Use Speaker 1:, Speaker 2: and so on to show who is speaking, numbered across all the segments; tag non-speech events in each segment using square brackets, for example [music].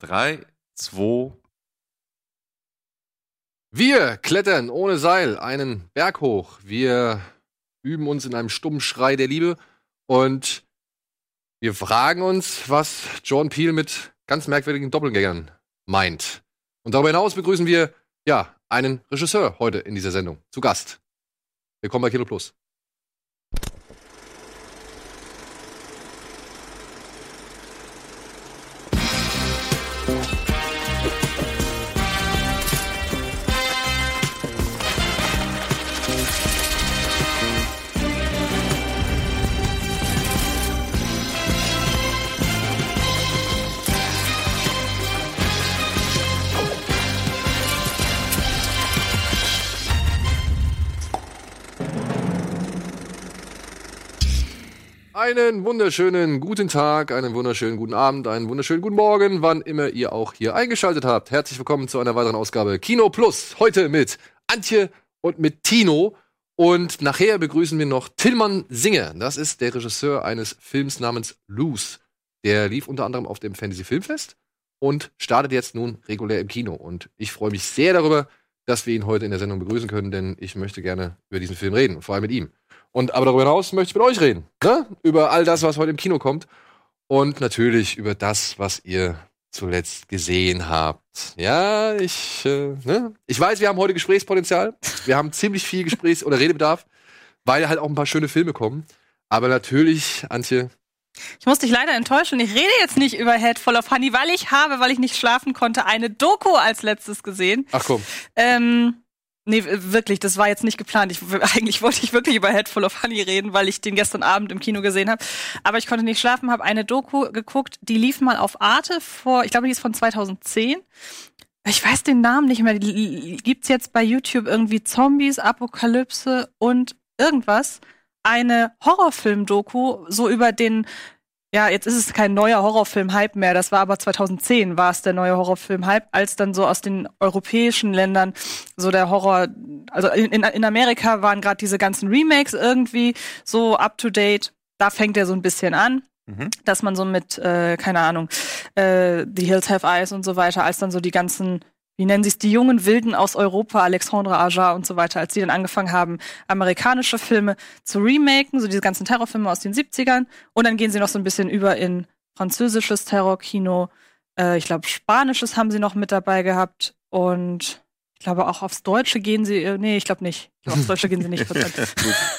Speaker 1: Drei, zwei.
Speaker 2: Wir klettern ohne Seil einen Berg hoch. Wir üben uns in einem stummen Schrei der Liebe und wir fragen uns, was John Peel mit ganz merkwürdigen Doppelgängern meint. Und darüber hinaus begrüßen wir, ja, einen Regisseur heute in dieser Sendung zu Gast. Willkommen bei Kino Plus. Einen wunderschönen guten Tag, einen wunderschönen guten Abend, einen wunderschönen guten Morgen, wann immer ihr auch hier eingeschaltet habt. Herzlich willkommen zu einer weiteren Ausgabe Kino Plus. Heute mit Antje und mit Tino. Und nachher begrüßen wir noch Tillmann Singer. Das ist der Regisseur eines Films namens Loose. Der lief unter anderem auf dem Fantasy Filmfest und startet jetzt nun regulär im Kino. Und ich freue mich sehr darüber, dass wir ihn heute in der Sendung begrüßen können, denn ich möchte gerne über diesen Film reden, vor allem mit ihm. Und aber darüber hinaus möchte ich mit euch reden. Ne? Über all das, was heute im Kino kommt. Und natürlich über das, was ihr zuletzt gesehen habt. Ja, ich, äh, ne? ich weiß, wir haben heute Gesprächspotenzial. Wir haben ziemlich viel Gesprächs- oder Redebedarf, weil halt auch ein paar schöne Filme kommen. Aber natürlich, Antje.
Speaker 3: Ich muss dich leider enttäuschen. Ich rede jetzt nicht über Head Full of Honey, weil ich habe, weil ich nicht schlafen konnte, eine Doku als letztes gesehen.
Speaker 2: Ach komm.
Speaker 3: Ähm, Nee, wirklich, das war jetzt nicht geplant. Ich, [laughs] eigentlich wollte ich wirklich über Head Full of Honey reden, weil ich den gestern Abend im Kino gesehen habe. Aber ich konnte nicht schlafen, habe eine Doku geguckt, die lief mal auf Arte vor, ich glaube, die ist von 2010. Ich weiß den Namen nicht mehr. Die gibt's jetzt bei YouTube irgendwie Zombies, Apokalypse und irgendwas. Eine Horrorfilm-Doku, so über den ja, jetzt ist es kein neuer Horrorfilm-Hype mehr. Das war aber 2010 war es der neue Horrorfilm-Hype, als dann so aus den europäischen Ländern so der Horror, also in, in Amerika waren gerade diese ganzen Remakes irgendwie so up to date. Da fängt er so ein bisschen an. Mhm. Dass man so mit, äh, keine Ahnung, äh, The Hills Have Eyes und so weiter, als dann so die ganzen wie nennen sie es, die jungen Wilden aus Europa, Alexandre Aja und so weiter, als die dann angefangen haben, amerikanische Filme zu remaken, so diese ganzen Terrorfilme aus den 70ern. Und dann gehen sie noch so ein bisschen über in französisches Terrorkino. Äh, ich glaube, spanisches haben sie noch mit dabei gehabt. Und ich glaube, auch aufs Deutsche gehen sie, äh, nee, ich glaube nicht. Ich glaub, aufs Deutsche gehen sie nicht. [laughs] Gut,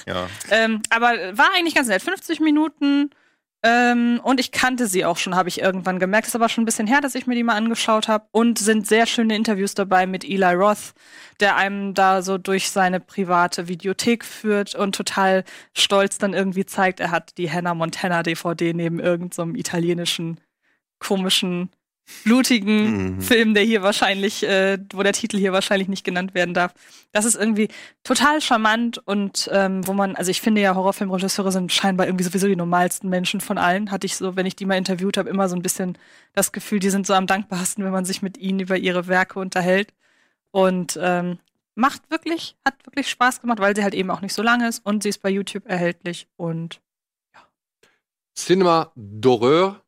Speaker 3: ja. ähm, aber war eigentlich ganz nett. 50 Minuten ähm, und ich kannte sie auch schon, habe ich irgendwann gemerkt. ist aber schon ein bisschen her, dass ich mir die mal angeschaut habe. Und sind sehr schöne Interviews dabei mit Eli Roth, der einem da so durch seine private Videothek führt und total stolz dann irgendwie zeigt, er hat die Hannah Montana DVD neben irgendeinem so italienischen komischen blutigen mhm. Film, der hier wahrscheinlich, äh, wo der Titel hier wahrscheinlich nicht genannt werden darf. Das ist irgendwie total charmant und ähm, wo man, also ich finde ja, Horrorfilmregisseure sind scheinbar irgendwie sowieso die normalsten Menschen von allen. Hatte ich so, wenn ich die mal interviewt habe, immer so ein bisschen das Gefühl, die sind so am dankbarsten, wenn man sich mit ihnen über ihre Werke unterhält. Und ähm, macht wirklich, hat wirklich Spaß gemacht, weil sie halt eben auch nicht so lang ist und sie ist bei YouTube erhältlich und ja.
Speaker 2: Cinema d'horreur,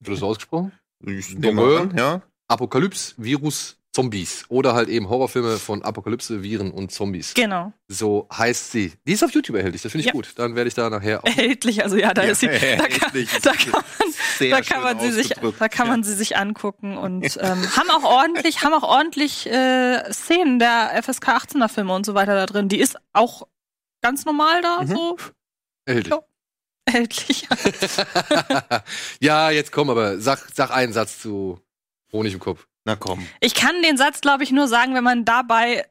Speaker 2: wird das so ausgesprochen?
Speaker 1: Horror, ja.
Speaker 2: Apokalypse, Virus, Zombies. Oder halt eben Horrorfilme von Apokalypse, Viren und Zombies.
Speaker 3: Genau.
Speaker 2: So heißt sie. Die ist auf YouTube erhältlich, das finde ich ja. gut. Dann werde ich da nachher
Speaker 3: auch. Erhältlich, also ja, da ja, ist sie. [laughs] Da kann, da kann man, da kann man sie sich, da kann man sie sich angucken und ähm, haben auch ordentlich, haben auch ordentlich äh, Szenen der FSK 18er Filme und so weiter da drin. Die ist auch ganz normal da mhm. so.
Speaker 2: Erhältlich. Ja [laughs]
Speaker 3: erhältlich. [laughs]
Speaker 2: ja, jetzt komm, aber sag, sag einen Satz zu Honig im Kopf.
Speaker 1: Na komm.
Speaker 3: Ich kann den Satz, glaube ich, nur sagen, wenn man dabei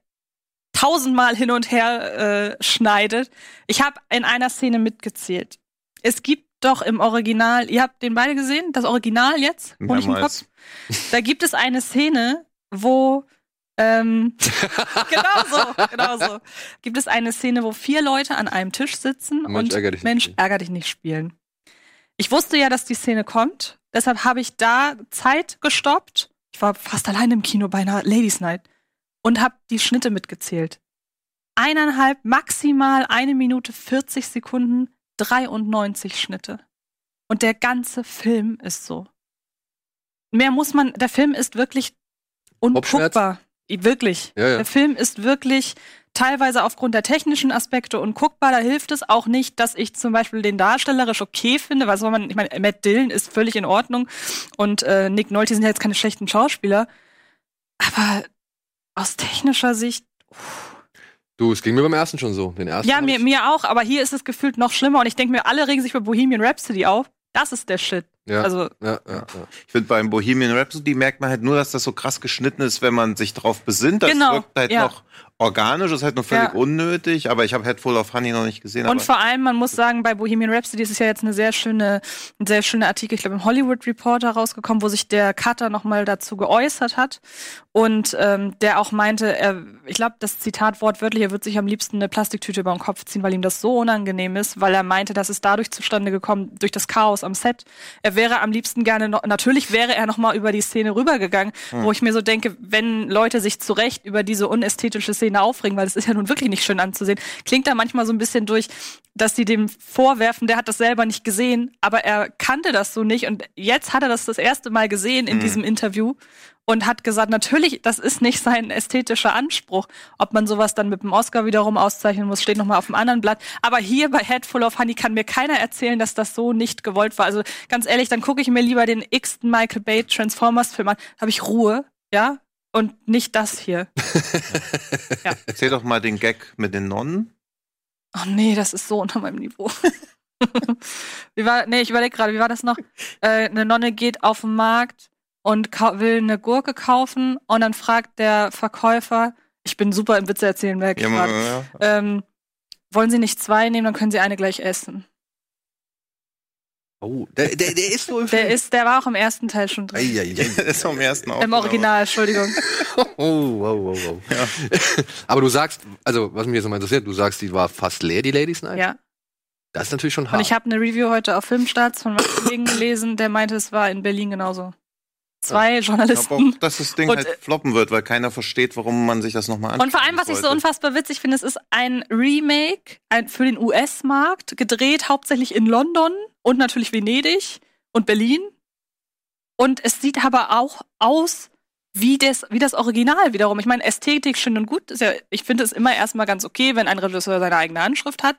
Speaker 3: tausendmal hin und her äh, schneidet. Ich habe in einer Szene mitgezählt. Es gibt doch im Original, ihr habt den beide gesehen, das Original jetzt, Honig im Kopf. Da gibt es eine Szene, wo ähm, [laughs] genau so, genau so. Gibt es eine Szene, wo vier Leute an einem Tisch sitzen Mensch, und ärger Mensch, ärger dich nicht spielen. Ich wusste ja, dass die Szene kommt, deshalb habe ich da Zeit gestoppt. Ich war fast allein im Kino bei einer Ladies Night und habe die Schnitte mitgezählt. Eineinhalb, maximal eine Minute 40 Sekunden, 93 Schnitte. Und der ganze Film ist so mehr muss man, der Film ist wirklich unguckbar. Wirklich.
Speaker 2: Ja, ja.
Speaker 3: Der Film ist wirklich teilweise aufgrund der technischen Aspekte unguckbar. Da hilft es auch nicht, dass ich zum Beispiel den darstellerisch okay finde, weil so man, ich meine, Matt Dillon ist völlig in Ordnung und äh, Nick Nolte sind ja jetzt keine schlechten Schauspieler. Aber aus technischer Sicht.
Speaker 2: Du, es ging mir beim ersten schon so. Den ersten
Speaker 3: Ja, mir, mir auch, aber hier ist es gefühlt noch schlimmer und ich denke mir, alle regen sich bei Bohemian Rhapsody auf. Das ist der Shit.
Speaker 2: ja,
Speaker 3: Also,
Speaker 2: ja, ja.
Speaker 1: Ich finde, beim Bohemian Rhapsody merkt man halt nur, dass das so krass geschnitten ist, wenn man sich drauf besinnt. Das
Speaker 3: Genau,
Speaker 1: wirkt halt noch organisch, ist halt noch völlig
Speaker 3: Ja.
Speaker 1: unnötig. Aber ich habe Head Full of Honey noch nicht gesehen.
Speaker 3: Und vor allem, man muss sagen, bei Bohemian Rhapsody ist es ja jetzt eine sehr schöne, ein sehr schöner Artikel, ich glaube, im Hollywood Reporter rausgekommen, wo sich der Cutter nochmal dazu geäußert hat. Und ähm, der auch meinte, er, ich glaube, das Zitat wortwörtlich, er wird sich am liebsten eine Plastiktüte über den Kopf ziehen, weil ihm das so unangenehm ist, weil er meinte, das ist dadurch zustande gekommen, durch das Chaos am Set. Er wäre am liebsten gerne noch, natürlich wäre er nochmal über die Szene rübergegangen, wo ich mir so denke, wenn Leute sich zu Recht über diese unästhetische Szene aufregen, weil es ist ja nun wirklich nicht schön anzusehen, klingt da manchmal so ein bisschen durch, dass sie dem vorwerfen, der hat das selber nicht gesehen, aber er kannte das so nicht und jetzt hat er das das erste Mal gesehen in diesem Interview und hat gesagt, natürlich, das ist nicht sein ästhetischer Anspruch. Ob man sowas dann mit dem Oscar wiederum auszeichnen muss, steht nochmal auf dem anderen Blatt. Aber hier bei Head Full of Honey kann mir keiner erzählen, dass das so nicht gewollt war. Also ganz ehrlich, dann gucke ich mir lieber den x-ten Michael Bay Transformers Film an, habe ich Ruhe, ja, und nicht das hier. [laughs]
Speaker 1: erzähl doch mal den Gag mit den Nonnen.
Speaker 3: Oh nee, das ist so [laughs] unter meinem Niveau. [laughs] wie war, nee, ich überlege gerade, wie war das noch? Äh, eine Nonne geht auf den Markt und will eine Gurke kaufen und dann fragt der Verkäufer, ich bin super im Witze erzählen, ich
Speaker 1: Ja, ja.
Speaker 3: Ähm, wollen Sie nicht zwei nehmen, dann können Sie eine gleich essen.
Speaker 2: Oh, der, der, der ist so [laughs] im
Speaker 3: Der
Speaker 2: Film.
Speaker 3: ist, der war auch im ersten Teil schon drin.
Speaker 2: Ei, ei, ei. [laughs]
Speaker 1: Das ist vom ersten auch.
Speaker 3: Im Original, Entschuldigung. [laughs]
Speaker 2: Oh, wow, wow, wow.
Speaker 1: Ja.
Speaker 2: Aber du sagst, also was mich jetzt nochmal interessiert, du sagst, die war fast leer, die Ladies Night.
Speaker 3: Ja.
Speaker 2: Das ist natürlich schon
Speaker 3: Und
Speaker 2: hart.
Speaker 3: ich habe eine Review heute auf Filmstarts von meinem Kollegen gelesen, der meinte, es war in Berlin genauso. Zwei
Speaker 1: Ich glaube
Speaker 3: Journalisten.
Speaker 1: auch, dass das Ding
Speaker 3: Und,
Speaker 1: halt
Speaker 3: äh,
Speaker 1: floppen wird, weil keiner versteht, warum man sich das nochmal anschaut.
Speaker 3: Und vor allem, was ich so unfassbar witzig finde, es ist ein Remake ein, für den US-Markt, gedreht hauptsächlich in London und natürlich Venedig und Berlin. Und es sieht aber auch aus wie das, wie das Original wiederum. Ich meine, Ästhetik schön und gut. Ist ja, ich finde es immer erstmal ganz okay, wenn ein Regisseur seine eigene Anschrift hat.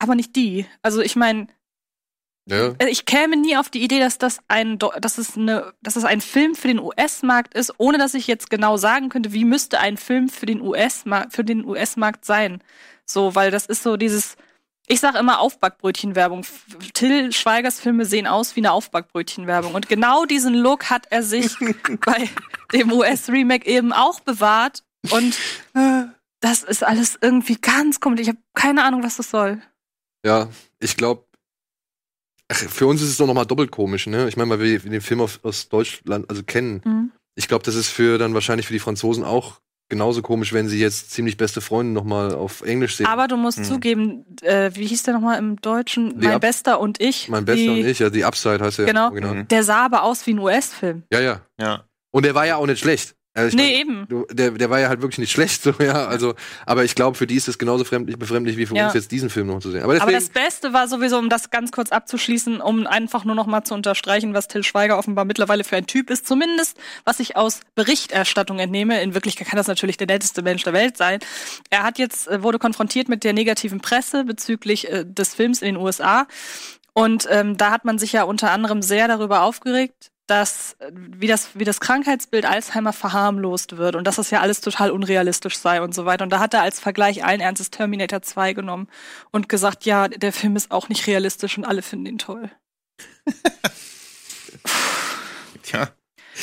Speaker 3: Aber nicht die. Also ich meine,
Speaker 2: ja.
Speaker 3: äh, ich käme nie auf die Idee, dass das ein, dass es eine, dass es ein Film für den US-Markt ist, ohne dass ich jetzt genau sagen könnte, wie müsste ein Film für den US-Markt, für den US-Markt sein. So, weil das ist so dieses, ich sage immer Aufbackbrötchenwerbung. Till Schweigers Filme sehen aus wie eine Aufbackbrötchenwerbung. Und genau diesen Look hat er sich [laughs] bei dem US-Remake eben auch bewahrt. Und das ist alles irgendwie ganz komisch. Ich habe keine Ahnung, was das soll.
Speaker 2: Ja, ich glaube, für uns ist es doch noch mal doppelt komisch, ne? Ich meine, weil wir den Film aus, aus Deutschland also kennen.
Speaker 3: Mhm.
Speaker 2: Ich glaube, das ist für dann wahrscheinlich für die Franzosen auch genauso komisch, wenn sie jetzt ziemlich beste Freunde noch mal auf Englisch sehen.
Speaker 3: Aber du musst
Speaker 1: Hm.
Speaker 3: zugeben, äh, wie hieß der nochmal im Deutschen?
Speaker 2: Die
Speaker 3: mein
Speaker 2: Ab-
Speaker 3: Bester und ich.
Speaker 2: mein Bester
Speaker 3: die,
Speaker 2: und ich, ja, die Upside heißt er.
Speaker 3: Genau.
Speaker 2: Genau.
Speaker 1: Mhm.
Speaker 3: Der sah aber aus wie ein US-Film.
Speaker 2: Ja, ja.
Speaker 1: Ja.
Speaker 2: Und der war ja auch nicht schlecht. Also
Speaker 3: Nee,
Speaker 2: mein,
Speaker 3: eben.
Speaker 2: du, der, der war ja halt wirklich nicht schlecht, [laughs] so, ja. Also, aber ich glaube, für die ist es genauso fremdlich, befremdlich wie für
Speaker 3: Ja.
Speaker 2: uns jetzt diesen Film noch zu sehen. Aber
Speaker 3: Aber
Speaker 2: deswegen,
Speaker 3: das Beste war sowieso, um das ganz kurz abzuschließen, um einfach nur noch mal zu unterstreichen, was Till Schweiger offenbar mittlerweile für ein Typ ist. Zumindest, was ich aus Berichterstattung entnehme. In Wirklichkeit kann das natürlich der netteste Mensch der Welt sein. Er hat jetzt, äh, wurde konfrontiert mit der negativen Presse bezüglich äh, des Films in den USA. Und ähm, da hat man sich ja unter anderem sehr darüber aufgeregt, dass äh, wie das wie das Krankheitsbild Alzheimer verharmlost wird und dass das ja alles total unrealistisch sei und so weiter. Und da hat er als Vergleich allen Ernstes Terminator 2 genommen und gesagt, ja, der Film ist auch nicht realistisch und alle finden ihn toll. [laughs]
Speaker 1: Tja.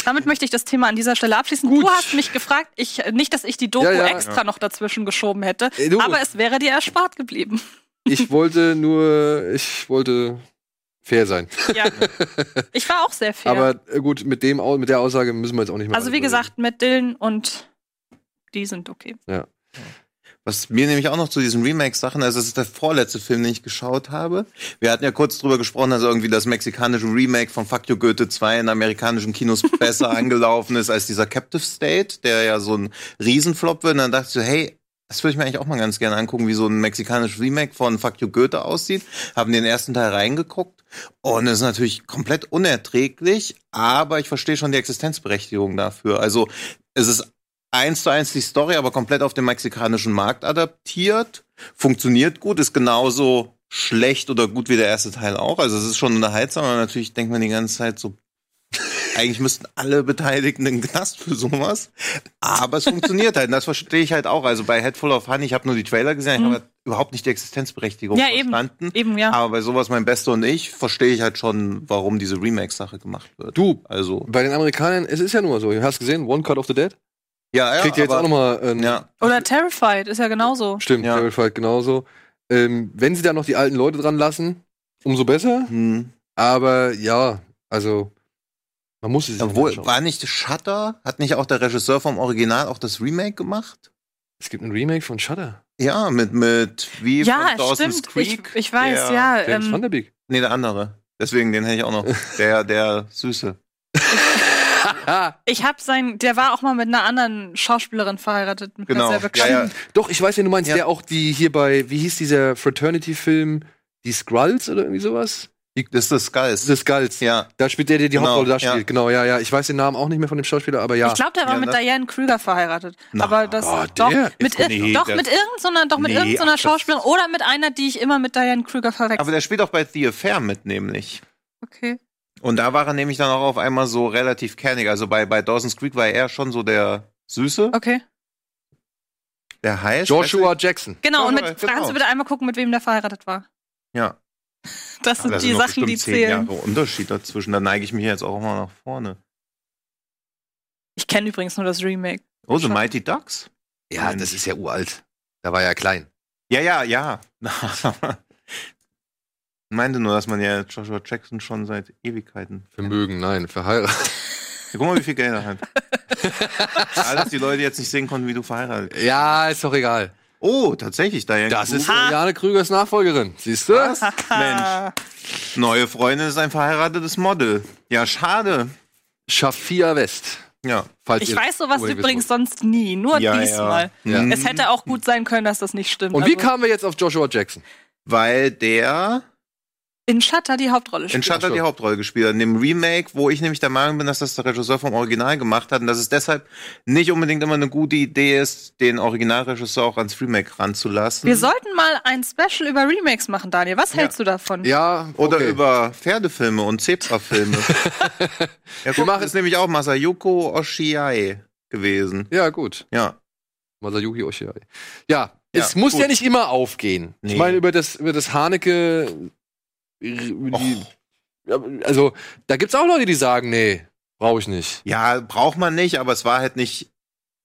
Speaker 3: Damit möchte ich das Thema an dieser Stelle abschließen.
Speaker 2: Gut.
Speaker 3: Du hast mich gefragt, ich nicht, dass ich die Doku
Speaker 2: Ja, ja.
Speaker 3: extra noch dazwischen geschoben hätte,
Speaker 2: du.
Speaker 3: aber es wäre dir erspart geblieben.
Speaker 2: ich wollte nur, ich wollte fair sein.
Speaker 3: Ja. [laughs] Ich war auch sehr fair.
Speaker 2: Aber äh, gut, mit dem, mit der Aussage müssen wir jetzt auch nicht mehr.
Speaker 3: also wie gesagt, mit Dylan und die sind okay.
Speaker 1: Was mir nämlich auch noch zu diesen Remake-Sachen, also das ist der vorletzte Film, den ich geschaut habe. Wir hatten ja kurz drüber gesprochen, dass irgendwie das mexikanische Remake von Fuck You Goethe 2 in amerikanischen Kinos [laughs] besser angelaufen ist als dieser Captive State, der ja so ein Riesenflop wird. Und dann dachte ich so, hey, das würde ich mir eigentlich auch mal ganz gerne angucken, wie so ein mexikanisches Remake von Fuck You Goethe aussieht. Haben den ersten Teil reingeguckt und es ist natürlich komplett unerträglich, aber ich verstehe schon die Existenzberechtigung dafür. Also es ist eins zu eins die Story, aber komplett auf den mexikanischen Markt adaptiert. Funktioniert gut, ist genauso schlecht oder gut wie der erste Teil auch. Also es ist schon unterhaltsam, aber natürlich denkt man die ganze Zeit so, eigentlich müssten alle Beteiligten in den Knast für sowas. Aber es funktioniert halt. Und das verstehe ich halt auch. Also bei Head Full of Honey, ich habe nur die Trailer gesehen, ich
Speaker 3: Mhm.
Speaker 1: habe halt überhaupt nicht die Existenzberechtigung
Speaker 3: Ja, eben.
Speaker 1: verstanden.
Speaker 3: Eben, ja.
Speaker 1: Aber bei sowas mein Bester und ich verstehe ich halt schon, warum diese Remake-Sache gemacht wird.
Speaker 2: Du,
Speaker 1: Also,
Speaker 2: bei den Amerikanern, es ist ja nur so. Du hast gesehen, One Cut of the Dead?
Speaker 1: ja, ja.
Speaker 2: Kriegt ihr jetzt
Speaker 1: aber-
Speaker 2: auch nochmal. Ähm,
Speaker 1: Ja,
Speaker 3: Oder Terrified ist ja genauso.
Speaker 2: Stimmt,
Speaker 1: Ja.
Speaker 2: Terrified genauso. Ähm, wenn sie da noch die alten Leute dran lassen, umso besser.
Speaker 1: hm.
Speaker 2: Aber ja, also man muss es sich
Speaker 1: Obwohl,
Speaker 2: anschauen.
Speaker 1: war nicht Shutter? Hat nicht auch der Regisseur vom Original auch das Remake gemacht?
Speaker 2: Es gibt ein Remake von Shutter.
Speaker 1: Ja, mit, mit, wie
Speaker 3: Ja,
Speaker 1: von Dawson's
Speaker 3: stimmt. Ich,
Speaker 1: Creek?
Speaker 3: ich weiß,
Speaker 1: der,
Speaker 3: ja. Ähm,
Speaker 2: der Beek.
Speaker 1: Nee, der andere. Deswegen, den hätte ich auch noch. [laughs] Der, der Süße. [laughs]
Speaker 3: ich habe sein, der war auch mal mit einer anderen Schauspielerin verheiratet, mit
Speaker 1: Genau.
Speaker 3: einer sehr
Speaker 1: Ja, ja.
Speaker 2: Doch, ich weiß, wen du meinst,
Speaker 1: Ja.
Speaker 2: der auch die hier bei, wie hieß dieser Fraternity-Film? Die Skrulls oder irgendwie sowas?
Speaker 1: Das ist das Skulls.
Speaker 2: The Skulls.
Speaker 1: Ja.
Speaker 2: Da spielt der, der die
Speaker 1: Genau,
Speaker 2: Hauptrolle da
Speaker 1: ja.
Speaker 2: spielt. Genau, ja, ja. Ich weiß den Namen auch nicht mehr von dem Schauspieler, aber ja.
Speaker 3: Ich glaube, der war
Speaker 1: Ja,
Speaker 3: mit
Speaker 1: das-
Speaker 3: Diane Krüger verheiratet.
Speaker 1: Na,
Speaker 3: aber das
Speaker 2: oh,
Speaker 3: doch mit
Speaker 1: ist-
Speaker 3: ir-
Speaker 1: nee,
Speaker 3: doch mit irgendeiner doch mit
Speaker 1: Nee,
Speaker 3: irgendeiner
Speaker 1: das-
Speaker 3: Schauspielerin oder mit einer, die ich immer mit Diane Krüger verwechsel.
Speaker 1: Aber der spielt auch bei The Affair mit, nämlich.
Speaker 3: Okay.
Speaker 1: Und da war er nämlich dann auch auf einmal so relativ kernig. Also bei, bei Dawson's Creek war er schon so der Süße.
Speaker 3: Okay.
Speaker 1: Der heißt.
Speaker 2: Joshua Jackson.
Speaker 3: Genau, und
Speaker 1: Ja,
Speaker 3: mit,
Speaker 1: genau.
Speaker 3: kannst du bitte einmal gucken, mit wem der verheiratet war?
Speaker 1: Ja.
Speaker 3: Das sind
Speaker 1: Da
Speaker 3: die
Speaker 1: noch
Speaker 3: Sachen, die zählen.
Speaker 1: Jahre Unterschied dazwischen. Da neige ich mich jetzt auch mal nach vorne.
Speaker 3: Ich kenne übrigens nur das Remake.
Speaker 1: Oh, The. Mighty Ducks?
Speaker 2: Ja, das ist ja uralt. Da war ja klein.
Speaker 1: Ja, ja, ja. [laughs] Ich meinte nur, dass man ja Joshua Jackson schon seit Ewigkeiten.
Speaker 2: Vermögen, nein, verheiratet.
Speaker 1: Ja, guck mal, wie viel Geld er hat. [laughs] Alles die Leute jetzt nicht sehen konnten, wie du verheiratet bist.
Speaker 2: Ja, ist doch egal.
Speaker 1: Oh, tatsächlich, Diane
Speaker 2: Das ist
Speaker 1: Kruger.
Speaker 2: Jane Krügers Nachfolgerin. Siehst du?
Speaker 1: Mensch. Neue Freundin ist ein verheiratetes Model. Ja, schade.
Speaker 2: Shafia West.
Speaker 1: Ja.
Speaker 2: Falls
Speaker 3: Ich
Speaker 2: ihr
Speaker 3: weiß sowas übrigens sonst nie, nur
Speaker 1: Ja,
Speaker 3: diesmal.
Speaker 1: ja.
Speaker 3: Es hätte auch gut sein können, dass das nicht stimmt.
Speaker 2: Und wie
Speaker 3: Also,
Speaker 2: kamen wir jetzt auf Joshua Jackson?
Speaker 1: Weil der
Speaker 3: in Shutter die Hauptrolle
Speaker 1: in
Speaker 3: spielt.
Speaker 1: Shutter
Speaker 2: Ach so.
Speaker 1: die Hauptrolle gespielt. In dem Remake, wo ich nämlich der Meinung bin, dass das der Regisseur vom Original gemacht hat und dass es deshalb nicht unbedingt immer eine gute Idee ist, den Originalregisseur auch ans Remake ranzulassen.
Speaker 3: Wir sollten mal ein Special über Remakes machen, Daniel. Was hältst du davon?
Speaker 2: Ja,
Speaker 1: Oder
Speaker 2: okay.
Speaker 1: über Pferdefilme und Zebrafilme. [laughs] ja, guck,
Speaker 2: machen-
Speaker 1: ist nämlich auch Masayuko Oshiai gewesen.
Speaker 2: Ja, gut.
Speaker 1: Ja.
Speaker 2: Masayuki Oshirai. Ja,
Speaker 1: Ja,
Speaker 2: es muss
Speaker 1: gut.
Speaker 2: ja nicht immer aufgehen. Ich
Speaker 1: Nee.
Speaker 2: meine, über das, über das Haneke. Die- Also, da gibt's auch Leute, die sagen, nee, brauche ich nicht.
Speaker 1: Ja, braucht man nicht, aber es war halt nicht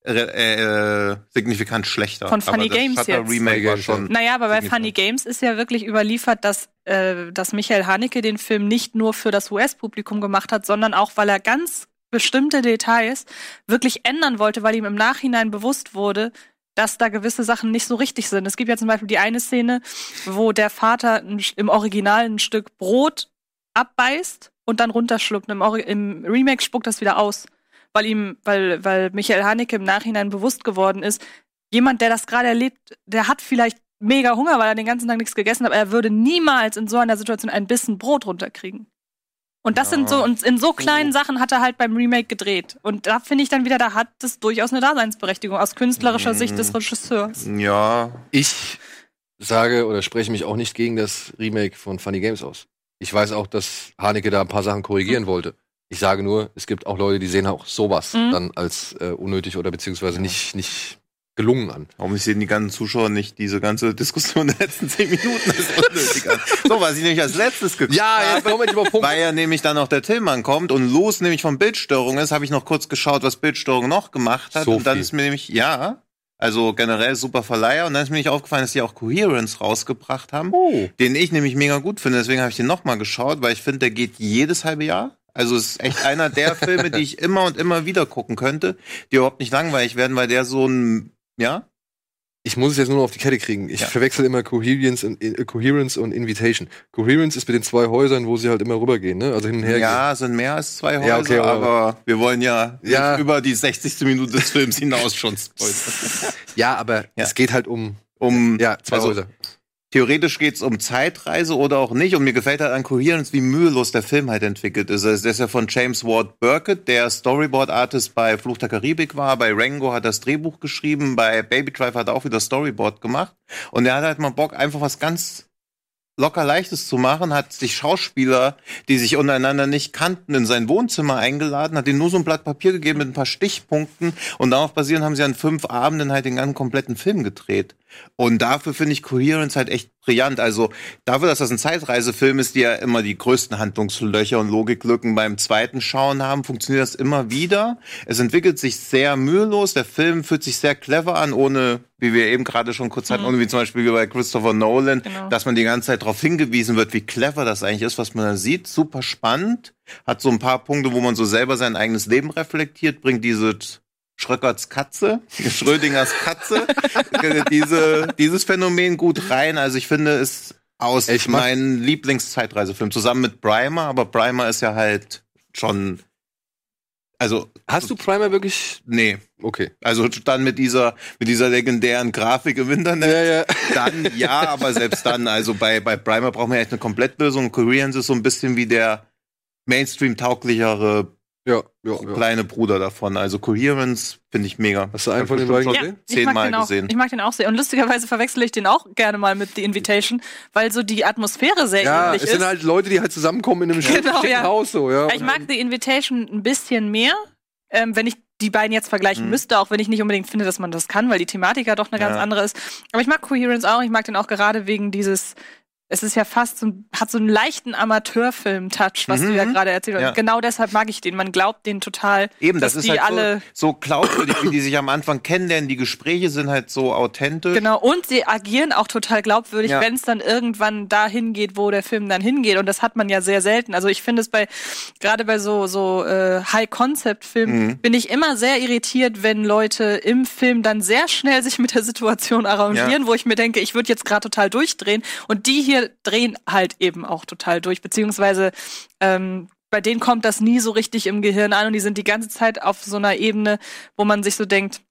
Speaker 1: äh, äh, signifikant schlechter.
Speaker 3: Von Funny Games jetzt.
Speaker 1: Remake
Speaker 2: Funny
Speaker 1: war
Speaker 2: Games,
Speaker 1: schon.
Speaker 3: Naja, aber bei. Funny Games ist ja wirklich überliefert, dass, äh, dass Michael Haneke den Film nicht nur für das US-Publikum gemacht hat, sondern auch, weil er ganz bestimmte Details wirklich ändern wollte, weil ihm im Nachhinein bewusst wurde, dass da gewisse Sachen nicht so richtig sind. Es gibt ja zum Beispiel die eine Szene, wo der Vater im Original ein Stück Brot abbeißt und dann runterschluckt. Im, Im Remake spuckt das wieder aus, weil ihm, weil, weil Michael Haneke im Nachhinein bewusst geworden ist, jemand, der das gerade erlebt, der hat vielleicht mega Hunger, weil er den ganzen Tag nichts gegessen hat, aber er würde niemals in so einer Situation ein Bissen Brot runterkriegen. Und das
Speaker 1: Ja.
Speaker 3: sind so, und in so kleinen Sachen hat er halt beim Remake gedreht. Und da finde ich dann wieder, da hat das durchaus eine Daseinsberechtigung aus künstlerischer
Speaker 1: Mhm.
Speaker 3: Sicht des Regisseurs.
Speaker 1: Ja,
Speaker 2: Ich sage oder spreche mich auch nicht gegen das Remake von Funny Games aus. Ich weiß auch, dass Haneke da ein paar Sachen korrigieren wollte. Ich sage nur, es gibt auch Leute, die sehen auch sowas
Speaker 3: Mhm.
Speaker 2: dann als äh, unnötig oder beziehungsweise nicht, nicht gelungen an.
Speaker 1: warum sehen die ganzen Zuschauer nicht diese ganze Diskussion der letzten zehn Minuten als unnötig an? So, was ich nämlich als letztes geguckt
Speaker 2: wir über Punkt.
Speaker 1: Weil ja nämlich dann noch der Tillmann kommt und los nämlich von Bildstörung ist, habe ich noch kurz geschaut, was Bildstörung noch gemacht hat.
Speaker 2: So
Speaker 1: und dann
Speaker 2: viel.
Speaker 1: ist mir nämlich, ja, also generell super Verleiher. Und dann ist mir nicht aufgefallen, dass die auch Coherence rausgebracht haben,
Speaker 2: Oh.
Speaker 1: den ich nämlich mega gut finde. Deswegen habe ich den nochmal geschaut, weil ich finde, der geht jedes halbe Jahr. Also es ist echt einer der [laughs] Filme, die ich immer und immer wieder gucken könnte, die überhaupt nicht langweilig werden, weil der so ein, ja,
Speaker 2: ich muss es jetzt nur noch auf die Kette kriegen. Ich
Speaker 1: Ja.
Speaker 2: verwechsel immer Coherence und, äh, Coherence und Invitation. Coherence ist mit den zwei Häusern, wo sie halt immer rübergehen, ne? Also hin und her.
Speaker 1: Ja, sind mehr als zwei Häuser,
Speaker 2: Ja, okay, aber-
Speaker 1: aber wir wollen ja,
Speaker 2: Ja.
Speaker 1: über die 60. Minute des Films hinaus schon spoilern.
Speaker 2: Ja, aber es geht halt um
Speaker 1: Um,
Speaker 2: ja, zwei
Speaker 1: also,
Speaker 2: Häuser.
Speaker 1: Theoretisch geht's um Zeitreise oder auch nicht. Und mir gefällt halt an Coherence, wie mühelos der Film halt entwickelt ist. Also, der ist ja von James Ward Burkett, der Storyboard-Artist bei Fluch der Karibik war. Bei Rango hat er das Drehbuch geschrieben. Bei Baby Driver hat er auch wieder Storyboard gemacht. Und er hat halt mal Bock, einfach was ganz locker leichtes zu machen, hat sich Schauspieler, die sich untereinander nicht kannten, in sein Wohnzimmer eingeladen, hat ihnen nur so ein Blatt Papier gegeben mit ein paar Stichpunkten und darauf basierend haben sie an fünf Abenden halt den ganzen kompletten Film gedreht. Und dafür finde ich Coherence halt echt brillant. Also dafür, dass das ein Zeitreisefilm ist, die ja immer die größten Handlungslöcher und Logiklücken beim zweiten Schauen haben, funktioniert das immer wieder. Es entwickelt sich sehr mühelos. Der Film fühlt sich sehr clever an, ohne, wie wir eben gerade schon kurz hatten, ohne wie zum Beispiel bei Christopher Nolan,
Speaker 3: Genau.
Speaker 1: dass man die ganze Zeit darauf hingewiesen wird, wie clever das eigentlich ist, was man da sieht. Super spannend. Hat so ein paar Punkte, wo man so selber sein eigenes Leben reflektiert, bringt diese Schröckerts Katze, Schrödingers Katze, diese, dieses Phänomen gut rein. Also ich finde es aus
Speaker 2: Ich
Speaker 1: meinen Lieblingszeitreisefilm zusammen mit Primer, aber Primer ist ja halt schon, also
Speaker 2: Hast du Primer wirklich?
Speaker 1: nee,
Speaker 2: Okay.
Speaker 1: also dann mit dieser mit dieser legendären Grafik im Internet.
Speaker 2: Ja, ja.
Speaker 1: Dann ja, aber selbst dann, also bei, bei Primer brauchen wir echt eine Komplettlösung. Koreans ist so ein bisschen wie der Mainstream-tauglichere
Speaker 2: Ja, ja, ja.
Speaker 1: kleine Bruder davon. Also Coherence finde ich mega.
Speaker 2: Hast du einen von den beiden
Speaker 1: schon
Speaker 2: gesehen?
Speaker 3: ich mag,
Speaker 1: Zehnmal
Speaker 3: den auch,
Speaker 1: gesehen.
Speaker 3: ich mag den auch sehr. Und lustigerweise verwechsel ich den auch gerne mal mit The Invitation, weil so die Atmosphäre sehr
Speaker 2: Ja,
Speaker 3: ähnlich
Speaker 2: es
Speaker 3: ist.
Speaker 2: sind halt Leute, die halt zusammenkommen in einem
Speaker 3: Genau, ja.
Speaker 2: Haus so, ja.
Speaker 3: ich mag The Invitation ein bisschen mehr, ähm, wenn ich die beiden jetzt vergleichen
Speaker 1: Mhm.
Speaker 3: müsste, auch wenn ich nicht unbedingt finde, dass man das kann, weil die Thematik ja doch eine ganz
Speaker 1: Ja.
Speaker 3: andere ist. Aber ich mag Coherence auch. Ich mag den auch gerade wegen dieses es ist ja fast so, hat so einen leichten Amateurfilm-Touch, was
Speaker 1: Mhm,
Speaker 3: du ja
Speaker 1: mhm.
Speaker 3: gerade erzählt hast.
Speaker 1: Ja.
Speaker 3: Genau deshalb mag ich den. Man glaubt den total,
Speaker 1: Eben, das ist
Speaker 3: die
Speaker 1: halt
Speaker 3: alle
Speaker 1: so, so glaubwürdig, wie die sich am Anfang kennenlernen. Die Gespräche sind halt so authentisch.
Speaker 3: Genau, und sie agieren auch total glaubwürdig,
Speaker 1: Ja.
Speaker 3: wenn es dann irgendwann dahin geht, wo der Film dann hingeht. Und das hat man ja sehr selten. Also ich finde es bei, gerade bei so, so äh, High-Concept-Filmen,
Speaker 1: Mhm.
Speaker 3: bin ich immer sehr irritiert, wenn Leute im Film dann sehr schnell sich mit der Situation arrangieren, wo ich mir denke, ich würde jetzt gerade total durchdrehen. Und die hier drehen halt eben auch total durch, beziehungsweise ähm, bei denen kommt das nie so richtig im Gehirn an und die sind die ganze Zeit auf so einer Ebene, wo man sich so denkt,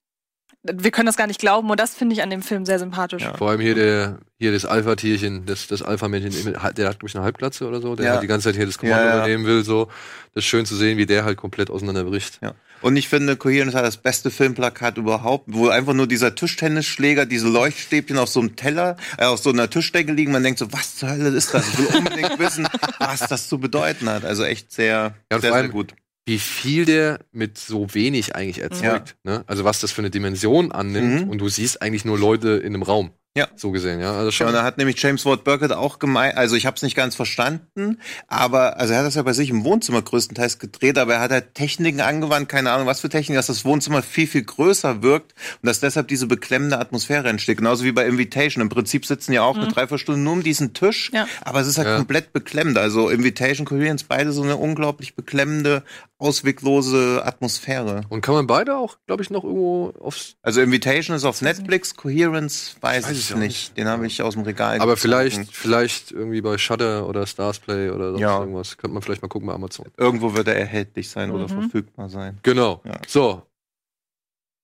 Speaker 3: wir können das gar nicht glauben und das finde ich an dem Film sehr sympathisch.
Speaker 1: Ja.
Speaker 2: Vor allem hier der, hier das Alpha-Tierchen, das, das Alpha-Männchen, der hat, glaube ich, eine Halbglatze oder so, der
Speaker 1: Ja.
Speaker 2: halt die ganze Zeit hier das Kommando
Speaker 1: Ja, ja.
Speaker 2: übernehmen will, so. Das ist schön zu sehen, wie der halt komplett auseinanderbricht.
Speaker 1: Ja. Und ich finde, Coherence hat das beste Filmplakat überhaupt, wo einfach nur dieser Tischtennisschläger, diese Leuchtstäbchen auf so einem Teller, äh, auf so einer Tischdecke liegen. Man denkt so, was zur Hölle ist das? Ich will unbedingt wissen, [laughs] was das zu bedeuten hat. Also echt sehr,
Speaker 2: Ja,
Speaker 1: sehr, sehr gut.
Speaker 2: Wie viel der mit so wenig eigentlich erzeugt, ne? Also was das für eine Dimension annimmt
Speaker 1: Mhm.
Speaker 2: und du siehst eigentlich nur Leute in einem Raum.
Speaker 1: Ja.
Speaker 2: So gesehen, ja. Also
Speaker 1: Ja,
Speaker 2: schon.
Speaker 1: und da hat nämlich James Ward Burkett auch gemeint, also ich habe es nicht ganz verstanden, aber also er hat das ja bei sich im Wohnzimmer größtenteils gedreht, aber er hat halt Techniken angewandt, keine Ahnung was für Techniken, dass das Wohnzimmer viel, viel größer wirkt und dass deshalb diese beklemmende Atmosphäre entsteht. Genauso wie bei Invitation. Im Prinzip sitzen ja auch eine Dreiviertelstunde nur um diesen Tisch,
Speaker 3: Ja.
Speaker 1: aber es ist halt
Speaker 2: Ja.
Speaker 1: komplett beklemmend. Also Invitation, Coherence, beide so eine unglaublich beklemmende, ausweglose Atmosphäre.
Speaker 2: und kann man beide auch, glaube ich, noch irgendwo aufs.
Speaker 1: Also Invitation ist auf Netflix, Coherence weiß,
Speaker 2: Weiß
Speaker 1: ich
Speaker 2: es
Speaker 1: nicht. Den habe ich aus dem Regal
Speaker 2: Aber
Speaker 1: gezogen.
Speaker 2: vielleicht, vielleicht irgendwie bei Shutter oder Starsplay oder sonst
Speaker 1: Ja.
Speaker 2: irgendwas. Könnte man vielleicht mal gucken bei Amazon.
Speaker 1: Irgendwo wird er erhältlich sein oder
Speaker 3: Mhm.
Speaker 1: verfügbar sein.
Speaker 2: Genau.
Speaker 1: Ja.
Speaker 2: So.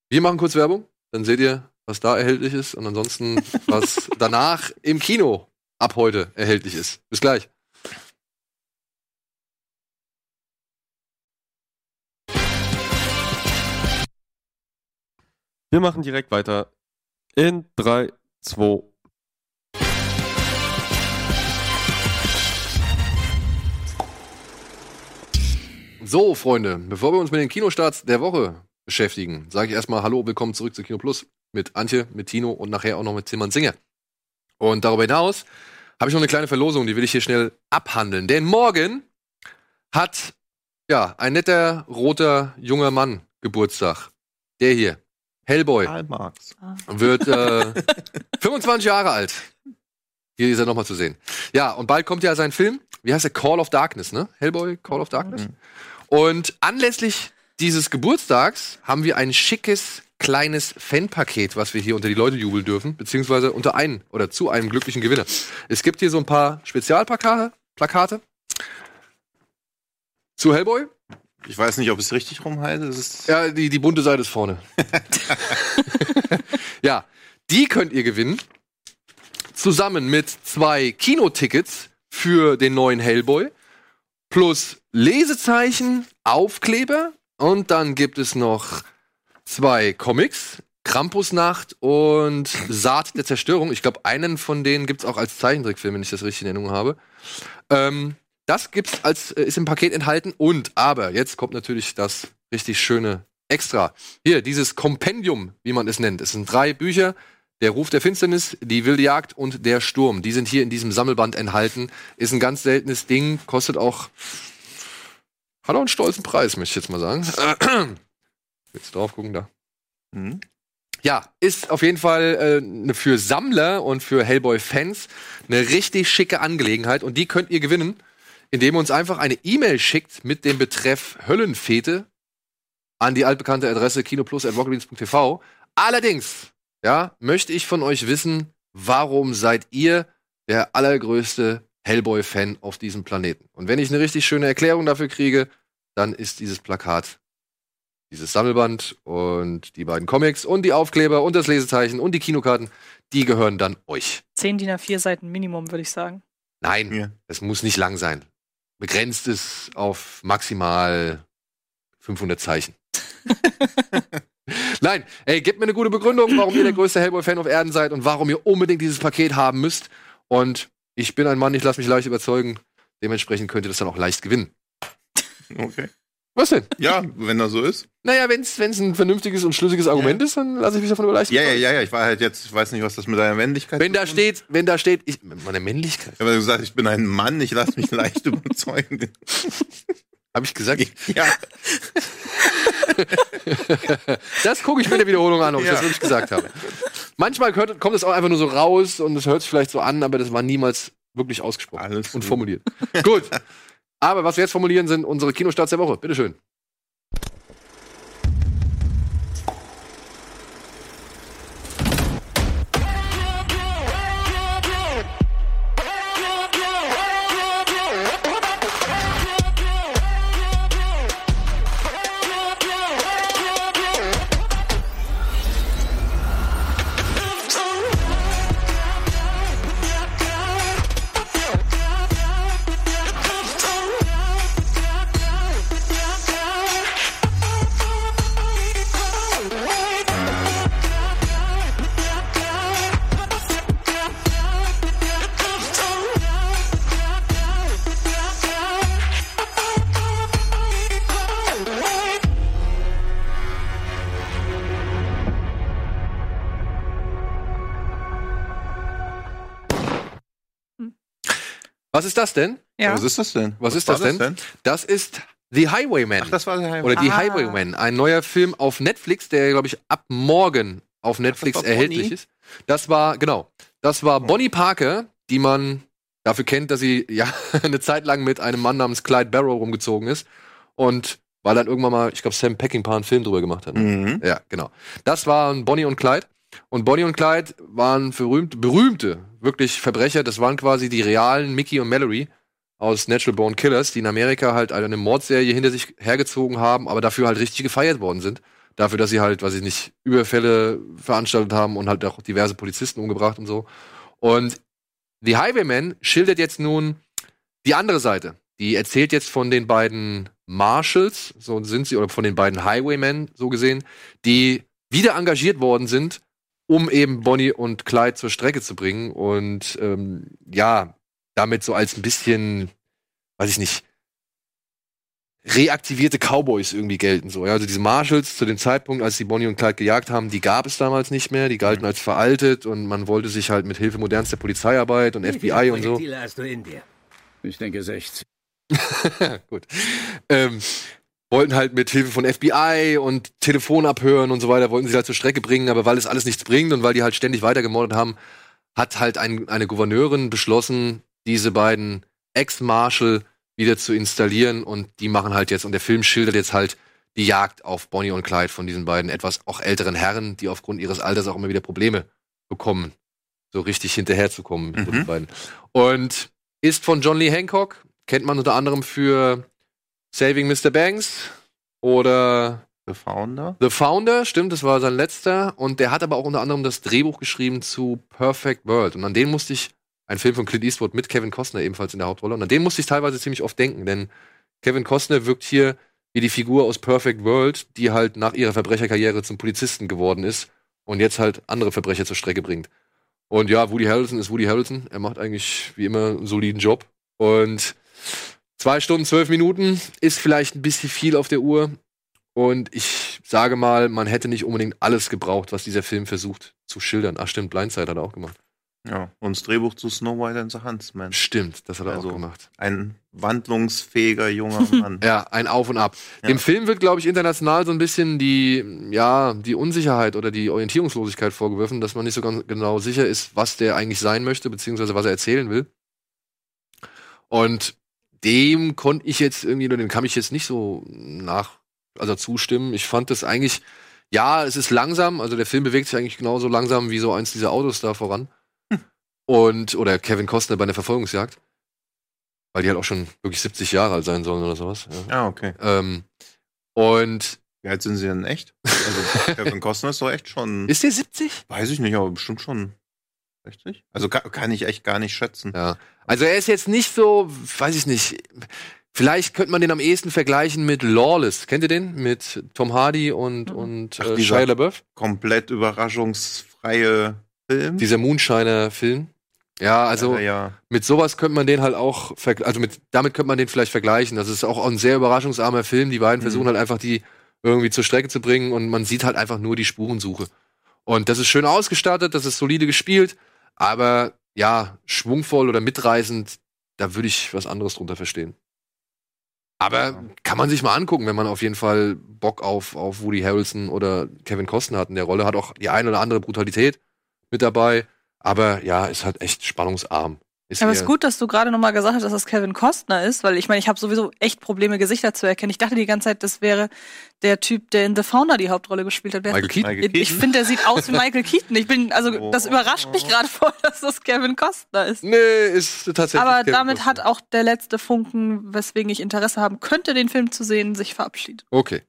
Speaker 2: Wir machen kurz Werbung, dann seht ihr, was da erhältlich ist und ansonsten, [laughs] was danach im Kino ab heute erhältlich ist. Bis gleich.
Speaker 4: Wir machen direkt weiter. In 3, 2.
Speaker 2: So, Freunde, bevor wir uns mit den Kinostarts der Woche beschäftigen, sage ich erstmal Hallo, willkommen zurück zu Kino Plus mit Antje, mit Tino und nachher auch noch mit Timon Singer. Und darüber hinaus habe ich noch eine kleine Verlosung, die will ich hier schnell abhandeln. Denn morgen hat ja ein netter roter junger Mann Geburtstag. Der hier, Hellboy,
Speaker 1: Karl Marx.
Speaker 2: wird äh, [laughs] 25 Jahre alt. Hier ist er nochmal zu sehen. Ja, und bald kommt ja sein Film. Wie heißt der? Call of Darkness, ne? Hellboy, Call of Darkness.
Speaker 1: Mhm.
Speaker 2: Und anlässlich dieses Geburtstags haben wir ein schickes kleines Fanpaket, was wir hier unter die Leute jubeln dürfen, beziehungsweise unter einen oder zu einem glücklichen Gewinner. Es gibt hier so ein paar Spezialplakate Plakate zu Hellboy.
Speaker 1: Ich weiß nicht, ob es richtig rum heißt.
Speaker 2: Ja, die, die bunte Seite ist vorne. [laughs] ja, die könnt ihr gewinnen. Zusammen mit zwei Kinotickets für den neuen Hellboy. Plus Lesezeichen, Aufkleber. Und dann gibt es noch zwei Comics. Krampusnacht und Saat der Zerstörung. Ich glaube, einen von denen gibt es auch als Zeichentrickfilm, wenn ich das richtig in Erinnerung habe. Ähm, das gibt's als äh, ist im Paket enthalten und aber jetzt kommt natürlich das richtig schöne Extra. Hier dieses Kompendium, wie man es nennt. Es sind drei Bücher. Der Ruf der Finsternis, die wilde Jagd und der Sturm. Die sind hier in diesem Sammelband enthalten. Ist ein ganz seltenes Ding, kostet auch hat auch einen stolzen Preis, möchte ich jetzt mal sagen. [clears throat] Jetzt drauf gucken da.
Speaker 1: Mhm.
Speaker 2: Ja, ist auf jeden Fall äh, für Sammler und für Hellboy-Fans eine richtig schicke Angelegenheit. Und die könnt ihr gewinnen, indem ihr uns einfach eine E-Mail schickt mit dem Betreff Höllenfete an die altbekannte Adresse kinoplus.rockbeans.tv. Allerdings, ja, möchte ich von euch wissen, warum seid ihr der allergrößte Hellboy-Fan auf diesem Planeten? Und wenn ich eine richtig schöne Erklärung dafür kriege, dann ist dieses Plakat dieses Sammelband und die beiden Comics und die Aufkleber und das Lesezeichen und die Kinokarten, die gehören dann euch.
Speaker 3: Zehn DIN A4 Seiten Minimum, würde ich sagen.
Speaker 2: Nein,
Speaker 1: Ja.
Speaker 2: es muss nicht lang sein. Begrenzt es auf maximal 500 Zeichen. [laughs] Nein, ey, gebt mir eine gute Begründung, warum ihr der [clears throat] größte Hellboy-Fan auf Erden seid und warum ihr unbedingt dieses Paket haben müsst. Und ich bin ein Mann, ich lasse mich leicht überzeugen. Dementsprechend könnt ihr das dann auch leicht gewinnen.
Speaker 1: Okay.
Speaker 2: Was denn?
Speaker 1: Ja, wenn das so ist.
Speaker 2: Naja, wenn es ein vernünftiges und schlüssiges Argument ist, dann lasse ich mich davon überleichten.
Speaker 1: Ja, ja, ja, ja. Ich war halt jetzt, ich weiß nicht, was das mit deiner Männlichkeit
Speaker 2: Wenn da steht, wenn da steht, ich, meine Männlichkeit,
Speaker 1: Ich habe gesagt, ich bin ein Mann, ich lasse mich leicht [laughs] überzeugen.
Speaker 2: habe ich gesagt.
Speaker 1: Ja,
Speaker 2: Das gucke ich mir in der Wiederholung an, ob ich
Speaker 1: Ja.
Speaker 2: das wirklich gesagt habe. Manchmal hört, kommt es auch einfach nur so raus und es hört sich vielleicht so an, aber das war niemals wirklich ausgesprochen
Speaker 1: Alles
Speaker 2: und
Speaker 1: gut.
Speaker 2: formuliert. Gut. Aber was wir jetzt formulieren, sind unsere Kinostarts der Woche. Bitteschön. Was ist das denn?
Speaker 3: Ja.
Speaker 1: was ist das denn?
Speaker 2: Was ist
Speaker 1: war
Speaker 2: das denn? Das ist The Highwayman.
Speaker 1: Ach, das war der Heim.
Speaker 2: Oder die
Speaker 3: Ah.
Speaker 2: Highwaymen, ein neuer Film auf Netflix, der, glaube ich, ab morgen auf Netflix
Speaker 1: war
Speaker 2: erhältlich
Speaker 1: Bonnie?
Speaker 2: ist. Das war, genau, das war Bonnie Parker, die man dafür kennt, dass sie ja [laughs] eine Zeit lang mit einem Mann namens Clyde Barrow rumgezogen ist. Und weil dann irgendwann mal, ich glaube, Sam Peckinpah einen Film drüber gemacht hat. ne?
Speaker 1: Mhm.
Speaker 2: Ja, genau. Das waren Bonnie und Clyde. Und Bonnie und Clyde waren berühmt, berühmte, wirklich Verbrecher. Das waren quasi die realen Mickey und Mallory aus Natural Born Killers, die in Amerika halt eine Mordserie hinter sich hergezogen haben, aber dafür halt richtig gefeiert worden sind. Dafür, dass sie halt, weiß ich nicht, Überfälle veranstaltet haben und halt auch diverse Polizisten umgebracht und so. Und The Highwayman schildert jetzt nun die andere Seite. Die erzählt jetzt von den beiden Marshals, so sind sie, oder von den beiden Highwaymen, so gesehen, die wieder engagiert worden sind, um eben Bonnie und Clyde zur Strecke zu bringen und ähm, ja, damit so als ein bisschen, weiß ich nicht, reaktivierte Cowboys irgendwie gelten so. Ja, also diese Marshals zu dem Zeitpunkt, als die Bonnie und Clyde gejagt haben, die gab es damals nicht mehr, die galten als veraltet und man wollte sich halt mit Hilfe modernster Polizeiarbeit und FBI und so.
Speaker 5: Hast du in dir? Ich denke 60. [laughs]
Speaker 2: Gut. Ähm, wollten halt mit Hilfe von FBI und Telefon abhören und so weiter, wollten sie halt zur Strecke bringen, aber weil es alles nichts bringt und weil die halt ständig weitergemordet haben, hat halt ein, eine Gouverneurin beschlossen, diese beiden Ex-Marshal wieder zu installieren und die machen halt jetzt, und der Film schildert jetzt halt die Jagd auf Bonnie und Clyde von diesen beiden etwas auch älteren Herren, die aufgrund ihres Alters auch immer wieder Probleme bekommen, so richtig hinterherzukommen mit
Speaker 1: Mhm.
Speaker 2: den beiden. Und ist von John Lee Hancock, kennt man unter anderem für Saving Mr. Banks oder
Speaker 1: The Founder.
Speaker 2: The Founder, stimmt, das war sein letzter. Und der hat aber auch unter anderem das Drehbuch geschrieben zu Perfect World. Und an den musste ich, ein Film von Clint Eastwood mit Kevin Costner ebenfalls in der Hauptrolle. Und an den musste ich teilweise ziemlich oft denken, denn Kevin Costner wirkt hier wie die Figur aus Perfect World, die halt nach ihrer Verbrecherkarriere zum Polizisten geworden ist und jetzt halt andere Verbrecher zur Strecke bringt. Und ja, Woody Harrelson ist Woody Harrelson. Er macht eigentlich wie immer einen soliden Job. Und zwei Stunden, zwölf Minuten ist vielleicht ein bisschen viel auf der Uhr. Und ich sage mal, man hätte nicht unbedingt alles gebraucht, was dieser Film versucht zu schildern. Ach stimmt, Blindside hat er auch gemacht.
Speaker 1: Ja. Und das Drehbuch zu Snow White and the Huntsman.
Speaker 2: Stimmt, das hat er
Speaker 1: Also-
Speaker 2: auch gemacht.
Speaker 1: Ein wandlungsfähiger junger [laughs] Mann.
Speaker 2: Ja, ein Auf und Ab.
Speaker 1: Ja.
Speaker 2: Dem Film wird, glaube ich, international so ein bisschen die, ja, die Unsicherheit oder die Orientierungslosigkeit vorgeworfen, dass man nicht so ganz genau sicher ist, was der eigentlich sein möchte, beziehungsweise was er erzählen will. Und dem konnte ich jetzt irgendwie, oder dem kann ich jetzt nicht so nach, also zustimmen. Ich fand das eigentlich, ja, es ist langsam, also der Film bewegt sich eigentlich genauso langsam wie so eins dieser Autos da voran. Und, oder Kevin Costner bei einer Verfolgungsjagd. Weil die halt auch schon wirklich 70 Jahre alt sein sollen oder sowas. Ja.
Speaker 1: Ah, okay.
Speaker 2: Ähm, und
Speaker 1: Wie alt sind sie denn echt? Also [laughs] Kevin Costner ist doch echt schon.
Speaker 2: ist der 70?
Speaker 1: weiß ich nicht, aber bestimmt schon 60. Also kann, kann ich echt gar nicht schätzen.
Speaker 2: Ja. Also er ist jetzt nicht so, weiß ich nicht. Vielleicht könnte man den am ehesten vergleichen mit Lawless. Kennt ihr den? Mit Tom Hardy und,
Speaker 3: Mhm.
Speaker 2: und
Speaker 1: Ach,
Speaker 2: äh,
Speaker 1: dieser-
Speaker 2: Shia LaBeouf?
Speaker 1: Komplett überraschungsfreie Film.
Speaker 2: Dieser Moonshiner-Film. Ja, also
Speaker 1: ja, ja.
Speaker 2: mit sowas könnte man den halt auch, also mit, damit könnte man den vielleicht vergleichen. Das ist auch ein sehr überraschungsarmer Film. Die beiden
Speaker 1: Mhm.
Speaker 2: versuchen halt einfach die irgendwie zur Strecke zu bringen und man sieht halt einfach nur die Spurensuche. Und das ist schön ausgestattet, das ist solide gespielt, aber ja, schwungvoll oder mitreißend, da würde ich was anderes drunter verstehen. Aber
Speaker 1: Ja.
Speaker 2: kann man sich mal angucken, wenn man auf jeden Fall Bock auf, auf Woody Harrelson oder Kevin Costner hat in der Rolle. Hat auch die ein oder andere Brutalität mit dabei. Aber ja, ist halt echt spannungsarm. Ist
Speaker 3: Aber es ist gut, dass du gerade nochmal gesagt hast, dass das Kevin Costner ist, weil ich meine, ich habe sowieso echt Probleme, Gesichter zu erkennen. Ich dachte die ganze Zeit, das wäre der Typ, der in The Founder die Hauptrolle gespielt hat. Wer-
Speaker 2: Michael Keaton.
Speaker 1: Michael
Speaker 3: ich
Speaker 1: Keaton?
Speaker 3: finde, der sieht aus wie [laughs] Michael Keaton. Ich bin, also, das
Speaker 1: Oh.
Speaker 3: überrascht mich gerade voll, [laughs] dass das Kevin Costner ist.
Speaker 2: Nee, ist tatsächlich.
Speaker 3: Aber
Speaker 2: Kevin
Speaker 3: damit
Speaker 2: Costner.
Speaker 3: hat auch der letzte Funken, weswegen ich Interesse haben könnte, den Film zu sehen, sich verabschiedet.
Speaker 2: Okay.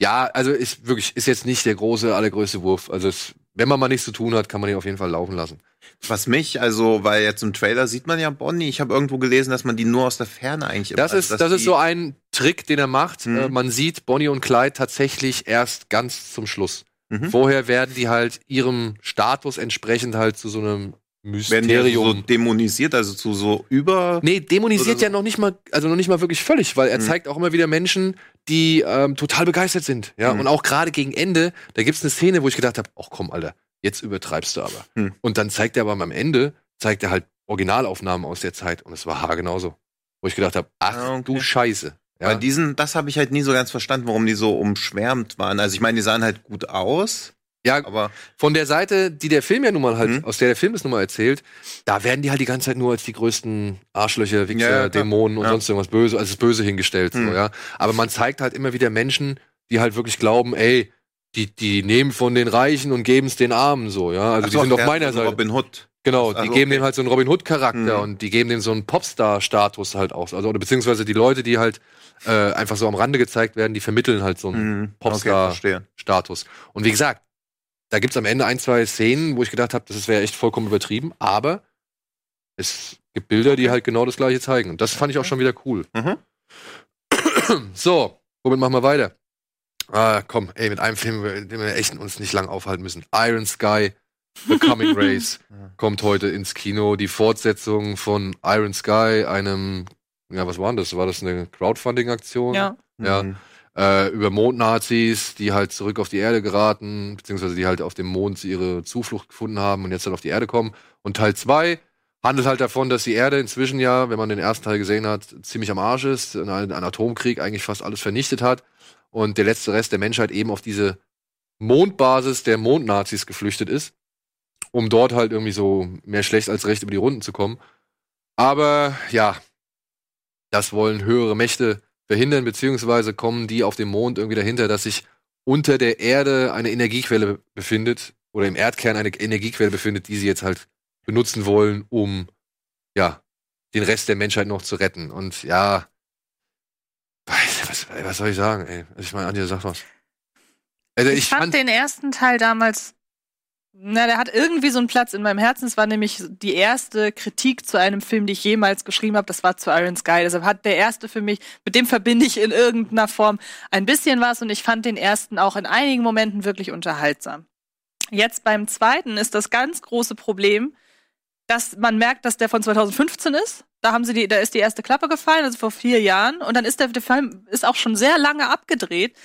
Speaker 2: Ja, also ist wirklich, ist jetzt nicht der große, allergrößte Wurf. Also es, wenn man mal nichts zu tun hat, kann man ihn auf jeden Fall laufen lassen.
Speaker 1: Was mich, also, weil jetzt im Trailer sieht man ja Bonnie. Ich habe irgendwo gelesen, dass man die nur aus der Ferne eigentlich
Speaker 2: Das
Speaker 1: also,
Speaker 2: ist, das ist so ein Trick, den er macht.
Speaker 1: Mhm.
Speaker 2: Äh, man sieht Bonnie und Clyde tatsächlich erst ganz zum Schluss.
Speaker 1: Mhm.
Speaker 2: Vorher werden die halt ihrem Status entsprechend halt zu so einem
Speaker 1: werden die also so
Speaker 2: Mysterium.
Speaker 1: dämonisiert, also zu so über.
Speaker 2: Nee, dämonisiert
Speaker 1: so.
Speaker 2: ja noch nicht mal, also noch nicht mal wirklich völlig, weil er
Speaker 1: Mhm.
Speaker 2: zeigt auch immer wieder Menschen, die ähm, total begeistert sind. Ja,
Speaker 1: Mhm.
Speaker 2: und auch gerade gegen Ende, da gibt's eine Szene, wo ich gedacht habe, ach komm, Alter, jetzt übertreibst du aber.
Speaker 1: Mhm.
Speaker 2: Und dann zeigt er aber am Ende, zeigt er halt Originalaufnahmen aus der Zeit und es war haargenauso. Wo ich gedacht habe, ach
Speaker 1: Ah, okay.
Speaker 2: du Scheiße. Ja,
Speaker 1: Weil diesen, das habe ich halt nie so ganz verstanden, warum die so umschwärmt waren. Also ich meine, die sahen halt gut aus,
Speaker 2: ja
Speaker 1: aber
Speaker 2: von der Seite, die der Film ja nun mal halt,
Speaker 1: Mhm.
Speaker 2: aus der der Film das nun mal erzählt, da werden die halt die ganze Zeit nur als die größten Arschlöcher, Wichser,
Speaker 1: Ja, ja.
Speaker 2: Dämonen und sonst irgendwas böse, als das Böse hingestellt. So,
Speaker 1: Mhm.
Speaker 2: ja. Aber man zeigt halt immer wieder Menschen, die halt wirklich glauben, ey, die, die nehmen von den Reichen und geben es den Armen so, ja. Also
Speaker 1: Ach
Speaker 2: die
Speaker 1: so,
Speaker 2: sind auf meiner Seite.
Speaker 1: Robin Hood.
Speaker 2: Genau, die
Speaker 1: Also,
Speaker 2: geben
Speaker 1: okay.
Speaker 2: dem halt so einen Robin Hood-Charakter
Speaker 1: Mhm.
Speaker 2: und die geben dem so einen Popstar-Status halt auch. Also, oder beziehungsweise die Leute, die halt äh, einfach so am Rande gezeigt werden, die vermitteln halt so einen
Speaker 1: Mhm.
Speaker 2: Popstar.
Speaker 1: Okay.
Speaker 2: Und wie gesagt, da gibt's am Ende ein, zwei Szenen, wo ich gedacht habe, das wäre echt vollkommen übertrieben, aber es gibt Bilder, die halt genau das gleiche zeigen. Und das fand ich auch schon wieder cool.
Speaker 1: Mhm.
Speaker 2: So, womit machen wir weiter? Ah, komm, ey, mit einem Film, den wir echt uns nicht lang aufhalten müssen. Iron Sky, The Coming Race [laughs] kommt heute ins Kino. Die Fortsetzung von Iron Sky, einem, ja, was war denn das? War das eine Crowdfunding-Aktion?
Speaker 3: Ja.
Speaker 2: Ja.
Speaker 1: Mhm.
Speaker 2: äh, über Mondnazis, die halt zurück auf die Erde geraten, beziehungsweise die halt auf dem Mond ihre Zuflucht gefunden haben und jetzt halt auf die Erde kommen. Und Teil 2 handelt halt davon, dass die Erde inzwischen ja, wenn man den ersten Teil gesehen hat, ziemlich am Arsch ist, ein, ein Atomkrieg eigentlich fast alles vernichtet hat und der letzte Rest der Menschheit eben auf diese Mondbasis der Mondnazis geflüchtet ist, um dort halt irgendwie so mehr schlecht als recht über die Runden zu kommen. Aber ja, das wollen höhere Mächte verhindern, beziehungsweise kommen die auf dem Mond irgendwie dahinter, dass sich unter der Erde eine Energiequelle befindet oder im Erdkern eine Energiequelle befindet, die sie jetzt halt benutzen wollen, um ja den Rest der Menschheit noch zu retten. Und ja, was, was soll ich sagen? Ey? Also ich meine, Anja, sag was. Also
Speaker 3: Ich,
Speaker 2: ich
Speaker 3: fand
Speaker 2: fand,
Speaker 3: den ersten Teil damals, na, der hat irgendwie so einen Platz in meinem Herzen. Es war nämlich die erste Kritik zu einem Film, die ich jemals geschrieben habe. Das war zu Iron Sky. Deshalb hat der erste für mich, mit dem verbinde ich in irgendeiner Form ein bisschen was und ich fand den ersten auch in einigen Momenten wirklich unterhaltsam. Jetzt beim zweiten ist das ganz große Problem, dass man merkt, dass der von 2015 ist. Da haben sie die, da ist die erste Klappe gefallen, also vor vier Jahren. Und dann ist der, der Film ist auch schon sehr lange abgedreht.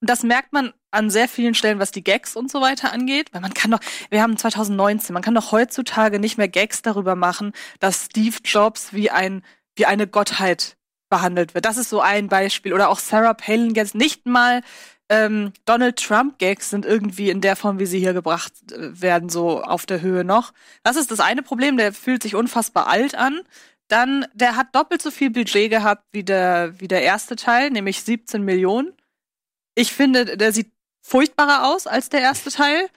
Speaker 3: Und das merkt man an sehr vielen Stellen, was die Gags und so weiter angeht. Weil man kann doch, wir haben 2019, man kann doch heutzutage nicht mehr Gags darüber machen, dass Steve Jobs wie ein, wie eine Gottheit behandelt wird. Das ist so ein Beispiel. Oder auch Sarah Palin Gags. Nicht mal ähm, Donald Trump Gags sind irgendwie in der Form, wie sie hier gebracht äh, werden, so auf der Höhe noch. Das ist das eine Problem. Der fühlt sich unfassbar alt an. Dann, der hat doppelt so viel Budget gehabt wie der, wie der erste Teil, nämlich 17 Millionen. Ich finde, der sieht furchtbarer aus als der erste Teil,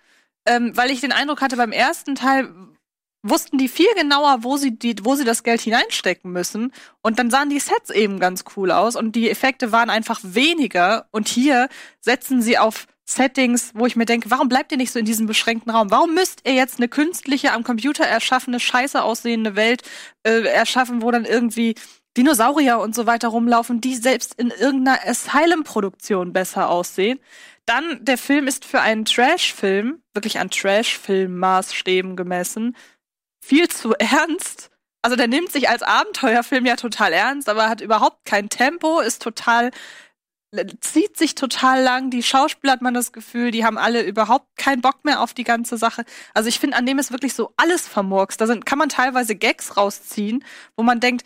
Speaker 3: ähm, weil ich den Eindruck hatte, beim ersten Teil wussten die viel genauer, wo sie, die, wo sie das Geld hineinstecken müssen. Und dann sahen die Sets eben ganz cool aus und die Effekte waren einfach weniger. Und hier setzen sie auf Settings, wo ich mir denke, warum bleibt ihr nicht so in diesem beschränkten Raum? Warum müsst ihr jetzt eine künstliche, am Computer erschaffene, scheiße aussehende Welt äh, erschaffen, wo dann irgendwie Dinosaurier und so weiter rumlaufen, die selbst in irgendeiner Asylum-Produktion besser aussehen? Dann, der Film ist für einen Trash-Film, wirklich an Trash-Film-Maßstäben gemessen, viel zu ernst. Also der nimmt sich als Abenteuerfilm ja total ernst, aber hat überhaupt kein Tempo, ist total zieht sich total lang. Die Schauspieler hat man das Gefühl, die haben alle überhaupt keinen Bock mehr auf die ganze Sache. Also ich finde, an dem ist wirklich so alles vermurkst. Da sind, kann man teilweise Gags rausziehen, wo man denkt,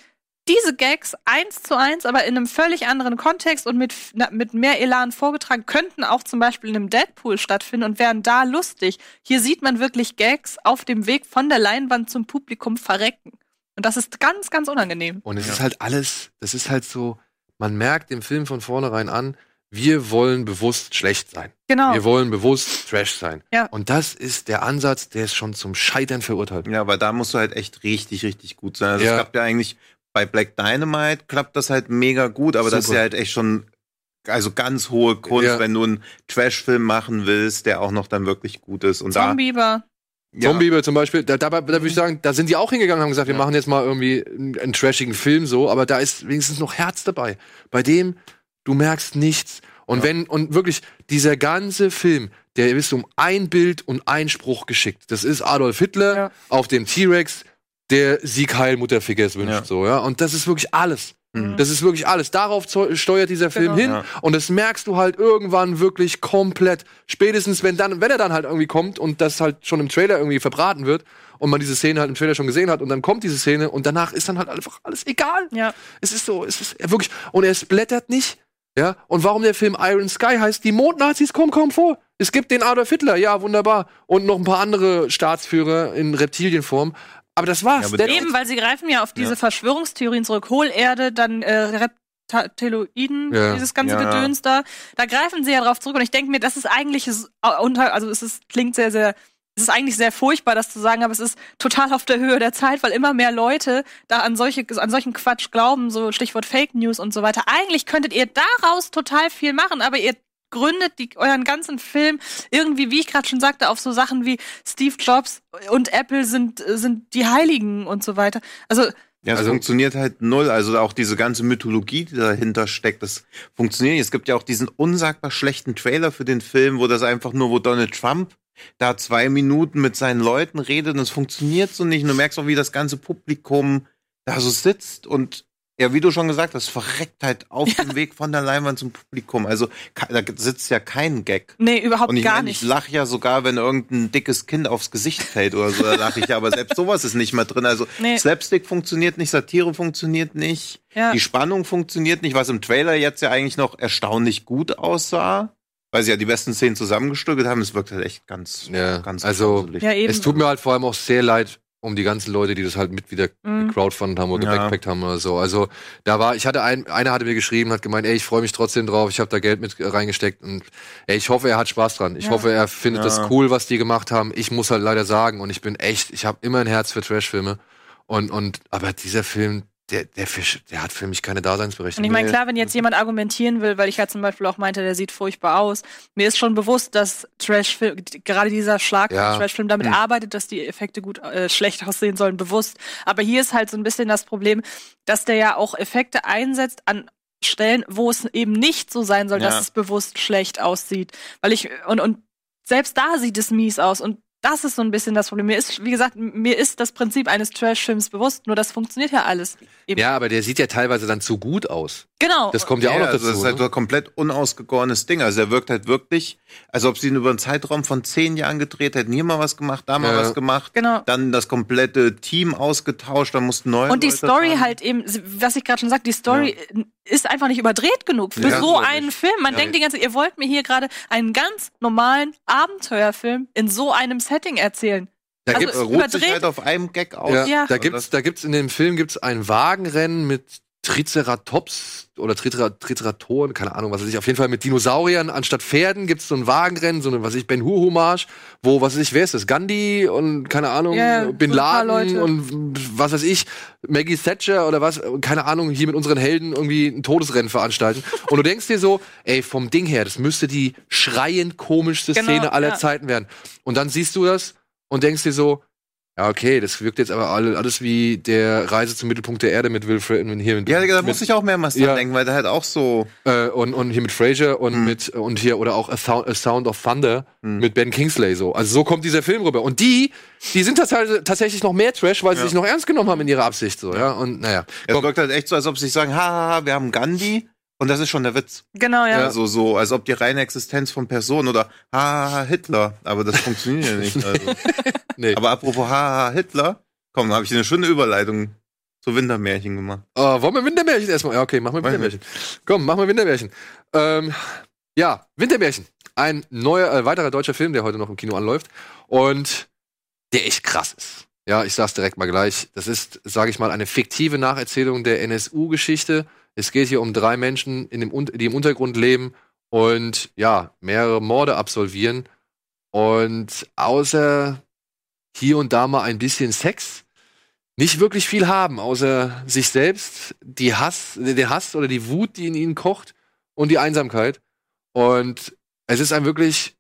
Speaker 3: diese Gags eins zu eins, aber in einem völlig anderen Kontext und mit, na, mit mehr Elan vorgetragen, könnten auch zum Beispiel in einem Deadpool stattfinden und wären da lustig. Hier sieht man wirklich Gags auf dem Weg von der Leinwand zum Publikum verrecken. Und das ist ganz, ganz unangenehm.
Speaker 2: und es ist halt alles, das ist halt so, man merkt im Film von vornherein an, wir wollen bewusst schlecht sein.
Speaker 3: Genau.
Speaker 2: Wir wollen bewusst Trash sein.
Speaker 3: Ja.
Speaker 2: Und das ist der Ansatz, der ist schon zum Scheitern verurteilt.
Speaker 1: Ja, aber da musst du halt echt richtig, richtig gut sein. Also
Speaker 2: Ja.
Speaker 1: es klappt ja eigentlich bei Black Dynamite klappt das halt mega gut, aber das ist
Speaker 2: Super.
Speaker 1: ja halt echt schon also ganz hohe Kunst,
Speaker 2: Ja.
Speaker 1: wenn du einen Trash-Film machen willst, der auch noch dann wirklich gut ist. Und
Speaker 3: Zombie
Speaker 1: da, ja,
Speaker 2: Zombie zum Beispiel, da, da, da würde ich sagen, da sind die auch hingegangen und haben gesagt, wir
Speaker 1: Ja.
Speaker 2: machen jetzt mal irgendwie einen, einen trashigen Film so, aber da ist wenigstens noch Herz dabei. Bei dem, du merkst nichts. Und
Speaker 1: Ja.
Speaker 2: wenn, und wirklich, dieser ganze Film, der ist um ein Bild und ein Spruch geschickt. Das ist Adolf Hitler
Speaker 3: Ja.
Speaker 2: auf dem T-Rex, der Sieg Heil Mutterfickers wünscht,
Speaker 1: Ja.
Speaker 2: so, ja. Und das ist wirklich alles.
Speaker 1: Mhm.
Speaker 2: Das ist wirklich alles. Darauf steuert dieser Film
Speaker 3: Genau.
Speaker 2: hin.
Speaker 1: Ja.
Speaker 2: Und das merkst du halt irgendwann wirklich komplett. Spätestens, wenn dann, wenn er dann halt irgendwie kommt und das halt schon im Trailer irgendwie verbraten wird und man diese Szene halt im Trailer schon gesehen hat und dann kommt diese Szene und danach ist dann halt einfach alles egal.
Speaker 3: Ja.
Speaker 2: Es ist so, es ist wirklich, und er splattert nicht. Ja, und warum der Film Iron Sky heißt, die Mondnazis kommen kaum vor. Es gibt den Adolf Hitler, ja, wunderbar. Und noch ein paar andere Staatsführer in Reptilienform. Aber das war's.
Speaker 1: Ja, aber
Speaker 3: Eben, weil sie greifen ja auf diese
Speaker 1: Ja.
Speaker 3: Verschwörungstheorien zurück. Hohlerde, dann äh, Reptiloiden,
Speaker 2: Ja.
Speaker 3: dieses ganze
Speaker 1: Ja.
Speaker 3: Gedöns da. Da greifen sie ja drauf zurück. Und ich denke mir, das ist eigentlich unter, also es ist, klingt sehr, sehr, es ist eigentlich sehr furchtbar, das zu sagen, aber es ist total auf der Höhe der Zeit, weil immer mehr Leute da an solche, an solchen Quatsch glauben, so Stichwort Fake News und so weiter. Eigentlich könntet ihr daraus total viel machen, aber ihr gründet die, euren ganzen Film irgendwie, wie ich gerade schon sagte, auf so Sachen wie Steve Jobs und Apple sind, sind die Heiligen und so weiter. Also,
Speaker 1: Ja, es
Speaker 2: Also-
Speaker 1: funktioniert halt null. Also auch diese ganze Mythologie, die dahinter steckt, das funktioniert nicht. Es gibt ja auch diesen unsagbar schlechten Trailer für den Film, wo das einfach nur, wo Donald Trump da zwei Minuten mit seinen Leuten redet und es funktioniert so nicht. Und du merkst auch, wie das ganze Publikum da so sitzt und ja, wie du schon gesagt hast, verreckt halt auf dem Weg von der Leinwand zum Publikum. Also da sitzt ja kein Gag.
Speaker 3: nee, überhaupt
Speaker 1: Und ich
Speaker 3: gar
Speaker 1: meine,
Speaker 3: nicht.
Speaker 1: ich lache ja sogar, wenn irgendein dickes Kind aufs Gesicht fällt oder so, da lache ich ja, aber selbst sowas ist nicht mehr drin. Also
Speaker 3: Nee.
Speaker 1: Slapstick funktioniert nicht, Satire funktioniert nicht,
Speaker 3: Ja.
Speaker 1: die Spannung funktioniert nicht, was im Trailer jetzt ja eigentlich noch erstaunlich gut aussah, weil sie ja die besten Szenen zusammengestückelt haben. Es wirkt halt echt ganz,
Speaker 2: Ja,
Speaker 1: ganz
Speaker 2: also-.
Speaker 3: Ja, eben.
Speaker 2: Es tut mir halt vor allem auch sehr leid um die ganzen Leute, die das halt mit wieder
Speaker 3: Mhm.
Speaker 2: crowdfundet haben oder
Speaker 1: Ja.
Speaker 2: gebackpackt haben oder so. Also da war, ich hatte ein, einer hatte mir geschrieben, hat gemeint, ey, ich freue mich trotzdem drauf, ich habe da Geld mit reingesteckt und ey, ich hoffe, er hat Spaß dran. Ich
Speaker 3: Ja.
Speaker 2: hoffe, er findet
Speaker 1: Ja.
Speaker 2: das cool, was die gemacht haben. Ich muss halt leider sagen und ich bin echt, ich habe immer ein Herz für Trashfilme und und aber dieser Film, der der Fisch, der hat für mich keine
Speaker 3: Und
Speaker 2: Daseinsberechtigung.
Speaker 3: ich meine, klar, wenn jetzt jemand argumentieren will, weil ich ja zum Beispiel auch meinte, der sieht furchtbar aus, mir ist schon bewusst, dass Trashfilm, gerade dieser Schlag
Speaker 2: Ja.
Speaker 3: Trashfilm damit
Speaker 1: Hm.
Speaker 3: arbeitet, dass die Effekte gut äh, schlecht aussehen sollen, bewusst. Aber hier ist halt so ein bisschen das Problem, dass der ja auch Effekte einsetzt an Stellen, wo es eben nicht so sein soll, dass
Speaker 1: Ja.
Speaker 3: es bewusst schlecht aussieht. Weil ich, und, und selbst da sieht es mies aus. Und das ist so ein bisschen das Problem. Mir ist, wie gesagt, mir ist das Prinzip eines Trash-Films bewusst, nur das funktioniert ja alles. Eben.
Speaker 2: Ja, aber der sieht ja teilweise dann zu gut aus.
Speaker 3: Genau.
Speaker 2: Das kommt ja, auch noch
Speaker 1: also
Speaker 2: dazu.
Speaker 1: das ist halt
Speaker 2: ne?
Speaker 1: so ein komplett unausgegorenes Ding. Also er wirkt halt wirklich, als ob sie ihn über einen Zeitraum von zehn Jahren gedreht hätten. Hier mal was gemacht, da mal
Speaker 2: Ja.
Speaker 1: was gemacht.
Speaker 3: Genau.
Speaker 1: Dann das komplette Team ausgetauscht, dann mussten neue
Speaker 3: Und die
Speaker 1: Leute
Speaker 3: Story
Speaker 1: dran.
Speaker 3: halt eben, was ich gerade schon sagte, die Story ist einfach nicht überdreht genug für
Speaker 1: Ja,
Speaker 3: so einen Film. Man
Speaker 1: Ja.
Speaker 3: denkt die ganze Zeit, ihr wollt mir hier gerade einen ganz normalen Abenteuerfilm in so einem Setting erzählen.
Speaker 2: Da
Speaker 3: also
Speaker 2: gibt's,
Speaker 1: Er ruht sich halt auf einem Gag aus.
Speaker 2: Ja,
Speaker 3: Ja.
Speaker 2: da gibt's, da gibt's in dem Film gibt's ein Wagenrennen mit Triceratops oder Tricer Triceratoren, keine Ahnung, was weiß ich, auf jeden Fall mit Dinosauriern anstatt Pferden gibt's so ein Wagenrennen, so eine, was weiß ich, Ben Hur Hommage, wo, was weiß ich, wer ist das? Gandhi und keine Ahnung,
Speaker 3: ja,
Speaker 2: Bin
Speaker 3: so ein
Speaker 2: Laden und was weiß ich, Maggie Thatcher oder was, keine Ahnung, hier mit unseren Helden irgendwie ein Todesrennen veranstalten. und du denkst dir so, ey, vom Ding her, das müsste die schreiend komischste
Speaker 3: Genau,
Speaker 2: Szene aller
Speaker 3: ja.
Speaker 2: Zeiten werden. Und dann siehst du das und denkst dir so, ja, okay, das wirkt jetzt aber alle- alles wie der Reise zum Mittelpunkt der Erde mit Wilfred und hier mit,
Speaker 1: Ja, da muss ich auch mehrmals dran
Speaker 2: Ja.
Speaker 1: denken, weil der halt auch so.
Speaker 2: äh, und, und hier mit Fraser und
Speaker 1: Mhm.
Speaker 2: mit und hier oder auch A, Thou- A Sound of Thunder
Speaker 1: Mhm.
Speaker 2: mit Ben Kingsley so. Also so kommt dieser Film rüber. Und die, die sind tats- tatsächlich noch mehr Trash, weil sie
Speaker 1: Ja.
Speaker 2: sich noch ernst genommen haben in ihrer Absicht so, ja. Und naja.
Speaker 1: Es wirkt halt echt so, als ob sie sagen, haha, wir haben Gandhi. Und das ist schon der Witz.
Speaker 3: Genau, ja.
Speaker 1: Also so, als ob die reine Existenz von Personen oder haha, Hitler. Aber das funktioniert ja nicht. Also. [laughs]
Speaker 2: nee.
Speaker 1: Aber apropos haha, Hitler. Komm, da habe ich eine schöne Überleitung zu Wintermärchen gemacht.
Speaker 2: Äh, wollen wir Wintermärchen erstmal? Ja, okay, machen wir Wintermärchen. Komm, machen wir Wintermärchen. Ähm, ja, Wintermärchen. Ein neuer, äh, weiterer deutscher Film, der heute noch im Kino anläuft. Und der echt krass ist. Ja, ich sag's direkt mal gleich. Das ist, sage ich mal, eine fiktive Nacherzählung der NSU-Geschichte. Es geht hier um drei Menschen, dem, die im Untergrund leben und ja, mehrere Morde absolvieren. Und außer hier und da mal ein bisschen Sex, nicht wirklich viel haben, außer sich selbst, die Hass, den Hass oder die Wut, die in ihnen kocht und die Einsamkeit. Und es ist ein wirklich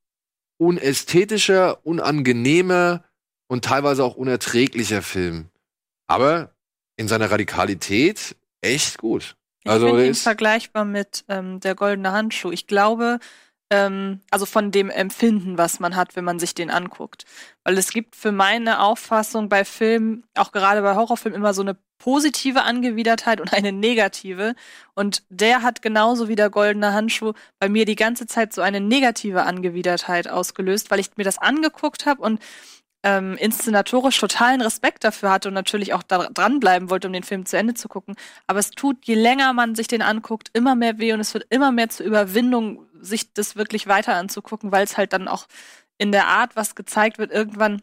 Speaker 2: unästhetischer, unangenehmer und teilweise auch unerträglicher Film. Aber in seiner Radikalität echt gut.
Speaker 3: Ich
Speaker 2: Also,
Speaker 3: finde ihn
Speaker 2: ist-
Speaker 3: vergleichbar mit ähm, der goldene Handschuh. Ich glaube, ähm, also von dem Empfinden, was man hat, wenn man sich den anguckt. Weil es gibt für meine Auffassung bei Filmen, auch gerade bei Horrorfilmen, immer so eine positive Angewidertheit und eine negative. Und der hat genauso wie der goldene Handschuh bei mir die ganze Zeit so eine negative Angewidertheit ausgelöst, weil ich mir das angeguckt habe und ähm, inszenatorisch totalen Respekt dafür hatte und natürlich auch da dranbleiben wollte, um den Film zu Ende zu gucken. Aber es tut, je länger man sich den anguckt, immer mehr weh und es wird immer mehr zur Überwindung, sich das wirklich weiter anzugucken, weil es halt dann auch in der Art, was gezeigt wird, irgendwann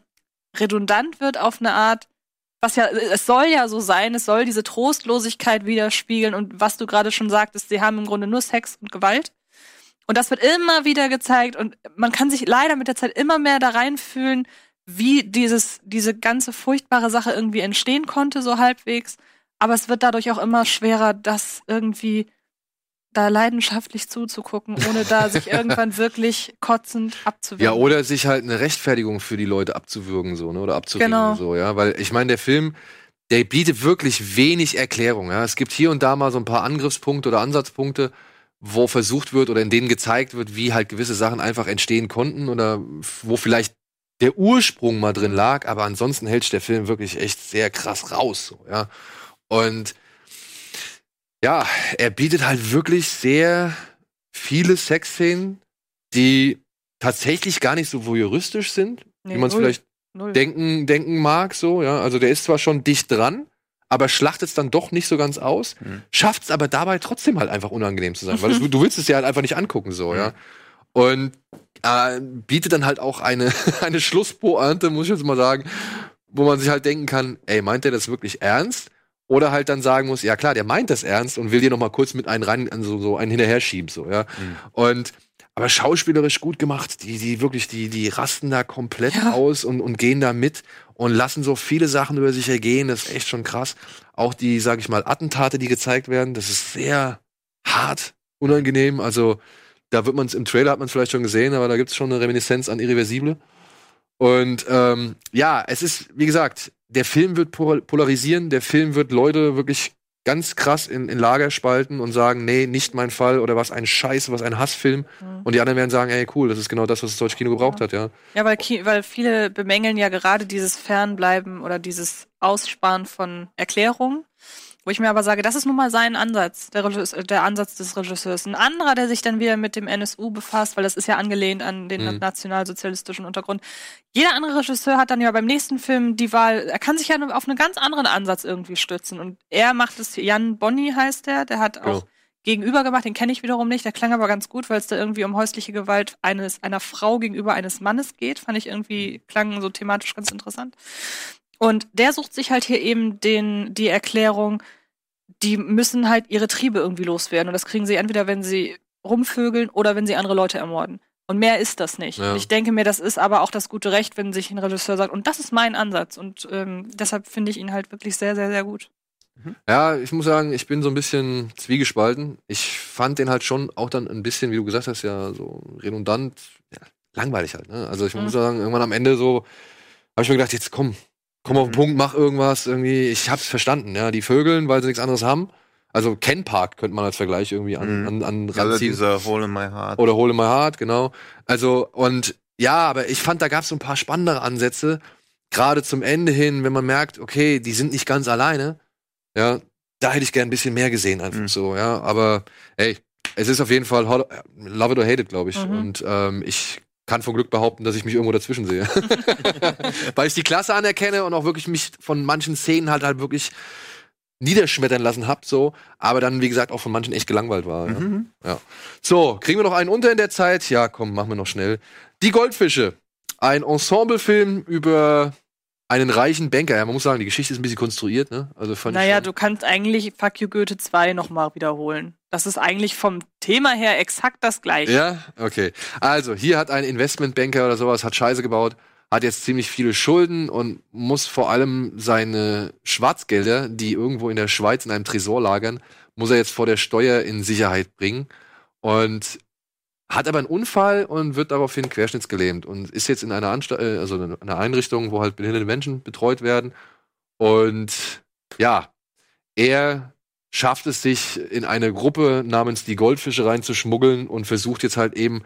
Speaker 3: redundant wird auf eine Art, was ja, es soll ja so sein, es soll diese Trostlosigkeit widerspiegeln und was du gerade schon sagtest, sie haben im Grunde nur Sex und Gewalt. Und das wird immer wieder gezeigt und man kann sich leider mit der Zeit immer mehr da reinfühlen, wie dieses, diese ganze furchtbare Sache irgendwie entstehen konnte, so halbwegs. Aber es wird dadurch auch immer schwerer, das irgendwie da leidenschaftlich zuzugucken, ohne da sich [laughs] irgendwann wirklich kotzend abzuwenden.
Speaker 2: Ja, oder sich halt eine Rechtfertigung für die Leute abzuwürgen, so, ne? Oder abzuringen,
Speaker 3: Genau.
Speaker 2: so, ja. Weil ich meine, der Film, der bietet wirklich wenig Erklärung, ja. Es gibt hier und da mal so ein paar Angriffspunkte oder Ansatzpunkte, wo versucht wird oder in denen gezeigt wird, wie halt gewisse Sachen einfach entstehen konnten oder wo vielleicht der Ursprung mal drin lag, aber ansonsten hält sich der Film wirklich echt sehr krass raus, so, ja. Und ja, er bietet halt wirklich sehr viele Sexszenen, die tatsächlich gar nicht so voyeuristisch sind,
Speaker 3: Nee,
Speaker 2: wie man es vielleicht
Speaker 3: null.
Speaker 2: denken, denken mag, so, ja. Also der ist zwar schon dicht dran, aber schlachtet es dann doch nicht so ganz aus,
Speaker 1: Mhm.
Speaker 2: schafft es aber dabei trotzdem halt einfach unangenehm zu sein, weil du, du willst es ja halt einfach nicht angucken, so, ja. Und äh, bietet dann halt auch eine, [laughs] eine Schlusspointe, muss ich jetzt mal sagen, wo man sich halt denken kann, ey, meint der das wirklich ernst? Oder halt dann sagen muss, ja klar, der meint das ernst und will dir noch mal kurz mit einen rein, also so einen hinterher schieben, so, ja. Und, aber schauspielerisch gut gemacht, die, die wirklich, die, die rasten da komplett
Speaker 3: Ja.
Speaker 2: aus und, und gehen da mit und lassen so viele Sachen über sich ergehen, das ist echt schon krass. Auch die, sag ich mal, Attentate, die gezeigt werden, das ist sehr hart, unangenehm, also, da wird man es im Trailer hat man es vielleicht schon gesehen, aber da gibt es schon eine Reminiszenz an Irreversible. Und ähm, ja, es ist, wie gesagt, der Film wird pol- polarisieren, der Film wird Leute wirklich ganz krass in, in Lager spalten und sagen, nee, nicht mein Fall oder was ein Scheiß, was ein Hassfilm.
Speaker 3: Mhm.
Speaker 2: Und die anderen werden sagen, ey, cool, das ist genau das, was das deutsche Kino gebraucht hat, ja.
Speaker 3: Ja, weil, Ki weil viele bemängeln ja gerade dieses Fernbleiben oder dieses Aussparen von Erklärungen. Wo ich mir aber sage, das ist nun mal sein Ansatz, der, der Ansatz des Regisseurs. Ein anderer, der sich dann wieder mit dem NSU befasst, weil das ist ja angelehnt an den
Speaker 2: Mhm.
Speaker 3: nationalsozialistischen Untergrund. Jeder andere Regisseur hat dann ja beim nächsten Film die Wahl, er kann sich ja auf einen ganz anderen Ansatz irgendwie stützen. Und er macht es, Jan Bonny heißt der, der hat auch
Speaker 2: Genau.
Speaker 3: gegenüber gemacht, den kenne ich wiederum nicht, der klang aber ganz gut, weil es da irgendwie um häusliche Gewalt eines, einer Frau gegenüber eines Mannes geht. Fand ich irgendwie, klang so thematisch ganz interessant. Und der sucht sich halt hier eben den, die Erklärung, die müssen halt ihre Triebe irgendwie loswerden. Und das kriegen sie entweder, wenn sie rumvögeln oder wenn sie andere Leute ermorden. Und mehr ist das nicht.
Speaker 2: Ja.
Speaker 3: Und ich denke mir, das ist aber auch das gute Recht, wenn sich ein Regisseur sagt, und das ist mein Ansatz. Und ähm, deshalb finde ich ihn halt wirklich sehr, sehr, sehr gut.
Speaker 2: Ja, ich muss sagen, ich bin so ein bisschen zwiegespalten. Ich fand den halt schon auch dann ein bisschen, wie du gesagt hast, ja, so redundant, ja, langweilig halt. Ne? Also ich
Speaker 3: Mhm.
Speaker 2: muss sagen, irgendwann am Ende so, habe ich mir gedacht, jetzt komm, komm auf den
Speaker 1: Mhm.
Speaker 2: Punkt, mach irgendwas irgendwie. Ich hab's verstanden, ja. Die Vögeln, weil sie nichts anderes haben. Also Ken Park könnte man als Vergleich irgendwie an,
Speaker 1: Mhm.
Speaker 2: an, an
Speaker 1: Also
Speaker 2: ranziehen.
Speaker 1: dieser Hole in my heart.
Speaker 2: Oder Hole in My Heart, genau. Also, und ja, aber ich fand, da gab es so ein paar spannendere Ansätze. Gerade zum Ende hin, wenn man merkt, okay, die sind nicht ganz alleine. Ja, da hätte ich gern ein bisschen mehr gesehen, einfach
Speaker 1: Mhm.
Speaker 2: so, ja. Aber, ey, es ist auf jeden Fall Love it or hate it, glaube ich.
Speaker 3: Mhm.
Speaker 2: Und ähm, ich kann von Glück behaupten, dass ich mich irgendwo dazwischen sehe. [laughs] Weil ich die Klasse anerkenne und auch wirklich mich von manchen Szenen halt halt wirklich niederschmettern lassen hab, so. Aber dann, wie gesagt, auch von manchen echt gelangweilt war. Ja.
Speaker 1: Mhm.
Speaker 2: So, kriegen wir noch einen unter in der Zeit? Ja, komm, machen wir noch schnell. Die Goldfische. Ein Ensemblefilm über einen reichen Banker. Ja, man muss sagen, die Geschichte ist ein bisschen konstruiert, ne? Also fand
Speaker 3: Naja,
Speaker 2: ich
Speaker 3: du kannst eigentlich Fuck You Goethe 2 nochmal wiederholen. Das ist eigentlich vom Thema her exakt das gleiche.
Speaker 2: Ja, okay. Also, hier hat ein Investmentbanker oder sowas, hat Scheiße gebaut, hat jetzt ziemlich viele Schulden und muss vor allem seine Schwarzgelder, die irgendwo in der Schweiz in einem Tresor lagern, muss er jetzt vor der Steuer in Sicherheit bringen. Und hat aber einen Unfall und wird daraufhin querschnittsgelähmt und ist jetzt in einer Anstalt, äh, also in einer Einrichtung, wo halt behinderte Menschen betreut werden. Und ja, er schafft es sich in eine Gruppe namens die Goldfische reinzuschmuggeln und versucht jetzt halt eben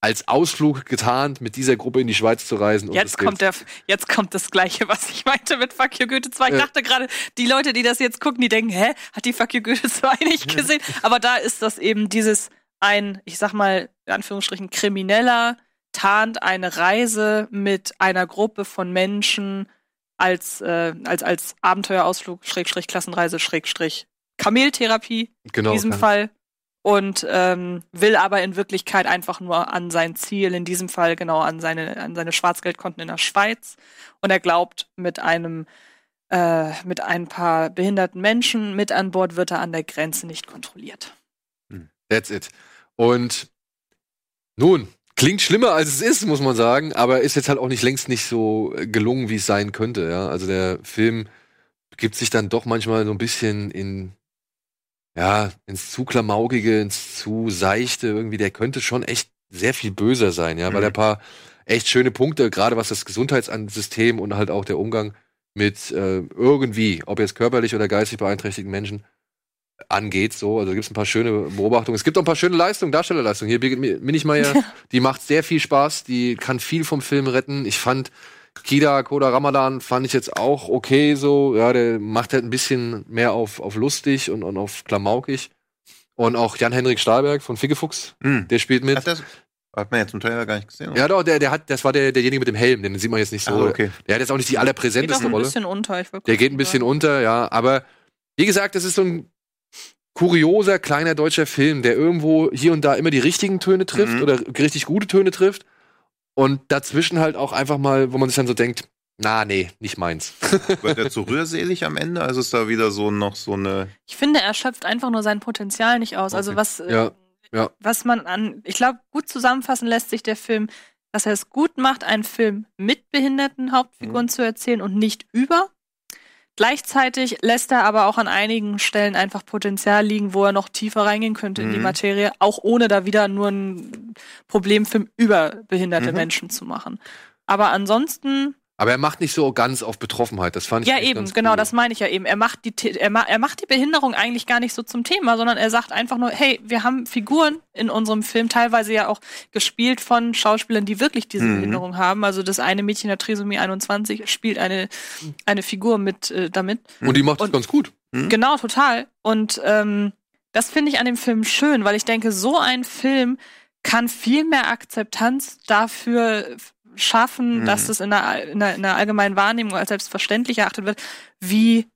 Speaker 2: als Ausflug getarnt mit dieser Gruppe in die Schweiz zu reisen. und
Speaker 3: Jetzt kommt, der, jetzt kommt das Gleiche, was ich meinte mit Fuck You Goethe 2. Ich
Speaker 2: Ja.
Speaker 3: dachte gerade, die Leute, die das jetzt gucken, die denken, hä, hat die Fuck You Goethe 2 nicht gesehen? Aber da ist das eben dieses ein, ich sag mal, in Anführungsstrichen, Krimineller tarnt eine Reise mit einer Gruppe von Menschen als, äh, als, als Abenteuerausflug, Schrägstrich, Klassenreise, Schrägstrich, Kameltherapie
Speaker 2: genau,
Speaker 3: in diesem Fall und ähm, will aber in Wirklichkeit einfach nur an sein Ziel, in diesem Fall genau an seine, an seine Schwarzgeldkonten in der Schweiz. Und er glaubt, mit einem, äh, mit ein paar behinderten Menschen mit an Bord wird er an der Grenze nicht kontrolliert.
Speaker 2: That's it. Und nun, klingt schlimmer als es ist, muss man sagen, aber ist jetzt halt auch nicht längst nicht so gelungen, wie es sein könnte. Ja? Also der Film gibt sich dann doch manchmal so ein bisschen in ja, ins zu klamaukige, ins zu seichte irgendwie. Der könnte schon echt sehr viel böser sein, ja, weil
Speaker 1: Mhm.
Speaker 2: er ein paar echt schöne Punkte, gerade was das Gesundheitssystem und halt auch der Umgang mit äh, irgendwie, ob jetzt körperlich oder geistig beeinträchtigten Menschen angeht, so. Also gibt es ein paar schöne Beobachtungen. Es gibt auch ein paar schöne Leistungen, Darstellerleistungen. Hier Birgit Mi- Minichmeier, [laughs] die macht sehr viel Spaß, die kann viel vom Film retten. Ich fand Kida Koda Ramadan fand ich jetzt auch okay so. Ja, der macht halt ein bisschen mehr auf, auf lustig und, und auf klamaukig. Und auch Jan-Henrik Stahlberg von Fickefuchs,
Speaker 1: Mhm.
Speaker 2: der spielt mit.
Speaker 1: Hat, das, hat man jetzt im Trailer gar nicht gesehen? oder?
Speaker 2: Ja, doch, der, der hat, das war der, derjenige mit dem Helm, den sieht man jetzt nicht so.
Speaker 1: Ah, okay.
Speaker 2: Der hat jetzt auch nicht die
Speaker 3: Geht auch
Speaker 2: allerpräsenteste
Speaker 3: ein
Speaker 2: Rolle.
Speaker 3: bisschen unter. Ich
Speaker 2: Der geht ein bisschen unter, ja. Aber wie gesagt, das ist so ein kurioser kleiner deutscher Film, der irgendwo hier und da immer die richtigen Töne trifft
Speaker 1: Mhm.
Speaker 2: oder richtig gute Töne trifft. Und dazwischen halt auch einfach mal, wo man sich dann so denkt, Na, nee, nicht meins. [laughs]
Speaker 1: Wird er zu rührselig am Ende? Also ist da wieder so noch so eine.
Speaker 3: Ich finde, er schöpft einfach nur sein Potenzial nicht aus. Also
Speaker 2: Okay.
Speaker 3: was, äh,
Speaker 2: Ja, ja.
Speaker 3: was man an, ich glaube, gut zusammenfassen lässt sich der Film, dass er es gut macht, einen Film mit behinderten
Speaker 2: Mhm.
Speaker 3: Hauptfiguren zu erzählen und nicht über. Gleichzeitig lässt er aber auch an einigen Stellen einfach Potenzial liegen, wo er noch tiefer reingehen könnte in die
Speaker 1: Mhm.
Speaker 3: Materie, auch ohne da wieder nur ein Problemfilm über behinderte
Speaker 1: Mhm.
Speaker 3: Menschen zu machen. Aber ansonsten
Speaker 2: Aber er macht nicht so ganz auf Betroffenheit. Das fand ich
Speaker 3: Ja, eben, genau,
Speaker 2: cool.
Speaker 3: das meine ich ja eben. Er macht, die, er, ma er macht die Behinderung eigentlich gar nicht so zum Thema, sondern er sagt einfach nur, hey, wir haben Figuren in unserem Film, teilweise ja auch gespielt von Schauspielern, die wirklich diese
Speaker 1: Mhm.
Speaker 3: Behinderung haben. Also das eine Mädchen der Trisomie 21 spielt eine, eine Figur mit äh, damit.
Speaker 2: Und die macht es
Speaker 3: Und-
Speaker 2: ganz gut.
Speaker 1: Hm?
Speaker 3: Genau, total. Und ähm, das finde ich an dem Film schön, weil ich denke, so ein Film kann viel mehr Akzeptanz dafür schaffen,
Speaker 1: Mhm.
Speaker 3: dass es in der, in, der, in der allgemeinen Wahrnehmung als selbstverständlich erachtet wird, wie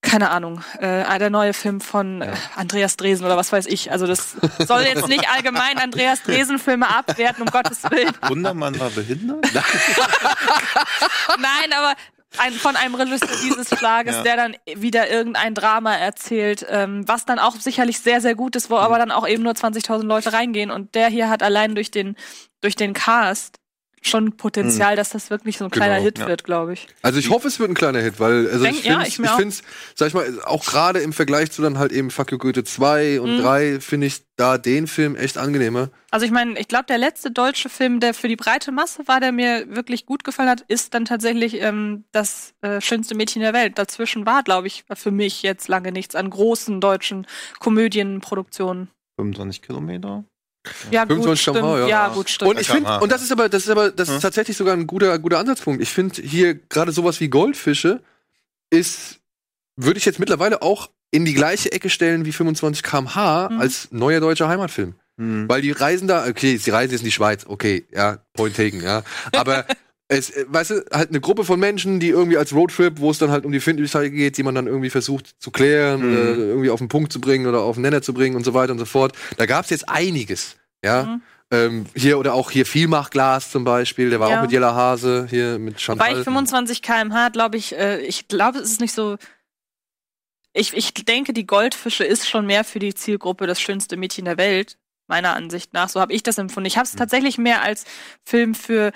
Speaker 3: keine Ahnung, äh, der neue Film von äh, Andreas Dresen oder was weiß ich. Also das soll jetzt nicht allgemein Andreas Dresen-Filme abwerten, um Gottes Willen.
Speaker 1: Wundermann war behindert? [laughs]
Speaker 3: Nein, aber ein, von einem Regisseur dieses Schlages,
Speaker 1: Ja.
Speaker 3: der dann wieder irgendein Drama erzählt, ähm, was dann auch sicherlich sehr, sehr gut ist, wo
Speaker 1: Mhm.
Speaker 3: aber dann auch eben nur 20.000 Leute reingehen. Und der hier hat allein durch den, durch den Cast schon Potenzial, dass das wirklich so ein kleiner
Speaker 2: Genau,
Speaker 3: Hit
Speaker 1: ja.
Speaker 3: wird, glaube ich.
Speaker 2: Also ich hoffe, es wird ein kleiner Hit, weil also
Speaker 3: Denk-
Speaker 2: ich
Speaker 3: ja,
Speaker 2: finde,
Speaker 3: ich
Speaker 2: ich, finde, sag ich mal, auch gerade im Vergleich zu dann halt eben Fuck You Goethe 2 und
Speaker 3: Mhm.
Speaker 2: 3 finde ich da den Film echt angenehmer.
Speaker 3: Also ich meine, ich glaube, der letzte deutsche Film, der für die breite Masse war, der mir wirklich gut gefallen hat, ist dann tatsächlich ähm, das äh, schönste Mädchen der Welt. Dazwischen war, glaube ich, für mich jetzt lange nichts an großen deutschen Komödienproduktionen.
Speaker 1: 25 Kilometer?
Speaker 3: Ja, gut,
Speaker 2: 25
Speaker 3: stimmt.
Speaker 2: km/h, ja.
Speaker 3: ja. gut, stimmt.
Speaker 2: Und ich finde, und das ist aber, das ist aber, das
Speaker 1: Ja.
Speaker 2: ist tatsächlich sogar ein guter, guter Ansatzpunkt. Ich finde hier gerade sowas wie Goldfische ist, würde ich jetzt mittlerweile auch in die gleiche Ecke stellen wie 25 km/h
Speaker 3: Mhm.
Speaker 2: als neuer deutscher Heimatfilm.
Speaker 1: Hm.
Speaker 2: Weil die reisen da, okay, sie reisen jetzt in die Schweiz, okay, ja, point taken, ja. Aber [laughs] es, äh, weißt du, halt eine Gruppe von Menschen, die irgendwie als Roadtrip, wo es dann halt um die Findlichkeit geht, die man dann irgendwie versucht zu klären,
Speaker 1: Mhm.
Speaker 2: oder irgendwie auf den Punkt zu bringen oder auf den Nenner zu bringen und so weiter und so fort. Da gab es jetzt einiges, ja.
Speaker 3: Mhm.
Speaker 2: Ähm, hier oder auch hier Vielmachglas zum Beispiel, der war
Speaker 3: Ja.
Speaker 2: auch mit Jella Hase, hier mit Chantal.
Speaker 3: Wobei ich 25 km/h, glaube ich, äh, ich glaube, es ist nicht so. Ich, ich denke, die Goldfische ist schon mehr für die Zielgruppe das schönste Mädchen der Welt, meiner Ansicht nach. So habe ich das empfunden. Ich habe es
Speaker 2: Mhm.
Speaker 3: tatsächlich mehr als Film für,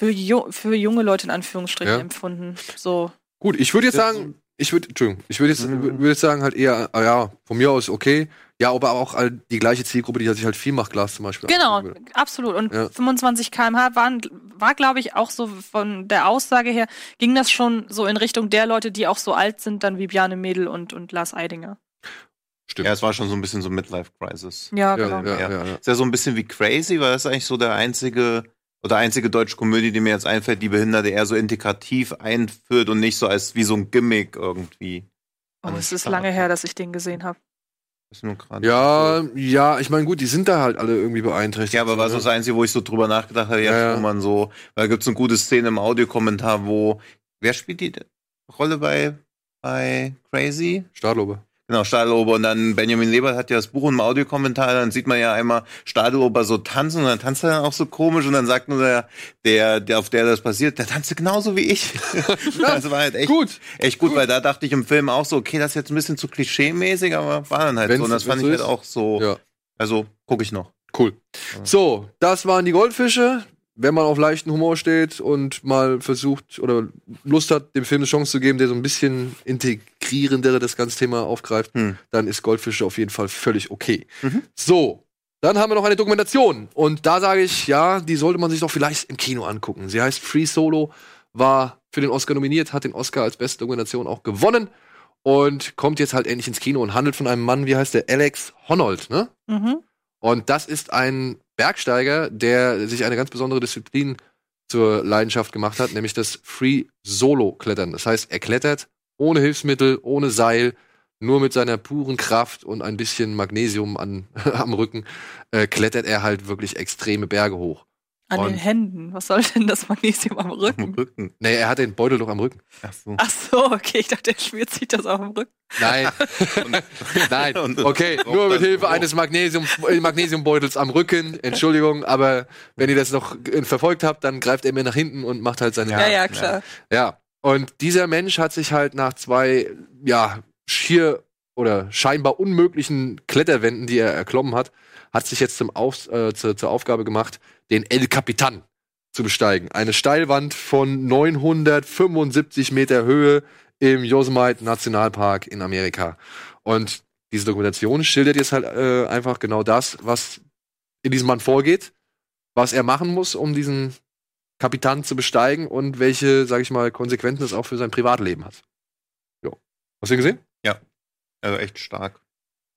Speaker 3: für, ju für junge Leute in Anführungsstrichen
Speaker 2: Ja.
Speaker 3: empfunden. So.
Speaker 2: Gut, ich würde jetzt
Speaker 1: Ja.
Speaker 2: sagen, ich würde, Entschuldigung, ich würde jetzt, würde jetzt sagen halt eher, ah ja, von mir aus okay. Ja, aber auch halt die gleiche Zielgruppe, die sich halt Vielmachglas zum Beispiel
Speaker 3: Genau, absolut. Und
Speaker 2: Ja.
Speaker 3: 25 km/h waren, war, glaube ich, auch so von der Aussage her, ging das schon so in Richtung der Leute, die auch so alt sind, dann wie Bjarne Mädel und, und Lars Eidinger.
Speaker 2: Stimmt.
Speaker 1: Ja, es war schon so ein bisschen so Midlife-Crisis.
Speaker 3: Ja,
Speaker 2: Ja,
Speaker 3: genau.
Speaker 2: ja,
Speaker 1: Ja.
Speaker 2: ja, ja.
Speaker 1: Ist ja so ein bisschen wie Crazy, weil das ist eigentlich so der einzige oder einzige deutsche Komödie, die mir jetzt einfällt, die Behinderte eher so integrativ einführt und nicht so als wie so ein Gimmick irgendwie.
Speaker 3: Oh, es ist lange her, dass ich den gesehen habe.
Speaker 1: Ist nur gerade
Speaker 2: Ja, ja, ich meine, gut, die sind da halt alle irgendwie beeinträchtigt.
Speaker 1: Ja, aber war so
Speaker 2: ne?
Speaker 1: das Einzige, wo ich so drüber nachgedacht habe, jetzt,
Speaker 2: Ja, ja.
Speaker 1: wo man so, weil da gibt's eine gute Szene im Audiokommentar, wo, wer spielt die Rolle bei, bei Crazy?
Speaker 2: Stadlober.
Speaker 1: Genau, Stadelober und dann Benjamin Lebert hat ja das Buch im Audiokommentar, dann sieht man ja einmal Stadelober so tanzen und dann tanzt er dann auch so komisch und dann sagt nur der, der, der auf der das passiert, der tanzt genauso wie ich. [laughs] das war halt echt
Speaker 2: Gut.
Speaker 1: echt gut, weil da dachte ich im Film auch so, okay, das ist jetzt ein bisschen zu klischee-mäßig, aber war dann halt
Speaker 2: Wenn's-
Speaker 1: so. Und das fand ich halt auch so.
Speaker 2: Ja.
Speaker 1: Also gucke ich noch.
Speaker 2: Cool. So, das waren die Goldfische. Wenn man auf leichten Humor steht und mal versucht oder Lust hat, dem Film eine Chance zu geben, der so ein bisschen integrierendere das ganze Thema aufgreift,
Speaker 1: Hm.
Speaker 2: dann ist Goldfische auf jeden Fall völlig okay.
Speaker 1: Mhm.
Speaker 2: So, dann haben wir noch eine Dokumentation. Und da sage ich, ja, die sollte man sich doch vielleicht im Kino angucken. Sie heißt Free Solo, war für den Oscar nominiert, hat den Oscar als beste Dokumentation auch gewonnen und kommt jetzt halt endlich ins Kino und handelt von einem Mann, wie heißt der? Alex Honnold, ne?
Speaker 3: Mhm.
Speaker 2: Und das ist ein Bergsteiger, der sich eine ganz besondere Disziplin zur Leidenschaft gemacht hat, nämlich das Free Solo Klettern. Das heißt, er klettert ohne Hilfsmittel, ohne Seil, nur mit seiner puren Kraft und ein bisschen Magnesium an, [laughs] am Rücken, äh, klettert er halt wirklich extreme Berge hoch.
Speaker 3: An
Speaker 2: Und-
Speaker 3: den Händen. Was soll denn das Magnesium am
Speaker 1: Auf dem
Speaker 3: Rücken?
Speaker 1: Rücken.
Speaker 2: Nee, er hat den Beutel doch am Rücken.
Speaker 1: Ach so.
Speaker 3: Ach so, okay. Ich dachte, er schmiert sich das auf dem Rücken.
Speaker 2: Nein. [laughs] [laughs] Nein. Okay,
Speaker 1: Auch
Speaker 2: nur mit Hilfe eines Magnesium, äh, Magnesiumbeutels am Rücken. Entschuldigung, aber wenn ihr das noch äh, verfolgt habt, dann greift er mir nach hinten und macht halt seine
Speaker 3: Ja, ja, klar.
Speaker 2: Ja, und dieser Mensch hat sich halt nach zwei, ja, schier oder scheinbar unmöglichen Kletterwänden, die er erklommen hat, hat sich jetzt zum Auf, äh, zur, zur Aufgabe gemacht, den El Capitan zu besteigen. Eine Steilwand von 975 Meter Höhe im Yosemite Nationalpark in Amerika. Und diese Dokumentation schildert jetzt halt äh, einfach genau das, was in diesem Mann vorgeht, was er machen muss, um diesen Kapitan zu besteigen und welche, sag ich mal, Konsequenzen es auch für sein Privatleben hat. Jo. Hast du ihn gesehen?
Speaker 1: Also echt stark.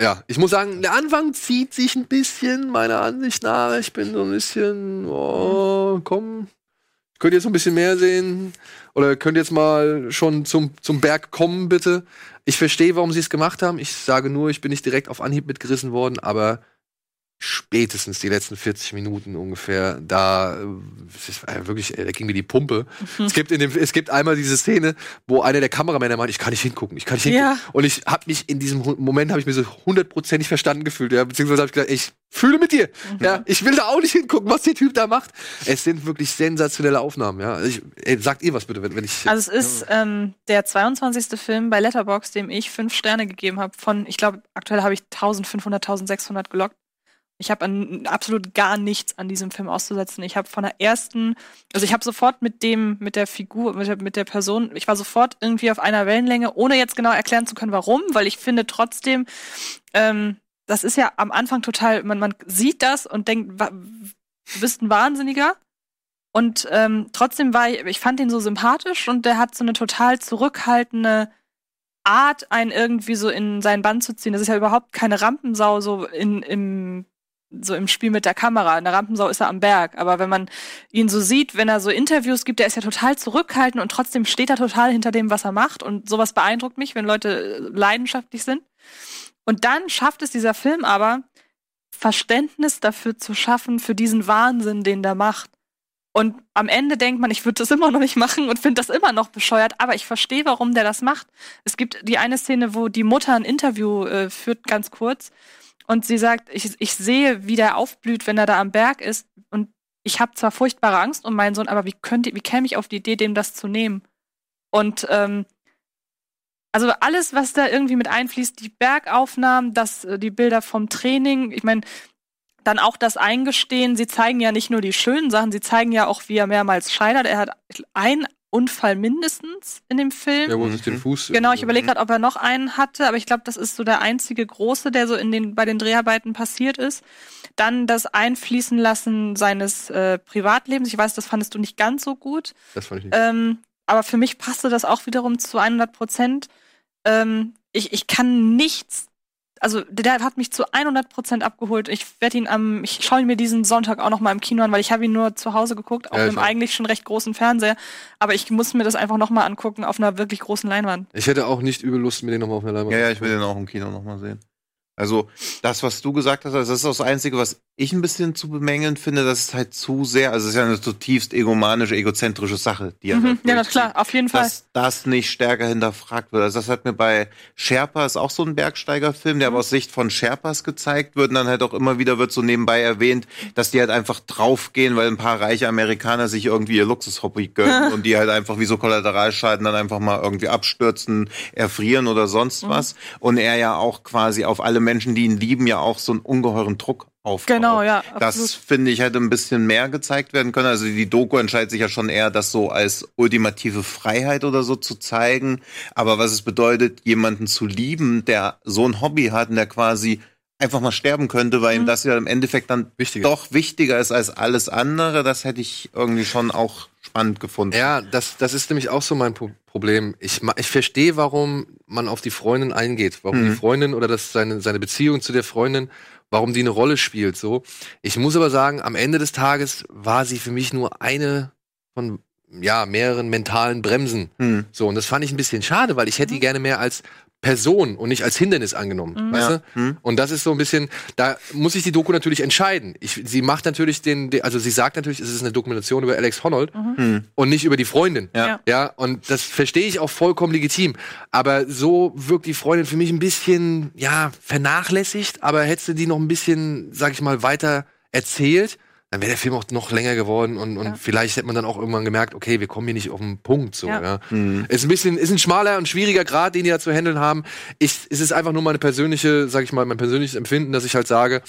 Speaker 2: Ja, ich muss sagen, der Anfang zieht sich ein bisschen, meiner Ansicht nach. Ich bin so ein bisschen, oh, komm, könnt ihr jetzt ein bisschen mehr sehen? Oder könnt ihr jetzt mal schon zum, zum Berg kommen, bitte? Ich verstehe, warum sie es gemacht haben. Ich sage nur, ich bin nicht direkt auf Anhieb mitgerissen worden, aber spätestens die letzten 40 Minuten ungefähr, da äh, äh, wirklich, äh, da ging mir die Pumpe. es gibt in dem, es gibt einmal diese Szene, wo einer der Kameramänner meint, ich kann nicht hingucken, ich kann nicht hingucken.
Speaker 3: Ja.
Speaker 2: Und ich habe mich in diesem Moment habe ich mir so hundertprozentig verstanden gefühlt, ja, beziehungsweise habe ich gedacht, ich fühle mit dir, ja, ich will da auch nicht hingucken, was der Typ da macht. Es sind wirklich sensationelle Aufnahmen, ja. Also Ich, ey, sagt ihr was bitte, wenn, wenn ich
Speaker 3: Also es ist ähm, der 22. Film bei Letterboxd, dem ich fünf Sterne gegeben habe. Von, ich glaube, aktuell habe ich 1500, 1600 gelockt. Ich habe absolut gar nichts an diesem Film auszusetzen. Ich habe von der ersten, also ich habe sofort mit dem, mit der Figur, mit der, mit der Person, ich war sofort irgendwie auf einer Wellenlänge, ohne jetzt genau erklären zu können, warum, weil ich finde trotzdem, ähm, das ist ja am Anfang total, man, man sieht das und denkt, du bist ein Wahnsinniger. Und ähm, trotzdem war ich, ich fand ihn so sympathisch und der hat so eine total zurückhaltende Art, einen irgendwie so in seinen Bann zu ziehen. Das ist ja überhaupt keine Rampensau so in, im, so im Spiel mit der Kamera. Eine Rampensau ist er am Berg. Aber wenn man ihn so sieht, wenn er so Interviews gibt, der ist ja total zurückhaltend und trotzdem steht er total hinter dem, was er macht. Und sowas beeindruckt mich, wenn Leute äh, leidenschaftlich sind. Und dann schafft es dieser Film aber, Verständnis dafür zu schaffen, für diesen Wahnsinn, den der macht. Und am Ende denkt man, ich würde das immer noch nicht machen und finde das immer noch bescheuert, aber ich verstehe, warum der das macht. Es gibt die eine Szene, wo die Mutter ein Interview äh, führt, ganz kurz, und sie sagt, ich, ich sehe, wie der aufblüht, wenn er da am Berg ist. Und ich habe zwar furchtbare Angst um meinen Sohn, aber wie könnte, wie käme ich auf die Idee, dem das zu nehmen? Und ähm, also alles, was da irgendwie mit einfließt, die Bergaufnahmen, das, äh, die Bilder vom Training, ich meine, dann auch das Eingestehen, sie zeigen ja nicht nur die schönen Sachen, sie zeigen ja auch, wie er mehrmals scheitert. Er hat einen Unfall mindestens in dem Film.
Speaker 2: ja, wo sich den Fuß
Speaker 3: Genau, ich überlege gerade, ob er noch einen hatte, aber ich glaube, das ist so der einzige große, der so in den bei den Dreharbeiten passiert ist. Dann das Einfließen lassen seines äh, Privatlebens. Ich weiß, das fandest du nicht ganz so gut,
Speaker 2: Das fand ich nicht.
Speaker 3: ähm, aber für mich passte das auch wiederum zu 100 Prozent. Ähm, ich, ich kann nichts. Also der hat mich zu 100 Prozent abgeholt. Ich werde ihn am, ich schaue ihn mir diesen Sonntag auch noch mal im Kino an, weil ich habe ihn nur zu Hause geguckt auf
Speaker 2: Ja,
Speaker 3: einem eigentlich schon recht großen Fernseher. Aber ich muss mir das einfach noch mal angucken auf einer wirklich großen Leinwand.
Speaker 2: Ich hätte auch nicht übel Lust, mir den nochmal auf einer Leinwand
Speaker 1: Ja, ja, ich will den auch im Kino nochmal sehen. Also, das, was du gesagt hast, das ist auch das Einzige, was ich ein bisschen zu bemängeln finde, das ist halt zu sehr, also es ist ja eine zutiefst egomanische, egozentrische Sache, die er
Speaker 3: Mhm, ja, das klar, auf jeden Fall.
Speaker 1: dass das nicht stärker hinterfragt wird. Also das hat mir bei Sherpa ist auch so ein Bergsteigerfilm, der aber aus Sicht von Sherpas gezeigt wird und dann halt auch immer wieder wird so nebenbei erwähnt, dass die halt einfach draufgehen, weil ein paar reiche Amerikaner sich irgendwie ihr Luxushobby gönnen [laughs] und die halt einfach wie so Kollateralschaden dann einfach mal irgendwie abstürzen, erfrieren oder sonst was. Und er ja auch quasi auf alle Menschen, die ihn lieben, ja auch so einen ungeheuren Druck aufbaut.
Speaker 3: Genau, ja,
Speaker 1: Das
Speaker 3: absolut.
Speaker 1: finde ich hätte ein bisschen mehr gezeigt werden können. Also die Doku entscheidet sich ja schon eher, das so als ultimative Freiheit oder so zu zeigen. Aber was es bedeutet, jemanden zu lieben, der so ein Hobby hat und der quasi einfach mal sterben könnte, weil ihm
Speaker 3: Mhm.
Speaker 1: das ja im Endeffekt dann
Speaker 2: Wichtiger.
Speaker 1: doch wichtiger ist als alles andere, das hätte ich irgendwie schon auch spannend gefunden.
Speaker 2: Ja, das, das ist nämlich auch so mein Pro Problem. Ich, ich verstehe, warum man auf die Freundin eingeht, warum
Speaker 1: Mhm.
Speaker 2: die Freundin oder das, seine, seine Beziehung zu der Freundin, warum die eine Rolle spielt. So, ich muss aber sagen, am Ende des Tages war sie für mich nur eine von ja mehreren mentalen Bremsen.
Speaker 1: Hm.
Speaker 2: So und das fand ich ein bisschen schade, weil ich hätte die gerne mehr als Person und nicht als Hindernis angenommen, weißt
Speaker 1: Ja.
Speaker 2: du?
Speaker 1: Hm.
Speaker 2: Und das ist so ein bisschen, da muss sich die Doku natürlich entscheiden. Ich, sie macht natürlich den, also sie sagt natürlich, es ist eine Dokumentation über Alex Honnold
Speaker 1: Hm.
Speaker 2: und nicht über die Freundin.
Speaker 1: Ja.
Speaker 3: Ja.
Speaker 2: Ja, und das verstehe ich auch vollkommen legitim. Aber so wirkt die Freundin für mich ein bisschen, ja, vernachlässigt. Aber hättest du die noch ein bisschen, sag ich mal, weiter erzählt, dann wäre der Film auch noch länger geworden und, und
Speaker 3: Ja.
Speaker 2: vielleicht hätte man dann auch irgendwann gemerkt, okay, wir kommen hier nicht auf den Punkt, so,
Speaker 3: Ja.
Speaker 2: ja.
Speaker 1: Hm.
Speaker 2: Ist ein bisschen, ist ein schmaler und schwieriger Grad, den die da zu handeln haben. Ich, es ist einfach nur meine persönliche, sag ich mal, mein persönliches Empfinden, dass ich halt sage,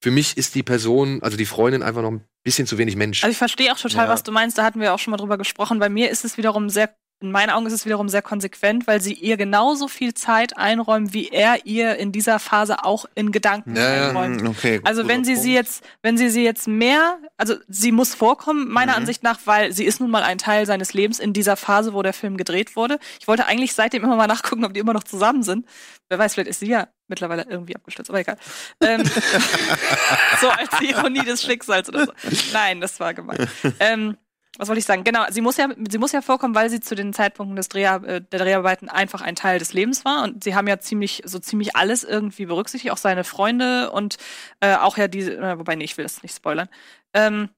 Speaker 2: für mich ist die Person, also die Freundin, einfach noch ein bisschen zu wenig Mensch.
Speaker 3: Also ich verstehe auch total,
Speaker 1: Ja.
Speaker 3: was du meinst. Da hatten wir auch schon mal drüber gesprochen. Bei mir ist es wiederum sehr, in meinen Augen ist es wiederum sehr konsequent, weil sie ihr genauso viel Zeit einräumen, wie er ihr in dieser Phase auch in Gedanken
Speaker 2: Ja,
Speaker 3: einräumt.
Speaker 1: Hm, Okay,
Speaker 3: Also wenn sie sie
Speaker 1: Punkt.
Speaker 3: jetzt, wenn sie sie jetzt mehr, also sie muss vorkommen, meiner
Speaker 1: Mhm.
Speaker 3: Ansicht nach, weil sie ist nun mal ein Teil seines Lebens in dieser Phase, wo der Film gedreht wurde. Ich wollte eigentlich seitdem immer mal nachgucken, ob die immer noch zusammen sind. Wer weiß, vielleicht ist sie ja mittlerweile irgendwie abgestürzt, aber egal. Ähm, [laughs] so als Ironie des Schicksals oder so. Nein, das war gemein. Ähm, was wollte ich sagen? Genau, sie muss ja, sie muss ja vorkommen, weil sie zu den Zeitpunkten des Dreh, äh, der Dreharbeiten einfach ein Teil des Lebens war und sie haben ja ziemlich, so ziemlich alles irgendwie berücksichtigt, auch seine Freunde und äh, auch ja diese, äh, wobei nee, ich will das nicht spoilern. Ähm,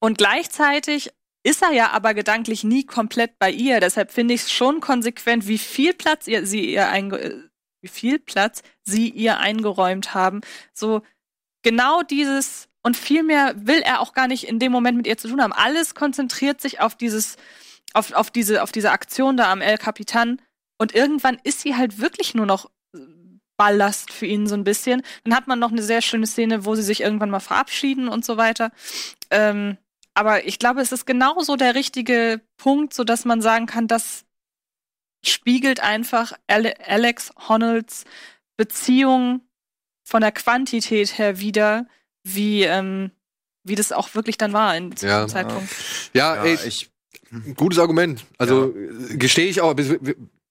Speaker 3: und gleichzeitig ist er ja aber gedanklich nie komplett bei ihr. Deshalb finde ich es schon konsequent, wie viel Platz ihr, sie ihr äh, wie viel Platz sie ihr eingeräumt haben. So genau dieses und viel mehr will er auch gar nicht in dem Moment mit ihr zu tun haben. Alles konzentriert sich auf dieses, auf, auf diese, auf diese Aktion da am El Capitan. Und irgendwann ist sie halt wirklich nur noch äh, Ballast für ihn so ein bisschen. Dann hat man noch eine sehr schöne Szene, wo sie sich irgendwann mal verabschieden und so weiter. Ähm, aber ich glaube, es ist genauso der richtige Punkt, so dass man sagen kann, das spiegelt einfach Ale Alex Honolds Beziehung von der Quantität her wieder, wie, ähm, wie das auch wirklich dann war in diesem
Speaker 2: Ja.
Speaker 3: Zeitpunkt.
Speaker 2: ja,
Speaker 1: Ja,
Speaker 2: ey,
Speaker 1: ich,
Speaker 2: gutes Argument. Also gestehe ich auch,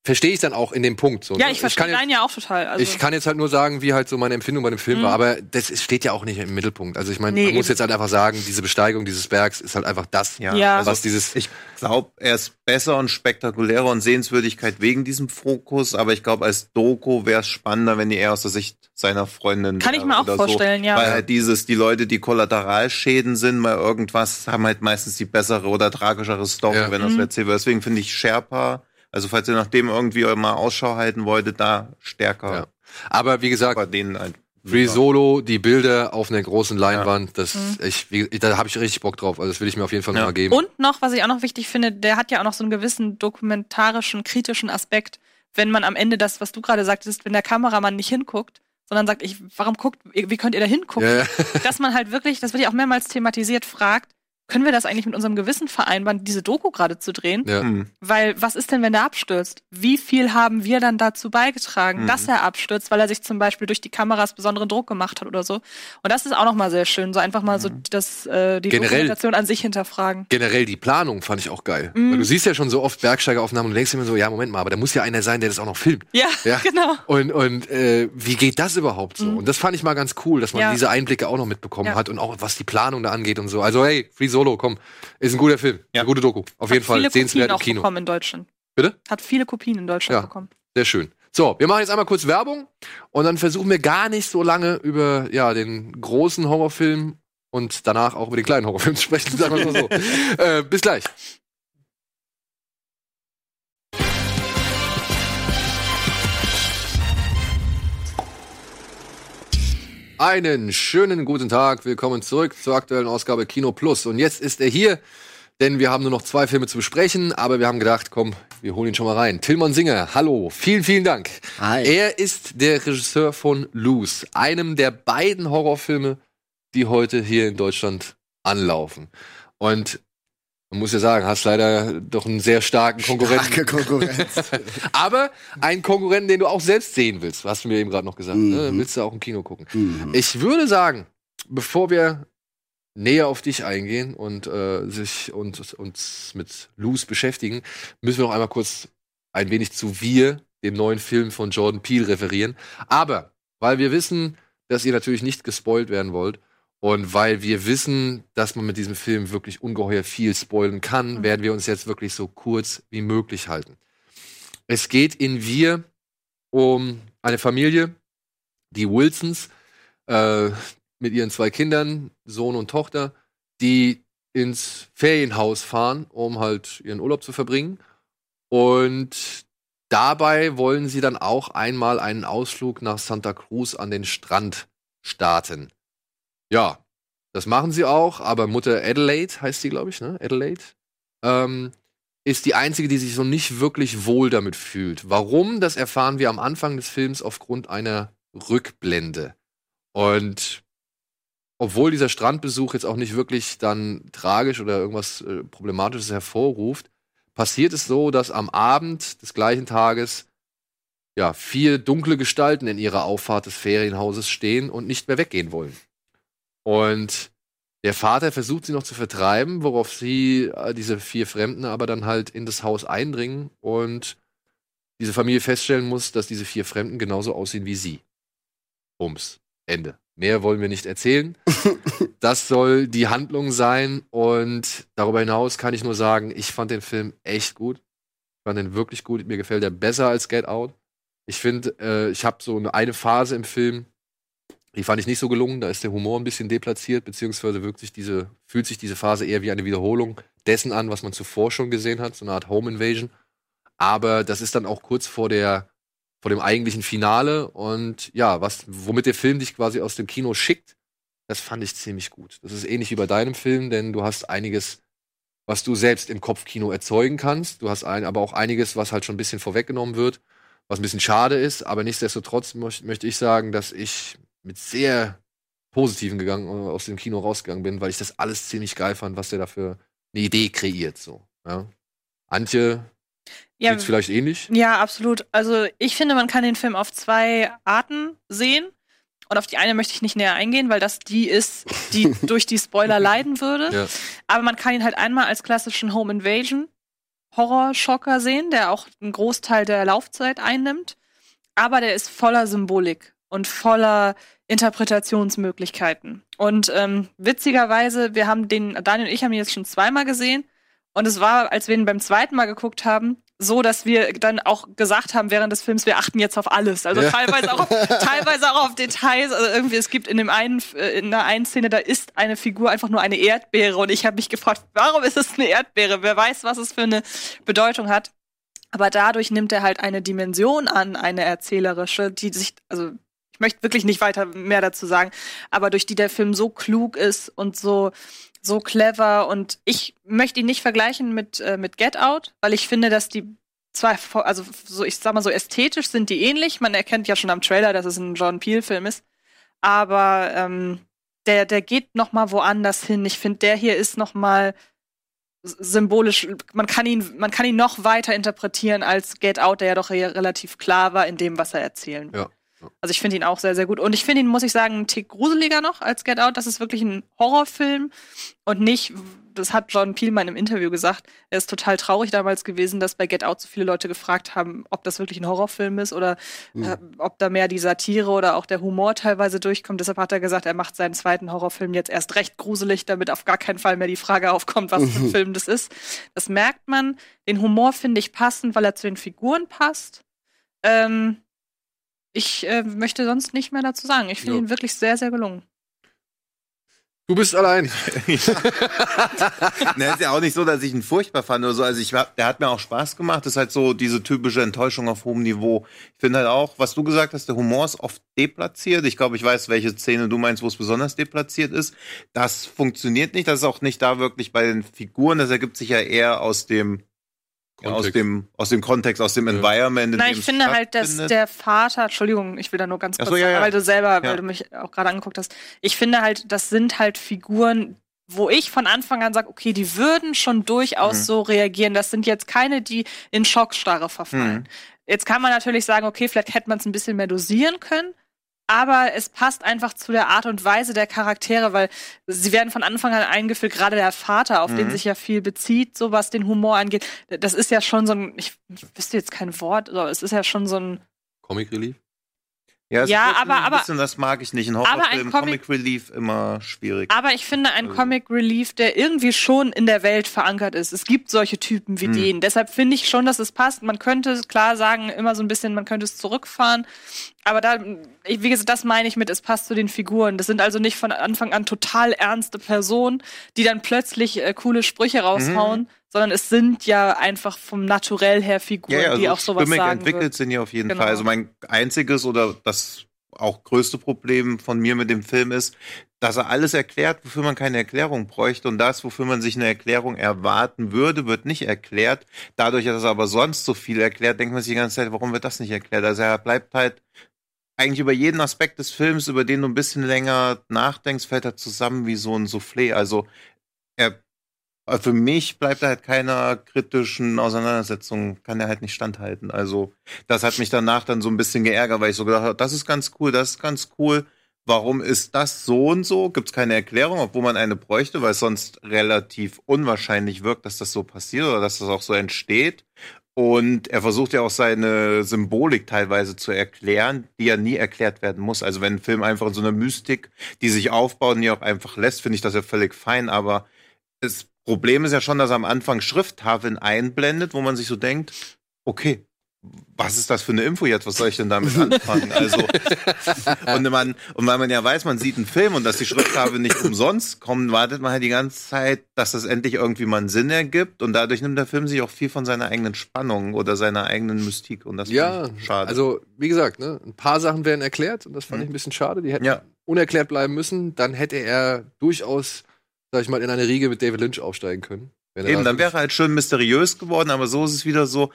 Speaker 2: verstehe ich dann auch in dem Punkt. So,
Speaker 3: Ja,
Speaker 2: ne?
Speaker 3: ich verstehe
Speaker 2: kann jetzt-
Speaker 3: deinen ja auch total. Also,
Speaker 2: ich kann jetzt halt nur sagen, wie halt so meine Empfindung bei dem Film
Speaker 3: Mhm.
Speaker 2: war, aber das ist- steht ja auch nicht im Mittelpunkt. Also ich meine,
Speaker 3: Nee,
Speaker 2: man muss
Speaker 3: eben.
Speaker 2: jetzt halt einfach sagen, diese Besteigung dieses Bergs ist halt einfach das,
Speaker 1: ja,
Speaker 3: Ja.
Speaker 1: Also,
Speaker 2: was dieses
Speaker 1: ich glaube, er ist besser und spektakulärer und Sehenswürdigkeit wegen diesem Fokus, aber ich glaube, als Doku wäre es spannender, wenn die eher aus der Sicht seiner Freundin
Speaker 3: Kann ich mir auch
Speaker 1: oder
Speaker 3: vorstellen, ja.
Speaker 1: Weil halt dieses, die Leute, die Kollateralschäden sind, mal irgendwas, haben halt meistens die bessere oder tragischere Story,
Speaker 2: Ja.
Speaker 1: wenn das
Speaker 3: Mhm.
Speaker 1: erzählt wird. Deswegen finde ich Sherpa, also falls ihr nach dem irgendwie mal Ausschau halten wolltet, da stärker.
Speaker 2: Ja. Aber wie gesagt,
Speaker 1: Bei denen halt.
Speaker 2: Free Solo, die Bilder auf einer großen Leinwand, das
Speaker 3: Mhm.
Speaker 2: ich, wie, da habe ich richtig Bock drauf. Also das will ich mir auf jeden Fall
Speaker 1: Ja.
Speaker 2: noch mal geben.
Speaker 3: Und noch, was ich auch noch wichtig finde, der hat ja auch noch so einen gewissen dokumentarischen, kritischen Aspekt, wenn man am Ende das, was du gerade sagtest, wenn der Kameramann nicht hinguckt, sondern sagt, ich, warum guckt, wie könnt ihr da hingucken?
Speaker 2: ja, ja.
Speaker 3: Dass man halt wirklich, das wird ja auch mehrmals thematisiert, fragt, können wir das eigentlich mit unserem Gewissen vereinbaren, diese Doku gerade zu drehen?
Speaker 2: ja.
Speaker 1: Hm.
Speaker 3: Weil was ist denn, wenn der abstürzt? Wie viel haben wir dann dazu beigetragen,
Speaker 1: Mhm.
Speaker 3: dass er abstürzt, weil er sich zum Beispiel durch die Kameras besonderen Druck gemacht hat oder so? Und das ist auch noch mal sehr schön, so einfach mal so das, äh, die
Speaker 2: Generell-
Speaker 3: Dokumentation an sich hinterfragen.
Speaker 2: Generell die Planung fand ich auch geil.
Speaker 3: Mhm.
Speaker 2: Weil du siehst ja schon so oft Bergsteigeraufnahmen und denkst immer so, ja, Moment mal, aber da muss ja einer sein, der das auch noch filmt.
Speaker 3: Ja,
Speaker 2: Ja. [laughs]
Speaker 3: genau.
Speaker 2: Und, und äh, wie geht das überhaupt so?
Speaker 3: Mhm.
Speaker 2: Und das fand ich mal ganz cool, dass man
Speaker 3: Ja.
Speaker 2: diese Einblicke auch noch mitbekommen
Speaker 3: Ja.
Speaker 2: hat und auch was die Planung da angeht und so. Also hey, Free Solo, komm, ist ein guter Film,
Speaker 1: Ja.
Speaker 2: eine gute Doku, auf jeden
Speaker 3: Hat
Speaker 2: Fall
Speaker 3: viele
Speaker 2: sehenswert
Speaker 3: Kopien
Speaker 2: im
Speaker 3: auch
Speaker 2: Kino.
Speaker 3: bekommen in Deutschland.
Speaker 2: Bitte?
Speaker 3: Hat viele Kopien in Deutschland
Speaker 2: Ja.
Speaker 3: bekommen.
Speaker 2: Sehr schön. So, wir machen jetzt einmal kurz Werbung und dann versuchen wir gar nicht so lange über ja den großen Horrorfilm und danach auch über den kleinen Horrorfilm zu sprechen, [laughs] sagen wir mal so. äh, bis gleich. Einen schönen guten Tag. Willkommen zurück zur aktuellen Ausgabe Kino Plus. Und jetzt ist er hier, denn wir haben nur noch zwei Filme zu besprechen, aber wir haben gedacht, komm, wir holen ihn schon mal rein. Tillmann Singer, hallo, vielen, vielen Dank.
Speaker 6: Hi.
Speaker 2: Er ist der Regisseur von Loose, einem der beiden Horrorfilme, die heute hier in Deutschland anlaufen. Und man muss ja sagen, hast leider doch einen sehr starken Konkurrenten.
Speaker 6: Starke Konkurrenz. [laughs]
Speaker 2: Aber einen Konkurrenten, den du auch selbst sehen willst, hast du mir eben gerade noch gesagt. Ne?
Speaker 6: Mhm.
Speaker 2: Willst du auch im Kino gucken?
Speaker 6: Mhm.
Speaker 2: Ich würde sagen, bevor wir näher auf dich eingehen und äh, sich und uns mit Loose beschäftigen, müssen wir noch einmal kurz ein wenig zu Wir, dem neuen Film von Jordan Peele, referieren. Aber weil wir wissen, dass ihr natürlich nicht gespoilt werden wollt und weil wir wissen, dass man mit diesem Film wirklich ungeheuer viel spoilen kann,
Speaker 3: Mhm.
Speaker 2: werden wir uns jetzt wirklich so kurz wie möglich halten. Es geht in Wir um eine Familie, die Wilsons, äh, mit ihren zwei Kindern, Sohn und Tochter, die ins Ferienhaus fahren, um halt ihren Urlaub zu verbringen. Und dabei wollen sie dann auch einmal einen Ausflug nach Santa Cruz an den Strand starten. Ja, das machen sie auch, aber Mutter Adelaide heißt sie, glaube ich, ne? Adelaide. Ähm, ist die einzige, die sich so nicht wirklich wohl damit fühlt. Warum? Das erfahren wir am Anfang des Films aufgrund einer Rückblende. Und obwohl dieser Strandbesuch jetzt auch nicht wirklich dann tragisch oder irgendwas äh, Problematisches hervorruft, passiert es so, dass am Abend des gleichen Tages ja vier dunkle Gestalten in ihrer Auffahrt des Ferienhauses stehen und nicht mehr weggehen wollen. Und der Vater versucht sie noch zu vertreiben, worauf sie, äh, diese vier Fremden, aber dann halt in das Haus eindringen und diese Familie feststellen muss, dass diese vier Fremden genauso aussehen wie sie. Bums. Ende. Mehr wollen wir nicht erzählen. [laughs] Das soll die Handlung sein. Und darüber hinaus kann ich nur sagen, ich fand den Film echt gut. Ich fand den wirklich gut. Mir gefällt er besser als Get Out. Ich finde, äh, ich habe so eine, eine Phase im Film, die fand ich nicht so gelungen. Da ist der Humor ein bisschen deplatziert, beziehungsweise wirkt sich diese, fühlt sich diese Phase eher wie eine Wiederholung dessen an, was man zuvor schon gesehen hat, so eine Art Home Invasion. Aber das ist dann auch kurz vor der vor dem eigentlichen Finale und ja, was womit der Film dich quasi aus dem Kino schickt, das fand ich ziemlich gut. Das ist ähnlich wie bei deinem Film, denn du hast einiges, was du selbst im Kopfkino erzeugen kannst. Du hast ein, aber auch einiges, was halt schon ein bisschen vorweggenommen wird, was ein bisschen schade ist. Aber nichtsdestotrotz möchte ich sagen, dass ich mit sehr positiven gegangen äh, aus dem Kino rausgegangen bin, weil ich das alles ziemlich geil fand, was der da für eine Idee kreiert. So, ja. Antje,
Speaker 3: Ja,
Speaker 2: Sieht's vielleicht ähnlich?
Speaker 3: Ja, absolut. Also ich finde, man kann den Film auf zwei Arten sehen. Und auf die eine möchte ich nicht näher eingehen, weil das die ist, die [laughs] durch die Spoiler leiden würde.
Speaker 2: Ja.
Speaker 3: Aber man kann ihn halt einmal als klassischen Home Invasion Horrorschocker sehen, der auch einen Großteil der Laufzeit einnimmt. Aber der ist voller Symbolik und voller Interpretationsmöglichkeiten. Und ähm, witzigerweise, wir haben den, Daniel und ich haben ihn jetzt schon zweimal gesehen. Und es war, als wir ihn beim zweiten Mal geguckt haben, so, dass wir dann auch gesagt haben während des Films, wir achten jetzt auf alles. Also
Speaker 2: Ja.
Speaker 3: teilweise auch, auf, [laughs] teilweise auch auf Details. Also irgendwie, es gibt in dem einen, äh, in der einen Szene, da ist eine Figur einfach nur eine Erdbeere. Und ich habe mich gefragt, warum ist es eine Erdbeere? Wer weiß, was es für eine Bedeutung hat. Aber dadurch nimmt er halt eine Dimension an, eine erzählerische, die sich, also ich möchte wirklich nicht weiter mehr dazu sagen, aber durch die der Film so klug ist und so so clever und ich möchte ihn nicht vergleichen mit äh, mit Get Out, weil ich finde, dass die zwei, also so ich sag mal so ästhetisch sind die ähnlich. Man erkennt ja schon am Trailer, dass es ein John Peel Film ist, aber ähm, der der geht noch mal woanders hin. Ich finde, der hier ist noch mal symbolisch. Man kann ihn man kann ihn noch weiter interpretieren als Get Out, der ja doch re- relativ klar war in dem, was er erzählen will.
Speaker 2: Ja.
Speaker 3: Also ich finde ihn auch sehr, sehr gut. Und ich finde ihn, muss ich sagen, einen Tick gruseliger noch als Get Out. Das ist wirklich ein Horrorfilm und nicht, das hat John Peel mal in einem Interview gesagt, er ist total traurig damals gewesen, dass bei Get Out so viele Leute gefragt haben, ob das wirklich ein Horrorfilm ist oder äh, ob da mehr die Satire oder auch der Humor teilweise durchkommt. Deshalb hat er gesagt, er macht seinen zweiten Horrorfilm jetzt erst recht gruselig, damit auf gar keinen Fall mehr die Frage aufkommt, was für ein Film das ist. Das merkt man. Den Humor finde ich passend, weil er zu den Figuren passt. Ähm, ich äh, möchte sonst nicht mehr dazu sagen. Ich finde
Speaker 2: Ja.
Speaker 3: ihn wirklich sehr, sehr gelungen.
Speaker 2: Du bist allein. [laughs]
Speaker 1: Ne, ist ja auch nicht so, dass ich ihn furchtbar fand oder so. Also ich war, der hat mir auch Spaß gemacht. Das ist halt so diese typische Enttäuschung auf hohem Niveau. Ich finde halt auch, was du gesagt hast, der Humor ist oft deplatziert. Ich glaube, ich weiß, welche Szene du meinst, wo es besonders deplatziert ist. Das funktioniert nicht. Das ist auch nicht da wirklich bei den Figuren. Das ergibt sich ja eher aus dem ja, aus dem aus dem Kontext, aus dem Environment. In
Speaker 3: Nein, ich finde halt, dass der Vater, Entschuldigung, ich will da nur ganz kurz,
Speaker 1: so, ja,
Speaker 3: sagen,
Speaker 1: ja.
Speaker 3: weil du selber,
Speaker 1: Ja.
Speaker 3: weil du mich auch gerade angeguckt hast. Ich finde halt, das sind halt Figuren, wo ich von Anfang an sage, okay, die würden schon durchaus
Speaker 1: Mhm.
Speaker 3: so reagieren. Das sind jetzt keine, die in Schockstarre verfallen.
Speaker 1: Mhm.
Speaker 3: Jetzt kann man natürlich sagen, okay, vielleicht hätte man es ein bisschen mehr dosieren können. Aber es passt einfach zu der Art und Weise der Charaktere, weil sie werden von Anfang an eingeführt, gerade der Vater, auf den
Speaker 1: Mhm.
Speaker 3: sich ja viel bezieht, so was den Humor angeht. Das ist ja schon so ein, ich, ich wüsste jetzt kein Wort, aber es ist ja schon so ein
Speaker 2: Comic Relief?
Speaker 1: Ja,
Speaker 3: Ja, aber-
Speaker 1: ein
Speaker 3: aber-
Speaker 1: bisschen, das mag ich nicht.
Speaker 3: Ein
Speaker 1: Horrorfilmen,
Speaker 3: Comic-
Speaker 1: Comic Relief immer schwierig.
Speaker 3: Aber ich finde ein
Speaker 1: Also-
Speaker 3: Comic Relief, der irgendwie schon in der Welt verankert ist. Es gibt solche Typen wie
Speaker 1: Hm.
Speaker 3: den. Deshalb finde ich schon, dass es passt. Man könnte klar sagen, immer so ein bisschen, man könnte es zurückfahren. Aber da, wie gesagt, das meine ich mit, es passt zu den Figuren. Das sind also nicht von Anfang an total ernste Personen, die dann plötzlich äh, coole Sprüche raushauen, sondern es sind ja einfach vom Naturell her Figuren,
Speaker 1: ja, ja,
Speaker 3: die
Speaker 1: also
Speaker 3: auch sowas
Speaker 1: stimmig
Speaker 3: sagen
Speaker 1: entwickelt
Speaker 3: würden.
Speaker 1: sind die auf jeden
Speaker 3: Genau.
Speaker 1: Fall. Also mein einziges oder das auch größte Problem von mir mit dem Film ist, dass er alles erklärt, wofür man keine Erklärung bräuchte und das, wofür man sich eine Erklärung erwarten würde, wird nicht erklärt. Dadurch, dass er aber sonst so viel erklärt, denkt man sich die ganze Zeit, warum wird das nicht erklärt? Also er bleibt halt eigentlich über jeden Aspekt des Films, über den du ein bisschen länger nachdenkst, fällt er zusammen wie so ein Soufflé. Also er aber für mich bleibt er halt keiner kritischen Auseinandersetzung, kann er halt nicht standhalten. Also, das hat mich danach dann so ein bisschen geärgert, weil ich so gedacht habe, das ist ganz cool, das ist ganz cool. Warum ist das so und so? Gibt es keine Erklärung, obwohl man eine bräuchte, weil es sonst relativ unwahrscheinlich wirkt, dass das so passiert oder dass das auch so entsteht. Und er versucht ja auch seine Symbolik teilweise zu erklären, die ja nie erklärt werden muss. Also wenn ein Film einfach in so einer Mystik, die sich aufbaut und die auch einfach lässt, finde ich das ja völlig fein. Aber das Problem ist ja schon, dass er am Anfang Schrifttafeln einblendet, wo man sich so denkt, okay, was ist das für eine Info jetzt? Was soll ich denn damit [laughs] anfangen? Also, und man, und weil man ja weiß, man sieht einen Film und dass die Schrifttafeln nicht umsonst kommen, wartet man halt die ganze Zeit, dass das endlich irgendwie mal einen Sinn ergibt und dadurch nimmt der Film sich auch viel von seiner eigenen Spannung oder seiner eigenen Mystik und das
Speaker 2: Ja,
Speaker 1: schade.
Speaker 2: also wie gesagt, ne, ein paar Sachen werden erklärt und das fand
Speaker 1: Mhm.
Speaker 2: ich ein bisschen schade. Die hätten
Speaker 1: Ja.
Speaker 2: unerklärt bleiben müssen. Dann hätte er durchaus, sag ich mal, in eine Riege mit David Lynch aufsteigen können. Wenn
Speaker 1: Eben,
Speaker 2: da
Speaker 1: dann wäre halt schön mysteriös geworden, aber so ist es wieder so,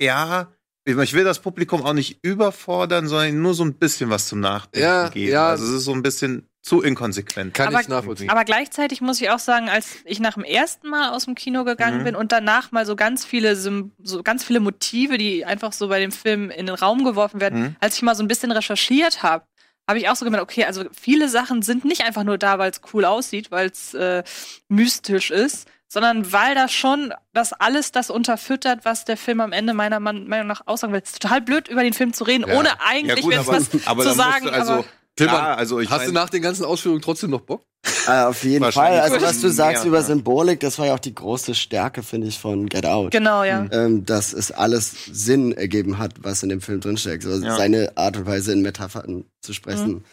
Speaker 1: ja, ich will das Publikum auch nicht überfordern, sondern nur so ein bisschen was zum Nachdenken
Speaker 2: Ja,
Speaker 1: geben.
Speaker 2: ja.
Speaker 1: Also es ist so ein bisschen zu inkonsequent.
Speaker 2: kann
Speaker 3: Aber-
Speaker 2: ich nachvollziehen.
Speaker 3: Aber gleichzeitig muss ich auch sagen, als ich nach dem ersten Mal aus dem Kino gegangen
Speaker 1: Mhm.
Speaker 3: bin und danach mal so ganz viele so ganz viele Motive, die einfach so bei dem Film in den Raum geworfen werden,
Speaker 1: Mhm.
Speaker 3: als ich mal so ein bisschen recherchiert habe, habe ich auch so gemerkt, okay, also viele Sachen sind nicht einfach nur da, weil es cool aussieht, weil es äh, mystisch ist, sondern weil das schon das alles das unterfüttert, was der Film am Ende meiner Meinung nach aussagen will. Es ist total blöd, über den Film zu reden,
Speaker 2: Ja.
Speaker 3: ohne eigentlich
Speaker 1: gut,
Speaker 3: jetzt
Speaker 1: aber,
Speaker 3: was [laughs]
Speaker 1: aber
Speaker 3: zu sagen.
Speaker 1: also,
Speaker 2: Tillmann,
Speaker 1: klar, also ich
Speaker 2: Hast du
Speaker 1: mein,
Speaker 2: nach den ganzen Ausführungen trotzdem noch Bock?
Speaker 6: Äh, auf jeden Fall. Also was du
Speaker 1: mehr,
Speaker 6: sagst über
Speaker 1: ja.
Speaker 6: Symbolik, das war ja auch die große Stärke, finde ich, von Get Out.
Speaker 3: genau, ja.
Speaker 6: Ähm, dass es alles Sinn ergeben hat, was in dem Film drinsteckt. Also
Speaker 1: Ja.
Speaker 6: Seine Art und Weise in Metaphern zu sprechen,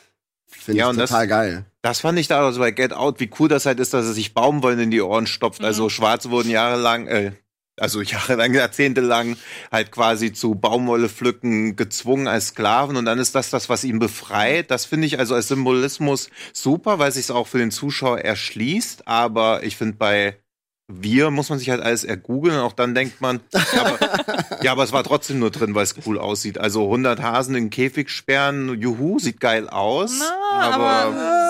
Speaker 6: finde
Speaker 1: Ja,
Speaker 6: ich
Speaker 1: und das-
Speaker 6: total geil.
Speaker 1: Das fand ich da also bei Get Out, wie cool das halt ist, dass er sich Baumwollen in die Ohren stopft.
Speaker 3: Mhm.
Speaker 1: Also Schwarze wurden jahrelang, äh, also jahrelang, [laughs] jahrzehntelang halt quasi zu Baumwolle pflücken gezwungen als Sklaven und dann ist das das, was ihn befreit. Das finde ich also als Symbolismus super, weil sich es auch für den Zuschauer erschließt. Aber ich finde bei wir muss man sich halt alles ergoogeln und auch dann denkt man, [laughs] ja aber, ja, aber es war trotzdem nur drin, weil es cool aussieht. Also 100 Hasen in den Käfig sperren, juhu, sieht geil aus.
Speaker 3: Na,
Speaker 1: aber,
Speaker 3: aber-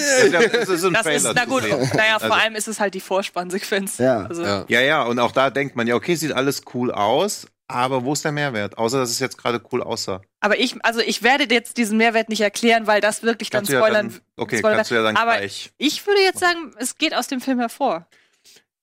Speaker 1: das ist im
Speaker 3: Das
Speaker 1: Trailer
Speaker 3: ist, na gut, naja, vor
Speaker 1: Also-
Speaker 3: allem ist es halt die Vorspannsequenz.
Speaker 6: Ja.
Speaker 3: Also,
Speaker 2: Ja.
Speaker 1: Ja, ja, und auch da denkt man, ja, okay, sieht alles cool aus, aber wo ist der Mehrwert? Außer, dass es jetzt gerade cool aussah.
Speaker 3: Aber ich, also ich werde jetzt diesen Mehrwert nicht erklären, weil das wirklich dann
Speaker 1: Kannst du ja
Speaker 3: spoilern.
Speaker 1: dann, okay,
Speaker 3: spoilern
Speaker 1: kannst du ja dann
Speaker 3: aber
Speaker 1: gleich.
Speaker 3: ich würde jetzt sagen, es geht aus dem Film hervor.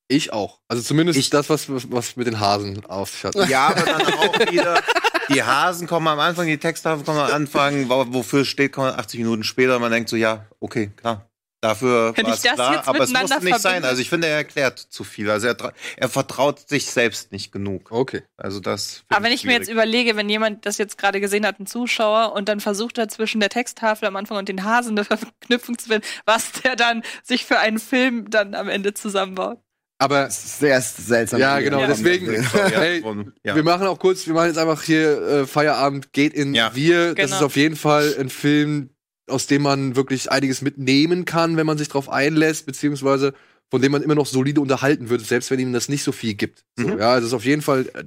Speaker 2: Ich auch. Also zumindest
Speaker 1: Ich-
Speaker 2: das, was, was, mit den Hasen auf sich hat. [laughs]
Speaker 1: Ja, aber dann auch wieder, die Hasen kommen am Anfang, die Texttafeln kommen am Anfang, wo- wofür steht, kommen 80 Minuten später, man denkt so, ja, okay, klar. Dafür war
Speaker 3: ich
Speaker 1: es
Speaker 3: das
Speaker 1: klar,
Speaker 3: jetzt
Speaker 1: aber es
Speaker 3: miteinander
Speaker 1: muss nicht sein. Also ich finde, er erklärt zu viel. Also er, er vertraut sich selbst nicht genug.
Speaker 2: Okay.
Speaker 1: Also das.
Speaker 3: Aber wenn ich mir jetzt
Speaker 1: schwierig.
Speaker 3: überlege, wenn jemand das jetzt gerade gesehen hat, ein Zuschauer, und dann versucht er zwischen der Texttafel am Anfang und den Hasen eine Verknüpfung zu finden, was der dann sich für einen Film dann am Ende zusammenbaut.
Speaker 2: Aber
Speaker 6: Das ist sehr seltsam.
Speaker 2: Ja, genau,
Speaker 3: Ja.
Speaker 2: deswegen. [laughs] Hey,
Speaker 1: ja.
Speaker 2: Wir machen auch kurz, wir machen jetzt einfach hier äh, Feierabend, geht in
Speaker 1: Ja.
Speaker 2: Wir. Das
Speaker 3: Genau.
Speaker 2: ist auf jeden Fall ein Film, aus dem man wirklich einiges mitnehmen kann, wenn man sich drauf einlässt, beziehungsweise von dem man immer noch solide unterhalten wird, selbst wenn ihm das nicht so viel gibt. So,
Speaker 1: Mhm.
Speaker 2: Ja, es ist auf jeden Fall äh,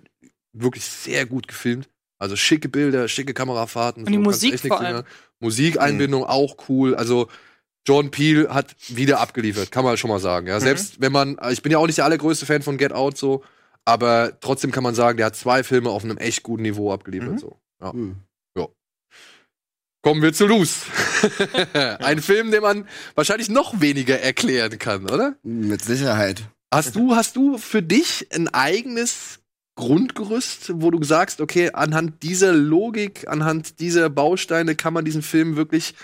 Speaker 2: wirklich sehr gut gefilmt. Also schicke Bilder, schicke Kamerafahrten.
Speaker 3: Und die
Speaker 2: so,
Speaker 3: Musik vor allem.
Speaker 2: mehr- Musikeinbindung auch cool. Also Jordan Peele hat wieder abgeliefert, kann man schon mal sagen. Ja,
Speaker 1: Mhm.
Speaker 2: selbst wenn man, ich bin ja auch nicht der allergrößte Fan von Get Out so, aber trotzdem kann man sagen, der hat zwei Filme auf einem echt guten Niveau abgeliefert.
Speaker 1: Mhm.
Speaker 2: So. Ja.
Speaker 6: Hm.
Speaker 2: Kommen wir zu Loose. [laughs] Ein Film, den man wahrscheinlich noch weniger erklären kann, oder?
Speaker 6: Mit Sicherheit.
Speaker 2: Hast du, hast du für dich ein eigenes Grundgerüst, wo du sagst, okay, anhand dieser Logik, anhand dieser Bausteine kann man diesen Film wirklich,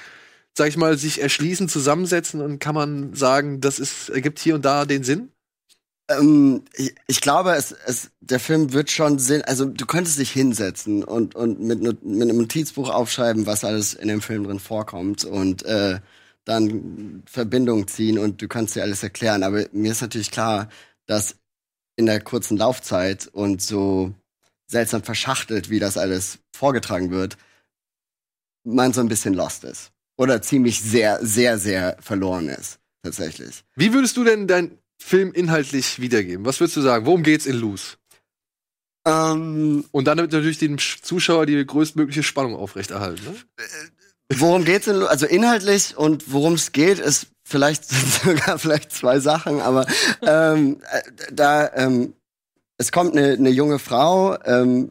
Speaker 2: sag ich mal, sich erschließen, zusammensetzen und kann man sagen, das ist, ergibt hier und da den Sinn?
Speaker 6: Ähm, ich, ich glaube, es, es, der Film wird schon Sinn, also du könntest dich hinsetzen und, und mit, mit einem Notizbuch aufschreiben, was alles in dem Film drin vorkommt und äh, dann Verbindung ziehen und du kannst dir alles erklären. Aber mir ist natürlich klar, dass in der kurzen Laufzeit und so seltsam verschachtelt, wie das alles vorgetragen wird, man so ein bisschen lost ist. Oder ziemlich sehr, sehr, sehr verloren ist, tatsächlich.
Speaker 2: Wie würdest du denn deinen Film inhaltlich wiedergeben? Was würdest du sagen? Worum geht's in Loose?
Speaker 6: Ähm,
Speaker 2: Und dann natürlich dem Sch- Zuschauer die größtmögliche Spannung aufrechterhalten. Ne?
Speaker 6: worum geht's denn? Also inhaltlich und worum es geht, ist vielleicht [laughs] sogar vielleicht zwei Sachen, aber ähm, äh, da ähm, es kommt eine, eine junge Frau, ähm,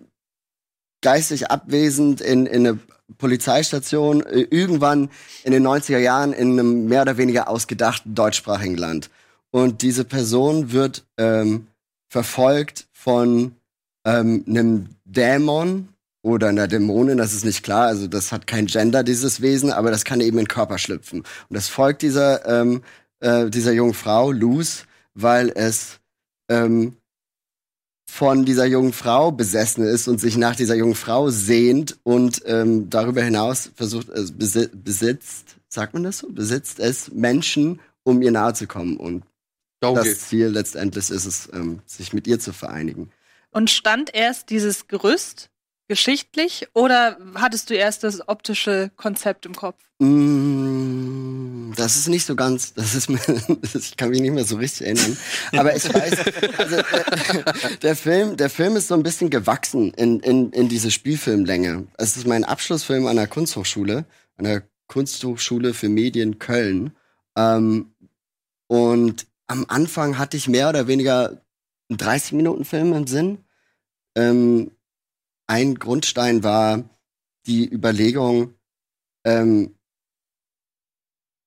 Speaker 6: geistig abwesend in, in eine Polizeistation, äh, irgendwann in den 90er Jahren in einem mehr oder weniger ausgedachten deutschsprachigen Land. Und diese Person wird ähm, verfolgt von ähm, einem Dämon oder einer Dämonin, das ist nicht klar. Also das hat kein Gender, dieses Wesen, aber das kann eben in den Körper schlüpfen. Und das folgt dieser, ähm, äh, dieser jungen Frau, Luz, weil es ähm, von dieser jungen Frau besessen ist und sich nach dieser jungen Frau sehnt und ähm, darüber hinaus versucht, es besi besitzt, sagt man das so? Besitzt es Menschen, um ihr nahe zu kommen. Und
Speaker 2: Darum
Speaker 6: das
Speaker 2: geht's.
Speaker 6: Ziel letztendlich ist es, ähm, sich mit ihr zu vereinigen.
Speaker 3: Und stand erst dieses Gerüst geschichtlich oder hattest du erst das optische Konzept im Kopf?
Speaker 6: Mm, Das ist nicht so ganz, das ist mir, [laughs] ich kann mich nicht mehr so richtig erinnern. Aber ich weiß, [laughs] also, äh, der Film, der Film ist so ein bisschen gewachsen in, in, in diese Spielfilmlänge. Es ist mein Abschlussfilm an der Kunsthochschule, an der Kunsthochschule für Medien Köln. Ähm, und am Anfang hatte ich mehr oder weniger einen 30-Minuten-Film im Sinn. Ähm, ein Grundstein war die Überlegung, ähm,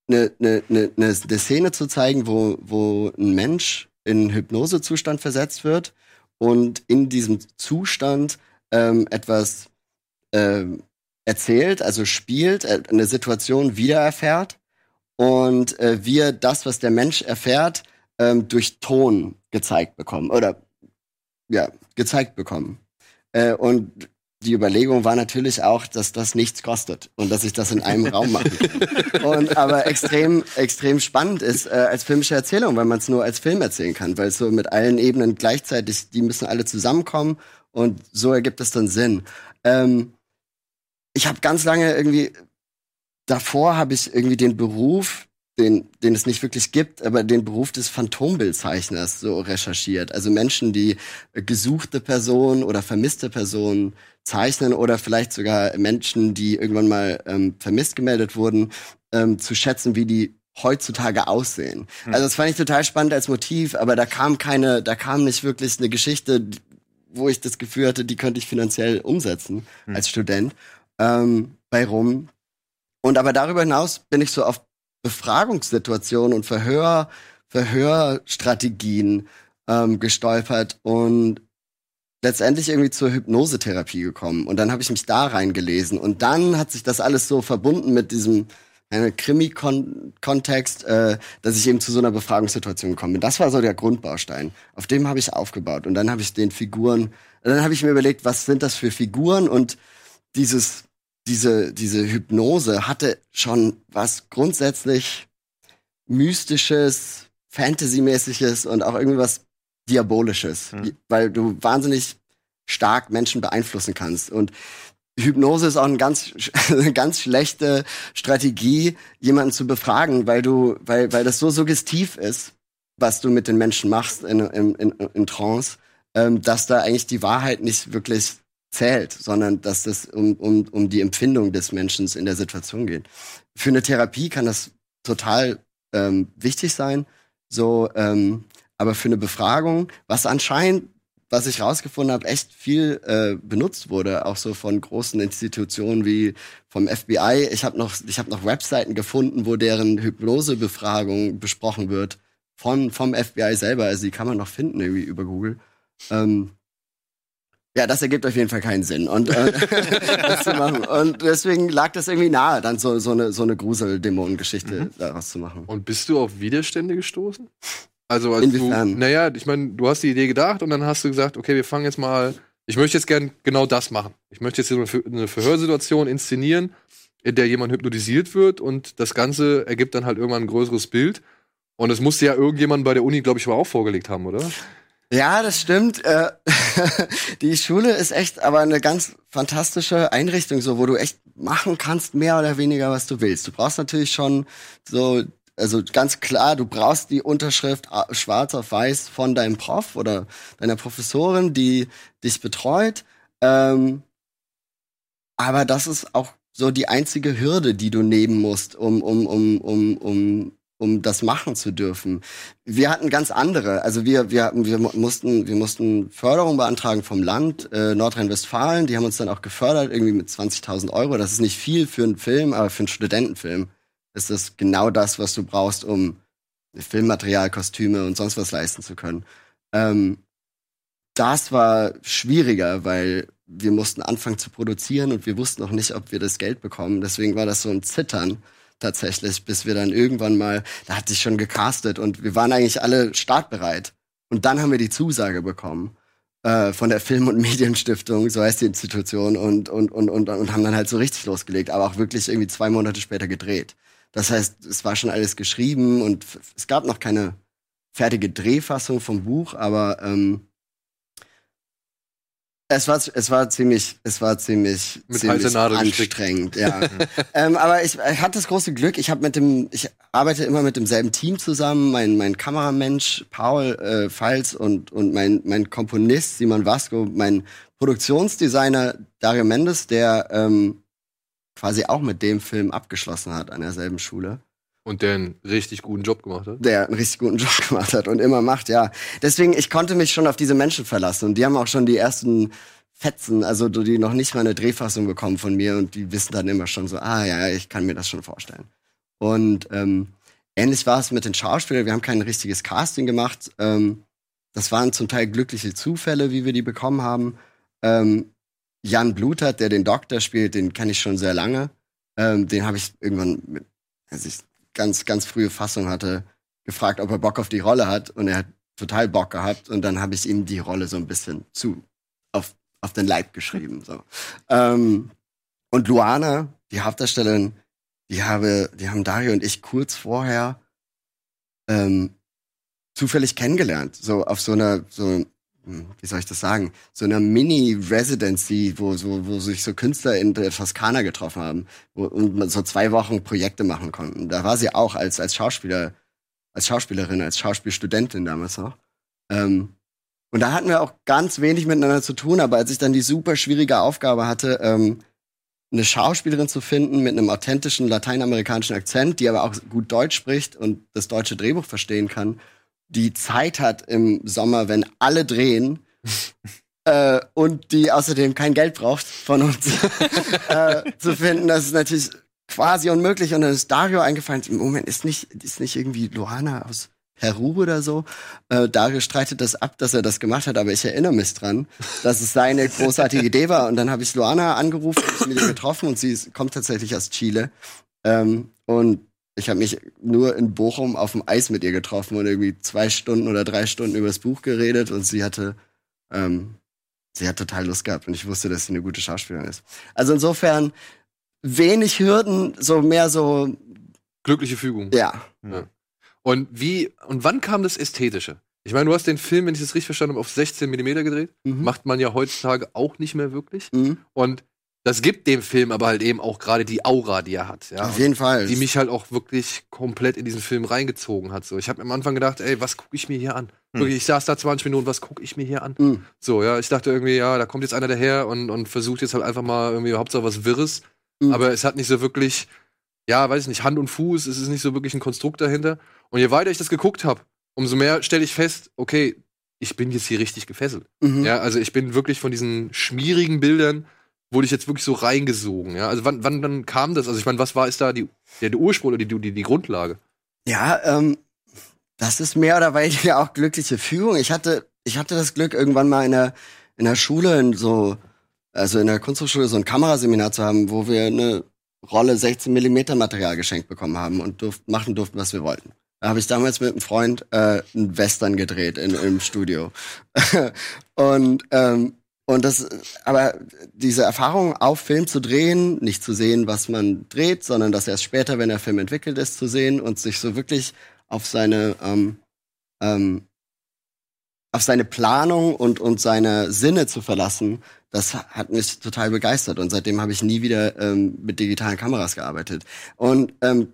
Speaker 6: eine, eine, eine, eine Szene zu zeigen, wo, wo ein Mensch in Hypnosezustand versetzt wird und in diesem Zustand ähm, etwas ähm, erzählt, also spielt, äh, eine Situation wiedererfährt und äh, wir das, was der Mensch erfährt, ähm, durch Ton gezeigt bekommen oder ja, gezeigt bekommen. Äh, und die Überlegung war natürlich auch, dass das nichts kostet und dass ich das in einem Raum machen kann. [laughs] Und aber extrem, extrem spannend ist äh, als filmische Erzählung, weil man es nur als Film erzählen kann, weil es so mit allen Ebenen gleichzeitig, die müssen alle zusammenkommen und so ergibt es dann Sinn. Ähm, ich habe ganz lange irgendwie davor habe ich irgendwie den Beruf, den, den es nicht wirklich gibt, aber den Beruf des Phantombildzeichners so recherchiert. Also Menschen, die gesuchte Personen oder vermisste Personen zeichnen oder vielleicht sogar Menschen, die irgendwann mal ähm, vermisst gemeldet wurden, ähm, zu schätzen, wie die heutzutage aussehen. Also das fand ich total spannend als Motiv, aber da kam keine, da kam nicht wirklich eine Geschichte, wo ich das Gefühl hatte, die könnte ich finanziell umsetzen als Student ähm, bei rum. Und aber darüber hinaus bin ich so auf Befragungssituationen und Verhör, Verhörstrategien ähm, gestolpert und letztendlich irgendwie zur Hypnosetherapie gekommen. Und dann habe ich mich da reingelesen. Und dann hat sich das alles so verbunden mit diesem Krimi-Kontext, äh, dass ich eben zu so einer Befragungssituation gekommen bin. Das war so der Grundbaustein. Auf dem habe ich aufgebaut. Und dann habe ich den Figuren, dann habe ich mir überlegt, was sind das für Figuren? Und dieses, diese, diese Hypnose hatte schon was grundsätzlich mystisches, Fantasy-mäßiges und auch irgendwas Diabolisches,
Speaker 1: Mhm.
Speaker 6: weil du wahnsinnig stark Menschen beeinflussen kannst. Und Hypnose ist auch eine ganz, [laughs] eine ganz schlechte Strategie, jemanden zu befragen, weil du, weil, weil das so suggestiv ist, was du mit den Menschen machst in, in, in, in Trance, ähm, dass da eigentlich die Wahrheit nicht wirklich zählt, sondern dass das um, um, um die Empfindung des Menschen in der Situation geht. Für eine Therapie kann das total ähm, wichtig sein, so, ähm, aber für eine Befragung, was anscheinend, was ich rausgefunden habe, echt viel äh, benutzt wurde, auch so von großen Institutionen wie vom FBI. Ich habe noch, ich habe noch Webseiten gefunden, wo deren Hypnosebefragung besprochen wird von vom FBI selber. Also die kann man noch finden irgendwie über Google. Ähm, Ja, das ergibt auf jeden Fall keinen Sinn. Und, äh, [laughs] das zu machen. und deswegen lag das irgendwie nahe, dann so, so eine, so eine Grusel-Dämonen-Geschichte
Speaker 2: Mhm.
Speaker 6: daraus zu machen.
Speaker 2: Und bist du auf Widerstände gestoßen? Also als
Speaker 6: Inwiefern?
Speaker 2: du, naja, ich meine, du hast die Idee gedacht und dann hast du gesagt, okay, wir fangen jetzt mal, ich möchte jetzt gern genau das machen. Ich möchte jetzt eine Ver- eine Verhörsituation inszenieren, in der jemand hypnotisiert wird und das Ganze ergibt dann halt irgendwann ein größeres Bild. Und es musste ja irgendjemand bei der Uni, glaube ich, aber auch vorgelegt haben, oder?
Speaker 6: Ja, das stimmt. Äh, [laughs] die Schule ist echt aber eine ganz fantastische Einrichtung, so wo du echt machen kannst, mehr oder weniger, was du willst. Du brauchst natürlich schon so, also ganz klar, du brauchst die Unterschrift äh, schwarz auf weiß von deinem Prof oder deiner Professorin, die dich betreut. Ähm, aber das ist auch so die einzige Hürde, die du nehmen musst, um, um, um, um, um, um das machen zu dürfen. Wir hatten ganz andere. Also wir, wir, wir mu- mussten, wir mussten Förderung beantragen vom Land äh, Nordrhein-Westfalen. Die haben uns dann auch gefördert, irgendwie mit 20.000 Euro. Das ist nicht viel für einen Film, aber für einen Studentenfilm ist das genau das, was du brauchst, um Filmmaterial, Kostüme und sonst was leisten zu können. Ähm, das war schwieriger, weil wir mussten anfangen zu produzieren und wir wussten noch nicht, ob wir das Geld bekommen. Deswegen war das so ein Zittern tatsächlich, bis wir dann irgendwann mal, da hat sich schon gecastet und wir waren eigentlich alle startbereit. Und dann haben wir die Zusage bekommen äh, von der Film- und Medienstiftung, so heißt die Institution, und, und, und, und, und haben dann halt so richtig losgelegt, aber auch wirklich irgendwie zwei Monate später gedreht. Das heißt, es war schon alles geschrieben und es gab noch keine fertige Drehfassung vom Buch, aber ähm, es war, es war ziemlich, es war ziemlich,
Speaker 2: Mit
Speaker 6: ziemlich anstrengend, ja. [laughs] ähm, aber ich, ich hatte das große Glück, ich habe mit dem, ich arbeite immer mit demselben Team zusammen, mein, mein Kameramensch Paul äh, Pfalz und, und mein, mein Komponist Simon Vasco, mein Produktionsdesigner Dario Mendes, der ähm, quasi auch mit dem Film abgeschlossen hat an derselben Schule
Speaker 2: Und der einen richtig guten Job gemacht hat.
Speaker 6: der einen richtig guten Job [laughs] gemacht hat und immer macht, ja. Deswegen, ich konnte mich schon auf diese Menschen verlassen und die haben auch schon die ersten Fetzen, also die noch nicht mal eine Drehfassung bekommen von mir und die wissen dann immer schon so, ah ja, ich kann mir das schon vorstellen. Und ähm, ähnlich war es mit den Schauspielern, wir haben kein richtiges Casting gemacht. Ähm, das waren zum Teil glückliche Zufälle, wie wir die bekommen haben. Ähm, Jan Blutert, der den Doktor spielt, den kenne ich schon sehr lange. Ähm, den habe ich irgendwann, mit, als ich ganz, ganz frühe Fassung hatte, gefragt, ob er Bock auf die Rolle hat. Und er hat total Bock gehabt. Und dann habe ich ihm die Rolle so ein bisschen zu auf, auf den Leib geschrieben. So. [laughs] Ähm, und Luana, die Hauptdarstellerin, die, habe, die haben Dario und ich kurz vorher ähm, zufällig kennengelernt. So auf so einer, so, wie soll ich das sagen, so einer Mini-Residency, wo, so, wo sich so Künstler in der Toskana getroffen haben wo, und so zwei Wochen Projekte machen konnten. Da war sie auch als, als Schauspieler, als Schauspielerin, als Schauspielstudentin damals noch. Ähm, und da hatten wir auch ganz wenig miteinander zu tun, aber als ich dann die super schwierige Aufgabe hatte, ähm, eine Schauspielerin zu finden mit einem authentischen lateinamerikanischen Akzent, die aber auch gut Deutsch spricht und das deutsche Drehbuch verstehen kann, die Zeit hat im Sommer, wenn alle drehen, [laughs] äh, und die außerdem kein Geld braucht von uns [laughs] äh, zu finden, das ist natürlich quasi unmöglich. Und dann ist Dario eingefallen, im Moment ist nicht, ist nicht irgendwie Luana aus Peru oder so. Äh, Dario streitet das ab, dass er das gemacht hat, aber ich erinnere mich dran, dass es seine großartige Idee war. Und dann habe ich Luana angerufen, ich mit ihr getroffen und sie kommt tatsächlich aus Chile. Ähm, und ich habe mich nur in Bochum auf dem Eis mit ihr getroffen und irgendwie zwei Stunden oder drei Stunden über das Buch geredet und sie hatte, ähm, sie hat total Lust gehabt und ich wusste, dass sie eine gute Schauspielerin ist. Also insofern wenig Hürden, so mehr so,
Speaker 2: Glückliche Fügung.
Speaker 6: ja.
Speaker 2: Und wie, und wann kam das Ästhetische? Ich meine, du hast den Film, wenn ich das richtig verstanden habe, auf 16 Millimeter gedreht.
Speaker 6: Mhm.
Speaker 2: Macht man ja heutzutage auch nicht mehr wirklich.
Speaker 6: Mhm.
Speaker 2: Und das gibt dem Film aber halt eben auch gerade die Aura, die er hat. Ja?
Speaker 6: Auf jeden Fall.
Speaker 2: die mich halt auch wirklich komplett in diesen Film reingezogen hat. So, ich habe am Anfang gedacht, ey, was gucke ich mir hier an?
Speaker 1: Hm.
Speaker 2: Wirklich, ich saß da 20 Minuten, was gucke ich mir hier an?
Speaker 6: Mhm.
Speaker 2: So, ja, ich dachte irgendwie, ja, da kommt jetzt einer daher und, und versucht jetzt halt einfach mal irgendwie Hauptsache was Wirres.
Speaker 6: Mhm.
Speaker 2: Aber es hat nicht so wirklich, ja, weiß ich nicht, Hand und Fuß, es ist nicht so wirklich ein Konstrukt dahinter. Und je weiter ich das geguckt habe, umso mehr stelle ich fest, okay, ich bin jetzt hier richtig gefesselt.
Speaker 6: Mhm.
Speaker 2: Ja, also ich bin wirklich von diesen schmierigen Bildern, wurde ich jetzt wirklich so reingesogen. Ja, also wann, wann dann kam das? Also ich meine, was war ist da die, der, der Ursprung oder die, die, die Grundlage?
Speaker 6: Ja, ähm, das ist mehr oder weniger auch glückliche Fügung. Ich hatte, ich hatte das Glück, irgendwann mal in einer, in der Schule in so, also in der Kunsthochschule so ein Kameraseminar zu haben, wo wir eine Rolle 16 Millimeter Material geschenkt bekommen haben und durft, machen durften, was wir wollten. Da habe ich damals mit einem Freund äh, einen Western gedreht in, im Studio. [laughs] und ähm, und das, aber diese Erfahrung auf Film zu drehen, nicht zu sehen, was man dreht, sondern das erst später, wenn der Film entwickelt ist, zu sehen und sich so wirklich auf seine ähm, ähm, auf seine Planung und und seine Sinne zu verlassen, das hat mich total begeistert und seitdem habe ich nie wieder ähm, mit digitalen Kameras gearbeitet. Und ähm,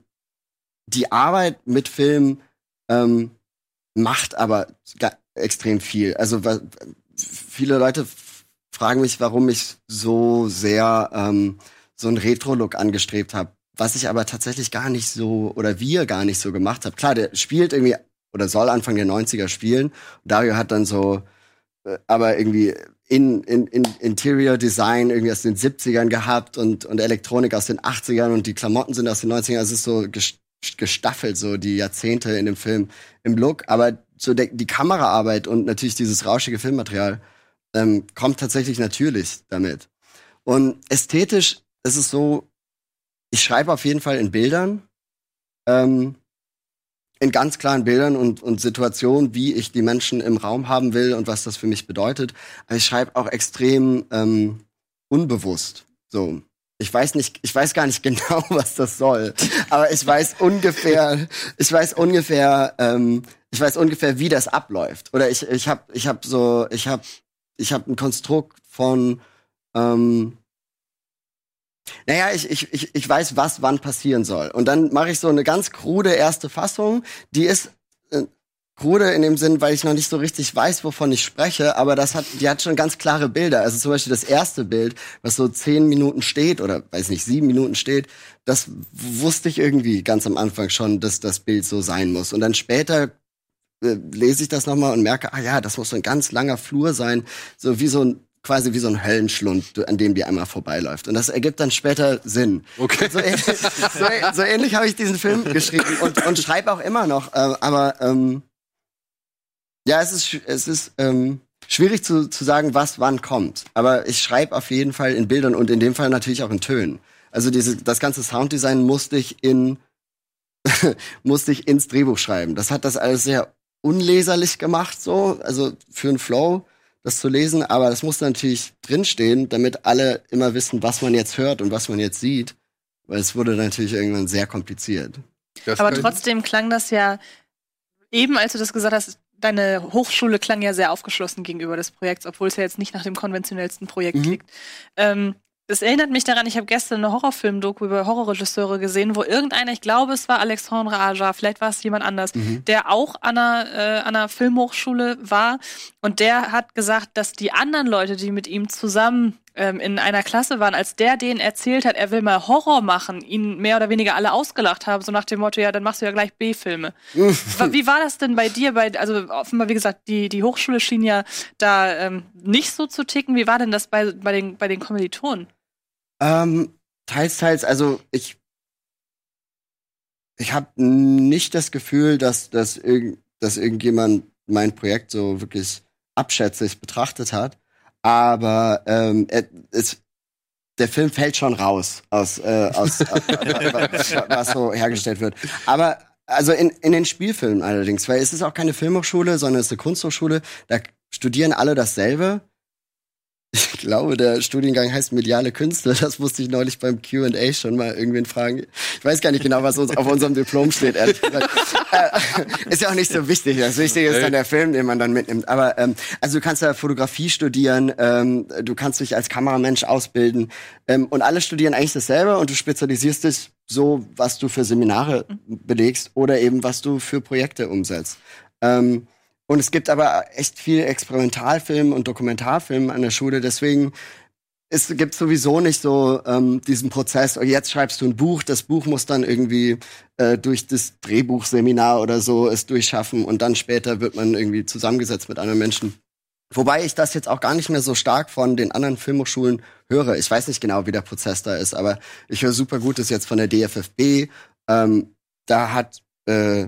Speaker 6: die Arbeit mit Film ähm, macht aber extrem viel. Also viele Leute fragen mich, warum ich so sehr ähm, so einen Retro-Look angestrebt habe. Was ich aber tatsächlich gar nicht so, oder wir gar nicht so gemacht haben. Klar, der spielt irgendwie, oder soll Anfang der 90er spielen. Dario hat dann so, äh, aber irgendwie in, in, in Interior Design irgendwie aus den 70ern gehabt und, und Elektronik aus den 80ern und die Klamotten sind aus den 90ern. Also es ist so gestaffelt, so die Jahrzehnte in dem Film im Look. Aber so die Kameraarbeit und natürlich dieses rauschige Filmmaterial ähm, kommt tatsächlich natürlich damit. Und ästhetisch ist es so, ich schreibe auf jeden Fall in Bildern, ähm, in ganz klaren Bildern und, und Situationen, wie ich die Menschen im Raum haben will und was das für mich bedeutet. Aber ich schreibe auch extrem ähm, unbewusst. So. Ich weiß nicht, ich weiß gar nicht [laughs] genau, was das soll. Aber ich weiß ungefähr, ich weiß ungefähr, ähm, ich weiß ungefähr, wie das abläuft. Oder ich, ich habe, ich habe so, ich habe ich habe ein Konstrukt von, ähm, naja, ich, ich, ich, ich weiß, was wann passieren soll. Und dann mache ich so eine ganz krude erste Fassung, die ist äh, krude in dem Sinn, weil ich noch nicht so richtig weiß, wovon ich spreche, aber das hat, die hat schon ganz klare Bilder. Also zum Beispiel das erste Bild, was so zehn Minuten steht oder weiß nicht, sieben Minuten steht, das wusste ich irgendwie ganz am Anfang schon, dass das Bild so sein muss. Und dann später äh, lese ich das nochmal und merke, ah ja, das muss so ein ganz langer Flur sein, so wie so ein quasi wie so ein Höllenschlund, an dem die einmal vorbeiläuft. Und das ergibt dann später Sinn.
Speaker 2: Okay.
Speaker 6: So ähnlich, so, so ähnlich habe ich diesen Film geschrieben und, und schreibe auch immer noch. Äh, aber ähm, ja, es ist, es ist ähm, schwierig zu, zu sagen, was wann kommt. Aber ich schreibe auf jeden Fall in Bildern und in dem Fall natürlich auch in Tönen. Also diese, das ganze Sounddesign musste ich in [laughs] musste ich ins Drehbuch schreiben. Das hat das alles sehr unleserlich gemacht, so, also für einen Flow, das zu lesen, aber das muss natürlich drinstehen, damit alle immer wissen, was man jetzt hört und was man jetzt sieht, weil es wurde natürlich irgendwann sehr kompliziert.
Speaker 3: Das aber trotzdem klang das ja, eben als du das gesagt hast, deine Hochschule klang ja sehr aufgeschlossen gegenüber des Projekts, obwohl es ja jetzt nicht nach dem konventionellsten Projekt mhm. klingt. Ähm, es erinnert mich daran, ich habe gestern eine Horrorfilm-Doku über Horrorregisseure gesehen, wo irgendeiner, ich glaube, es war Alexandre Aja, vielleicht war es jemand anders, mhm. der auch an einer, äh, an einer Filmhochschule war. Und der hat gesagt, dass die anderen Leute, die mit ihm zusammen ähm, in einer Klasse waren, als der denen erzählt hat, er will mal Horror machen, ihn mehr oder weniger alle ausgelacht haben, so nach dem Motto, ja, dann machst du ja gleich B-Filme. [laughs] wie war das denn bei dir? Bei, also offenbar, wie gesagt, die, die Hochschule schien ja da ähm, nicht so zu ticken. Wie war denn das bei, bei, den, bei den Kommilitonen?
Speaker 6: Ähm, teils, teils. Also ich, ich habe nicht das Gefühl, dass, dass, irg dass irgendjemand mein Projekt so wirklich abschätzig betrachtet hat. Aber ähm, es, der Film fällt schon raus aus, äh, aus [laughs] was so hergestellt wird. Aber also in, in den Spielfilmen allerdings, weil es ist auch keine Filmhochschule, sondern es ist eine Kunsthochschule. Da studieren alle dasselbe. Ich glaube, der Studiengang heißt mediale Künste. Das musste ich neulich beim Q&A schon mal irgendwen fragen. Ich weiß gar nicht genau, was uns auf unserem Diplom steht, ehrlich gesagt. äh, ist ja auch nicht so wichtig. Das Wichtige ist dann der Film, den man dann mitnimmt. Aber ähm, also du kannst ja Fotografie studieren, ähm, du kannst dich als Kameramensch ausbilden ähm, und alle studieren eigentlich dasselbe und du spezialisierst dich so, was du für Seminare belegst oder eben was du für Projekte umsetzt. Ähm, und es gibt aber echt viel Experimentalfilm und Dokumentarfilm an der Schule. Deswegen es gibt sowieso nicht so ähm, diesen Prozess, oh, jetzt schreibst du ein Buch, das Buch muss dann irgendwie äh, durch das Drehbuchseminar oder so es durchschaffen und dann später wird man irgendwie zusammengesetzt mit anderen Menschen. Wobei ich das jetzt auch gar nicht mehr so stark von den anderen Filmhochschulen höre. Ich weiß nicht genau, wie der Prozess da ist, aber ich höre super Gutes jetzt von der DFFB. Ähm, da hat äh,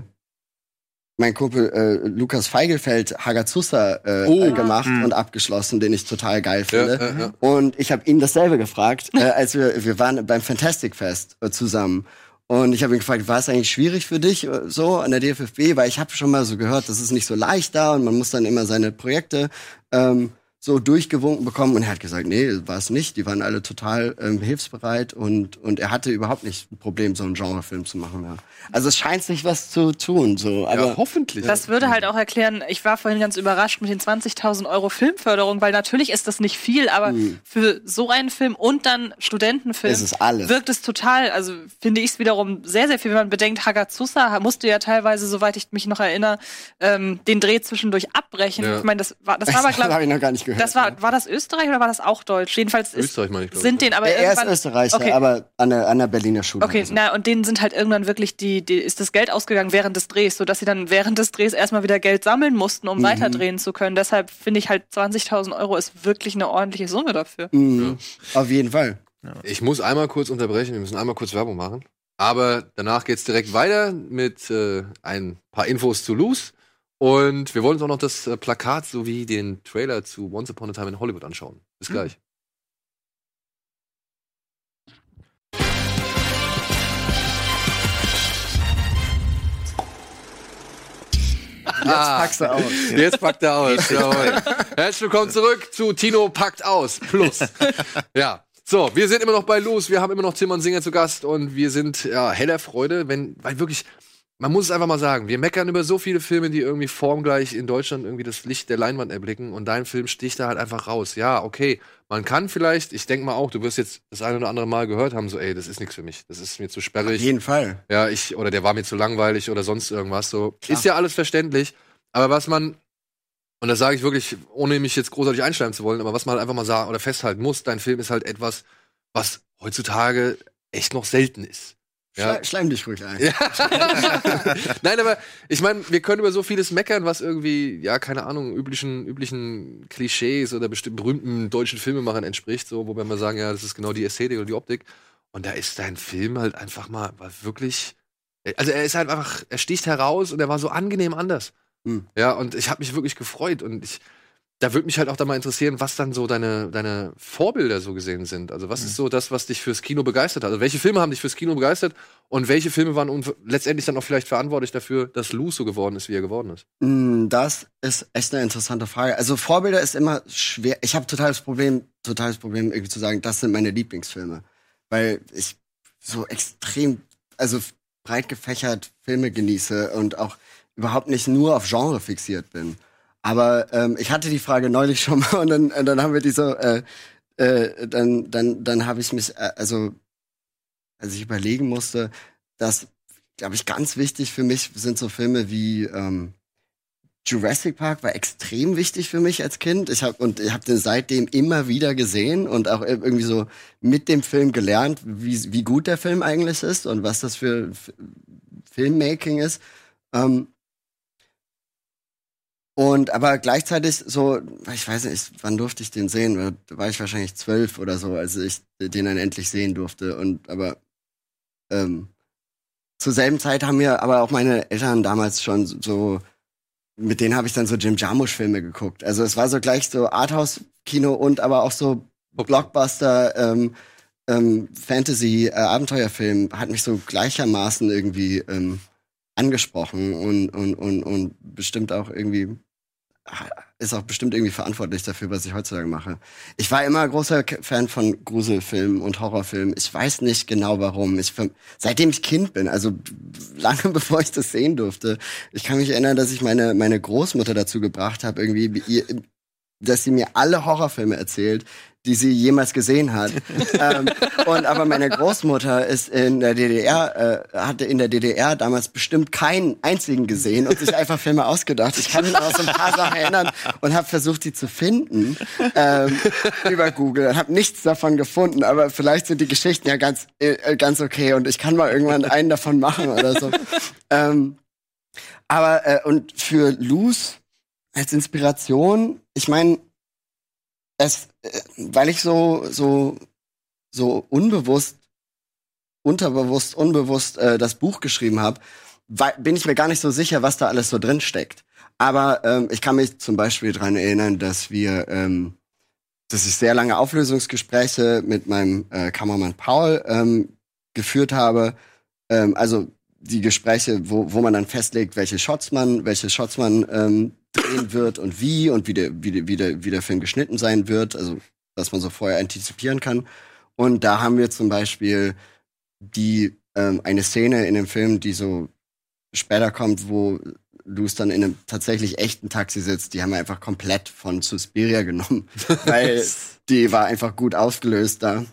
Speaker 6: mein Kumpel äh, Lukas Feigelfeld Hagazusa äh,
Speaker 2: Oh.
Speaker 6: äh, gemacht
Speaker 1: Mhm.
Speaker 6: und abgeschlossen, den ich total geil finde.
Speaker 2: Ja, ja, ja.
Speaker 6: Und ich habe ihn dasselbe gefragt, äh, als wir wir waren beim Fantastic Fest äh, zusammen. Und ich habe ihn gefragt, war es eigentlich schwierig für dich äh, so an der DFFB? Weil ich habe schon mal so gehört, das ist nicht so leicht da und man muss dann immer seine Projekte ähm, so durchgewunken bekommen. Und er hat gesagt, nee, war es nicht. Die waren alle total ähm, hilfsbereit und, und er hatte überhaupt nicht ein Problem, so einen Genrefilm zu machen. Ja. Also es scheint sich was zu tun. So. Aber
Speaker 2: ja, hoffentlich.
Speaker 3: Das würde halt auch erklären, ich war vorhin ganz überrascht mit den 20.000 Euro Filmförderung, weil natürlich ist das nicht viel, aber für so einen Film und dann Studentenfilm
Speaker 6: Es ist alles.
Speaker 3: wirkt es total, also finde ich es wiederum sehr, sehr viel, wenn man bedenkt, Hagazusa musste ja teilweise, soweit ich mich noch erinnere, ähm, den Dreh zwischendurch abbrechen.
Speaker 2: Ja.
Speaker 3: Ich meine, das war, das war aber, [laughs]
Speaker 6: das habe
Speaker 3: glaube
Speaker 6: ich noch gar nicht gehört. [laughs]
Speaker 3: das war, war das Österreich oder war das auch Deutsch? Jedenfalls ist,
Speaker 2: Österreich, meine ich, glaub ich.
Speaker 3: sind den aber
Speaker 6: er ist
Speaker 3: irgendwann,
Speaker 6: Österreicher,
Speaker 3: Okay.
Speaker 6: aber an der, an der Berliner Schule.
Speaker 3: Okay,
Speaker 6: Also.
Speaker 3: na und denen sind halt irgendwann wirklich die, die ist das Geld ausgegangen während des Drehs, sodass sie dann während des Drehs erstmal wieder Geld sammeln mussten,
Speaker 6: Mhm.
Speaker 3: um weiterdrehen zu können. Deshalb finde ich halt 20.000 Euro ist wirklich eine ordentliche Summe dafür.
Speaker 6: Mhm. Auf jeden Fall.
Speaker 2: Ich muss einmal kurz unterbrechen, wir müssen einmal kurz Werbung machen. Aber danach geht's direkt weiter mit äh, ein paar Infos zu Loose. Und wir wollen uns auch noch das äh, Plakat sowie den Trailer zu Once Upon a Time in Hollywood anschauen. Bis gleich.
Speaker 6: Jetzt packst du aus. [laughs]
Speaker 2: Jetzt packt er aus. Jawohl. Herzlich willkommen zurück zu Tino packt aus. Plus. [laughs] Ja. So, wir sind immer noch bei Los. Wir haben immer noch Timon Singer zu Gast und wir sind ja heller Freude, wenn, weil wirklich, man muss es einfach mal sagen, wir meckern über so viele Filme, die irgendwie formgleich in Deutschland irgendwie das Licht der Leinwand erblicken und dein Film sticht da halt einfach raus. Ja, okay, man kann vielleicht, ich denke mal auch, du wirst jetzt das eine oder andere Mal gehört haben, so, ey, das ist nichts für mich, das ist mir zu
Speaker 6: Auf
Speaker 2: sperrig.
Speaker 6: jeden Fall.
Speaker 2: Ja, ich, oder der war mir zu langweilig oder sonst irgendwas. So. Ist ja alles verständlich. Aber was man, und das sage ich wirklich, ohne mich jetzt großartig einschleimen zu wollen, aber was man halt einfach mal sagen oder festhalten muss, dein Film ist halt etwas, was heutzutage echt noch selten ist. Ja.
Speaker 6: Schle schleim dich ruhig ein. [laughs]
Speaker 2: Nein, aber ich meine, wir können über so vieles meckern, was irgendwie, ja, keine Ahnung, üblichen, üblichen Klischees oder bestimmten berühmten deutschen Filmemachern entspricht, so, wo wir mal sagen, ja, das ist genau die Ästhetik oder die Optik. Und da ist dein Film halt einfach mal war wirklich. Also er ist halt einfach, er sticht heraus und er war so angenehm anders.
Speaker 6: Hm.
Speaker 2: Ja, und ich habe mich wirklich gefreut. Und ich, da würde mich halt auch da mal interessieren, was dann so deine, deine Vorbilder so gesehen sind. Also was ist so das, was dich fürs Kino begeistert hat? Also welche Filme haben dich fürs Kino begeistert und welche Filme waren letztendlich dann auch vielleicht verantwortlich dafür, dass Lou so geworden ist, wie er geworden ist?
Speaker 6: Mm, Das ist echt eine interessante Frage. Also Vorbilder ist immer schwer. Ich habe totales Problem, totales Problem irgendwie zu sagen, das sind meine Lieblingsfilme, weil ich so extrem, also breit gefächert Filme genieße und auch überhaupt nicht nur auf Genre fixiert bin. Aber ähm, ich hatte die Frage neulich schon mal und dann, und dann haben wir die so, äh, äh, dann, dann, dann habe ich mich, äh, also als ich überlegen musste, dass, glaube ich, ganz wichtig für mich sind so Filme wie ähm, Jurassic Park war extrem wichtig für mich als Kind. Ich habe und ich habe den seitdem immer wieder gesehen und auch irgendwie so mit dem Film gelernt, wie, wie gut der Film eigentlich ist und was das für F Filmmaking ist. Ähm, und aber gleichzeitig so, ich weiß nicht, wann durfte ich den sehen? Da war ich wahrscheinlich zwölf oder so, als ich den dann endlich sehen durfte. Und aber ähm, zur selben Zeit haben mir aber auch meine Eltern damals schon so, mit denen habe ich dann so Jim Jarmusch-Filme geguckt. Also es war so gleich so Arthouse-Kino und aber auch so Blockbuster, ähm, ähm, Fantasy, äh, Abenteuerfilm hat mich so gleichermaßen irgendwie ähm, angesprochen und, und, und, und bestimmt auch irgendwie ist auch bestimmt irgendwie verantwortlich dafür, was ich heutzutage mache. Ich war immer großer Fan von Gruselfilmen und Horrorfilmen. Ich weiß nicht genau warum. Ich, seitdem ich Kind bin, also lange [laughs] bevor ich das sehen durfte, ich kann mich erinnern, dass ich meine, meine Großmutter dazu gebracht habe, irgendwie, dass sie mir alle Horrorfilme erzählt, die sie jemals gesehen hat. [laughs] ähm, und aber meine Großmutter ist in der DDR, äh, hatte in der DDR damals bestimmt keinen einzigen gesehen und sich einfach Filme ausgedacht. Ich kann mich noch so ein paar Sachen erinnern und habe versucht, die zu finden ähm, über Google. Habe nichts davon gefunden, aber vielleicht sind die Geschichten ja ganz, äh, ganz okay und ich kann mal irgendwann einen davon machen oder so. Ähm, aber äh, und für Luz als Inspiration, ich meine, es, weil ich so, so, so unbewusst, unterbewusst, unbewusst äh, das Buch geschrieben habe, bin ich mir gar nicht so sicher, was da alles so drin steckt. Aber ähm, ich kann mich zum Beispiel dran erinnern, dass wir, ähm, dass ich sehr lange Auflösungsgespräche mit meinem äh, Kameramann Paul ähm, geführt habe. Ähm, also die Gespräche, wo, wo man dann festlegt, welche Shots man, welche Shots man ähm, drehen wird und wie und wie der, wie, der, wie, der, wie der Film geschnitten sein wird, also was man so vorher antizipieren kann. Und da haben wir zum Beispiel die ähm, eine Szene in dem Film, die so später kommt, wo Luz dann in einem tatsächlich echten Taxi sitzt, die haben wir einfach komplett von Suspiria genommen, [laughs] weil die war einfach gut ausgelöst da.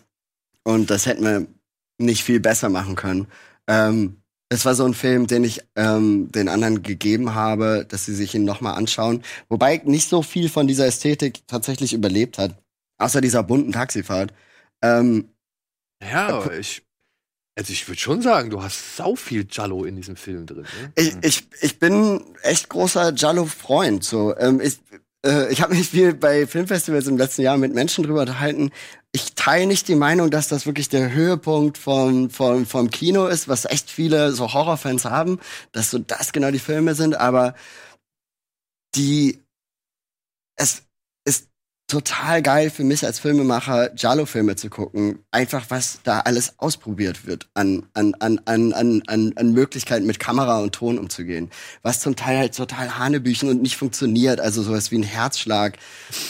Speaker 6: Und das hätten wir nicht viel besser machen können. Ähm, es war so ein Film, den ich ähm, den anderen gegeben habe, dass sie sich ihn nochmal anschauen. Wobei nicht so viel von dieser Ästhetik tatsächlich überlebt hat. Außer dieser bunten Taxifahrt. Ähm,
Speaker 2: Ja, ich. Also ich würde schon sagen, du hast sau viel Jallo in diesem Film drin. Ne?
Speaker 6: ich, ich, ich bin echt großer Jallo-Freund. So, ähm, ich äh, ich habe mich viel bei Filmfestivals im letzten Jahr mit Menschen drüber unterhalten. Ich teile nicht die Meinung, dass das wirklich der Höhepunkt vom, vom, vom Kino ist, was echt viele so Horrorfans haben, dass so das genau die Filme sind, aber die es total geil für mich als Filmemacher, Giallo-Filme zu gucken. Einfach, was da alles ausprobiert wird an, an, an, an, an, an, Möglichkeiten mit Kamera und Ton umzugehen. Was zum Teil halt total Hanebüchen und nicht funktioniert. Also sowas wie ein Herzschlag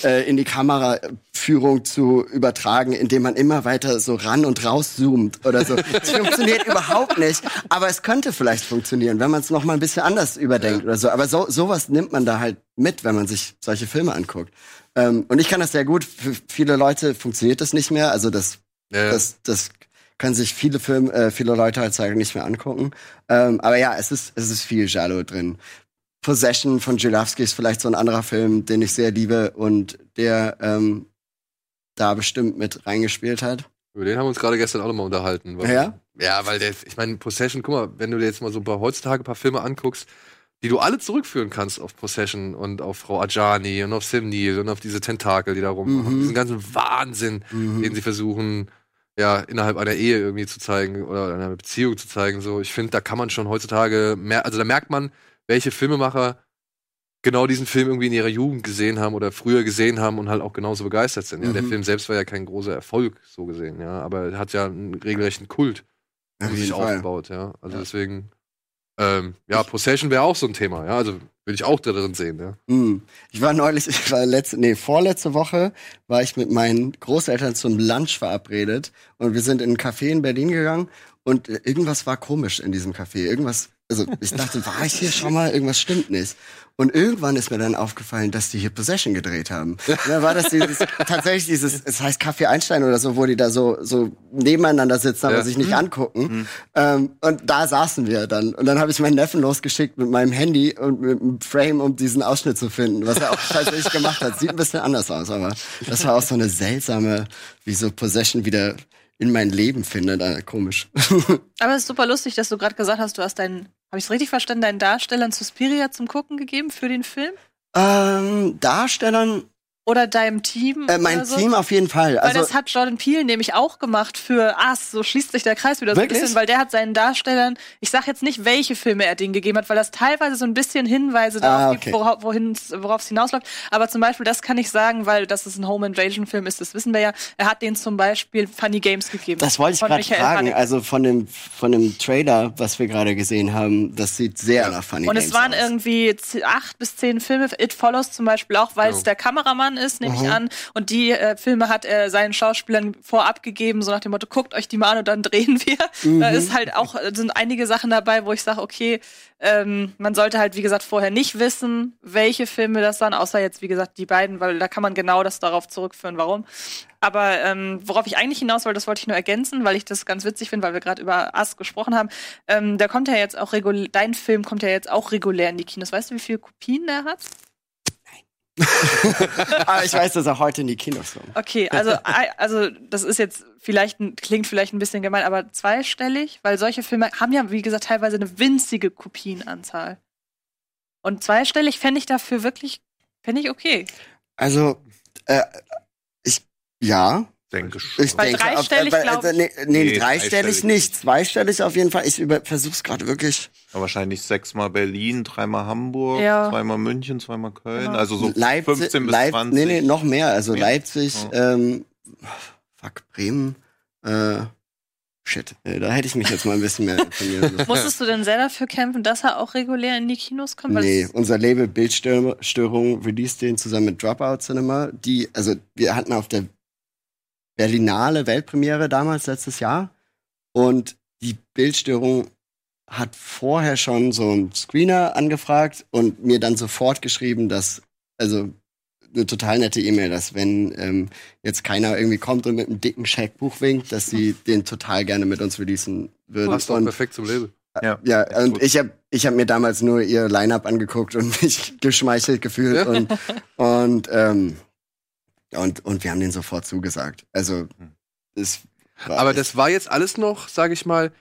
Speaker 6: äh, in die Kameraführung zu übertragen, indem man immer weiter so ran und raus zoomt oder so. Das funktioniert [laughs] überhaupt nicht. Aber es könnte vielleicht funktionieren, wenn man es noch mal ein bisschen anders überdenkt oder so. Aber so, sowas nimmt man da halt mit, wenn man sich solche Filme anguckt. Ähm, und ich kann das sehr gut. Für viele Leute funktioniert das nicht mehr. Also das,
Speaker 2: Ja.
Speaker 6: das, das können sich viele Film, äh, viele Leute heutzutage nicht mehr angucken. Ähm, aber ja, es ist, es ist viel Jalo drin. Possession von Julawski ist vielleicht so ein anderer Film, den ich sehr liebe und der ähm, da bestimmt mit reingespielt hat.
Speaker 2: Über den haben wir uns gerade gestern auch nochmal unterhalten. Weil,
Speaker 6: Ja?
Speaker 2: Ja, weil der, ich meine, Possession, guck mal, wenn du dir jetzt mal so ein paar heutzutage ein paar Filme anguckst, die du alle zurückführen kannst auf Possession und auf Frau Ajani und auf Sim Neill und auf diese Tentakel, die da rummachen.
Speaker 6: Mhm.
Speaker 2: Diesen ganzen Wahnsinn, den sie versuchen, ja, innerhalb einer Ehe irgendwie zu zeigen oder einer Beziehung zu zeigen. So, ich finde, da kann man schon heutzutage mehr, also da merkt man, welche Filmemacher genau diesen Film irgendwie in ihrer Jugend gesehen haben oder früher gesehen haben und halt auch genauso begeistert sind. Ja, der
Speaker 6: Mhm.
Speaker 2: Film selbst war ja kein großer Erfolg, so gesehen, ja, aber er hat ja einen regelrechten Kult
Speaker 6: Auf
Speaker 2: sich aufgebaut, ja. Also
Speaker 6: Ja.
Speaker 2: deswegen, ähm, ja, Possession wäre auch so ein Thema, ja. Also würde ich auch drin sehen, ja.
Speaker 6: Mm. Ich war neulich, [laughs] ich war letzte, nee, vorletzte Woche war ich mit meinen Großeltern zum Lunch verabredet und wir sind in ein Café in Berlin gegangen und äh, irgendwas war komisch in diesem Café. Irgendwas, also ich dachte, war ich hier schon mal? Irgendwas stimmt nicht. Und irgendwann ist mir dann aufgefallen, dass die hier Possession gedreht haben. Und dann war das dieses, tatsächlich dieses, es heißt Café Einstein oder so, wo die da so, so nebeneinander sitzen, aber
Speaker 2: Ja.
Speaker 6: sich nicht angucken. Ähm, und da saßen wir dann. Und dann habe ich meinen Neffen losgeschickt mit meinem Handy und mit einem Frame, um diesen Ausschnitt zu finden, was er auch tatsächlich gemacht hat. Sieht ein bisschen anders aus, aber das war auch so eine seltsame, wie so Possession wieder in mein Leben findet. Äh, komisch. [laughs]
Speaker 3: Aber es ist super lustig, dass du gerade gesagt hast, du hast deinen, habe ich es richtig verstanden, deinen Darstellern Suspiria zum Gucken gegeben für den Film?
Speaker 6: ähm, Darstellern,
Speaker 3: Oder deinem Team?
Speaker 6: äh, mein
Speaker 3: oder so?
Speaker 6: Team auf jeden Fall.
Speaker 3: Weil
Speaker 6: Also,
Speaker 3: das hat Jordan Peele nämlich auch gemacht für Ass. So schließt sich der Kreis wieder so
Speaker 6: Wirklich?
Speaker 3: ein bisschen, weil der hat seinen Darstellern, ich sag jetzt nicht, welche Filme er denen gegeben hat, weil das teilweise so ein bisschen Hinweise darauf
Speaker 6: Ah,
Speaker 3: gibt,
Speaker 6: okay.
Speaker 3: worauf, wohin, worauf es hinausläuft. Aber zum Beispiel, das kann ich sagen, weil das ist ein Home Invasion Film ist, das wissen wir ja. Er hat denen zum Beispiel Funny Games gegeben.
Speaker 6: das wollte ich gerade fragen.
Speaker 3: Haneke.
Speaker 6: Also von dem, von dem Trailer, was wir gerade gesehen haben, das sieht sehr nach Funny
Speaker 3: Und
Speaker 6: Games
Speaker 3: es waren
Speaker 6: aus.
Speaker 3: irgendwie acht bis zehn Filme. It Follows zum Beispiel auch, weil es
Speaker 2: Ja.
Speaker 3: der Kameramann ist, nehme
Speaker 6: Mhm.
Speaker 3: ich an. Und die äh, Filme hat er seinen Schauspielern vorab gegeben, so nach dem Motto, guckt euch die mal an und dann [laughs] drehen wir.
Speaker 6: Mhm.
Speaker 3: Da ist halt auch, äh, sind einige Sachen dabei, wo ich sage, okay, ähm, man sollte halt, wie gesagt, vorher nicht wissen, welche Filme das waren, außer jetzt, wie gesagt, die beiden, weil da kann man genau das darauf zurückführen, warum. Aber ähm, worauf ich eigentlich hinaus wollte, das wollte ich nur ergänzen, weil ich das ganz witzig finde, weil wir gerade über Ass gesprochen haben. Ähm, der kommt ja jetzt auch regulär, dein Film kommt ja jetzt auch regulär in die Kinos. Weißt du, wie viele Kopien der hat? [laughs]
Speaker 6: Aber ich weiß, dass er heute in die Kinos kommt.
Speaker 3: Okay, also, also das ist jetzt vielleicht, klingt vielleicht ein bisschen gemein, aber zweistellig, weil solche Filme haben ja, wie gesagt, teilweise eine winzige Kopienanzahl. Und zweistellig fände ich dafür wirklich, fände ich okay.
Speaker 6: Also, äh, ich, ja,
Speaker 1: denke schon.
Speaker 6: Ich
Speaker 3: Weil
Speaker 6: denke,
Speaker 3: dreistellig, glaub
Speaker 6: also, nee, nee,
Speaker 1: Nee,
Speaker 6: dreistellig
Speaker 1: dreistellig
Speaker 6: nicht, zweistellig auf jeden Fall. Ich über, versuch's gerade wirklich.
Speaker 1: Ja, wahrscheinlich sechsmal Berlin, dreimal Hamburg,
Speaker 3: Ja.
Speaker 1: zweimal München, zweimal Köln.
Speaker 3: Genau.
Speaker 1: Also so
Speaker 6: Leipzig,
Speaker 1: 15 bis
Speaker 6: Leip-
Speaker 1: 20.
Speaker 6: Nee, nee, noch mehr. Also
Speaker 1: Mehr?
Speaker 6: Leipzig, ähm, fuck, Bremen, äh, shit. Äh, Da hätte ich mich jetzt mal ein bisschen mehr informieren müssen. [laughs]
Speaker 3: Musstest du denn sehr dafür kämpfen, dass er auch regulär in die Kinos kommt?
Speaker 6: Nee,
Speaker 3: es-
Speaker 6: unser Label Bildstörung released den zusammen mit Dropout Cinema. Die, also wir hatten auf der Berlinale Weltpremiere damals letztes Jahr und die Bildstörung hat vorher schon so einen Screener angefragt und mir dann sofort geschrieben, dass, also eine total nette E-Mail, dass wenn ähm, jetzt keiner irgendwie kommt und mit einem dicken Scheckbuch winkt, dass sie den total gerne mit uns releasen würden.
Speaker 2: Passt doch
Speaker 6: Und-
Speaker 2: perfekt zum Label.
Speaker 1: Ja.
Speaker 6: ja, und ich habe ich hab mir damals nur ihr Line-Up angeguckt und [laughs] mich geschmeichelt gefühlt [laughs] und, und, ähm, und, und wir haben den sofort zugesagt. Also, es war
Speaker 2: Aber das war jetzt alles noch, sage ich mal.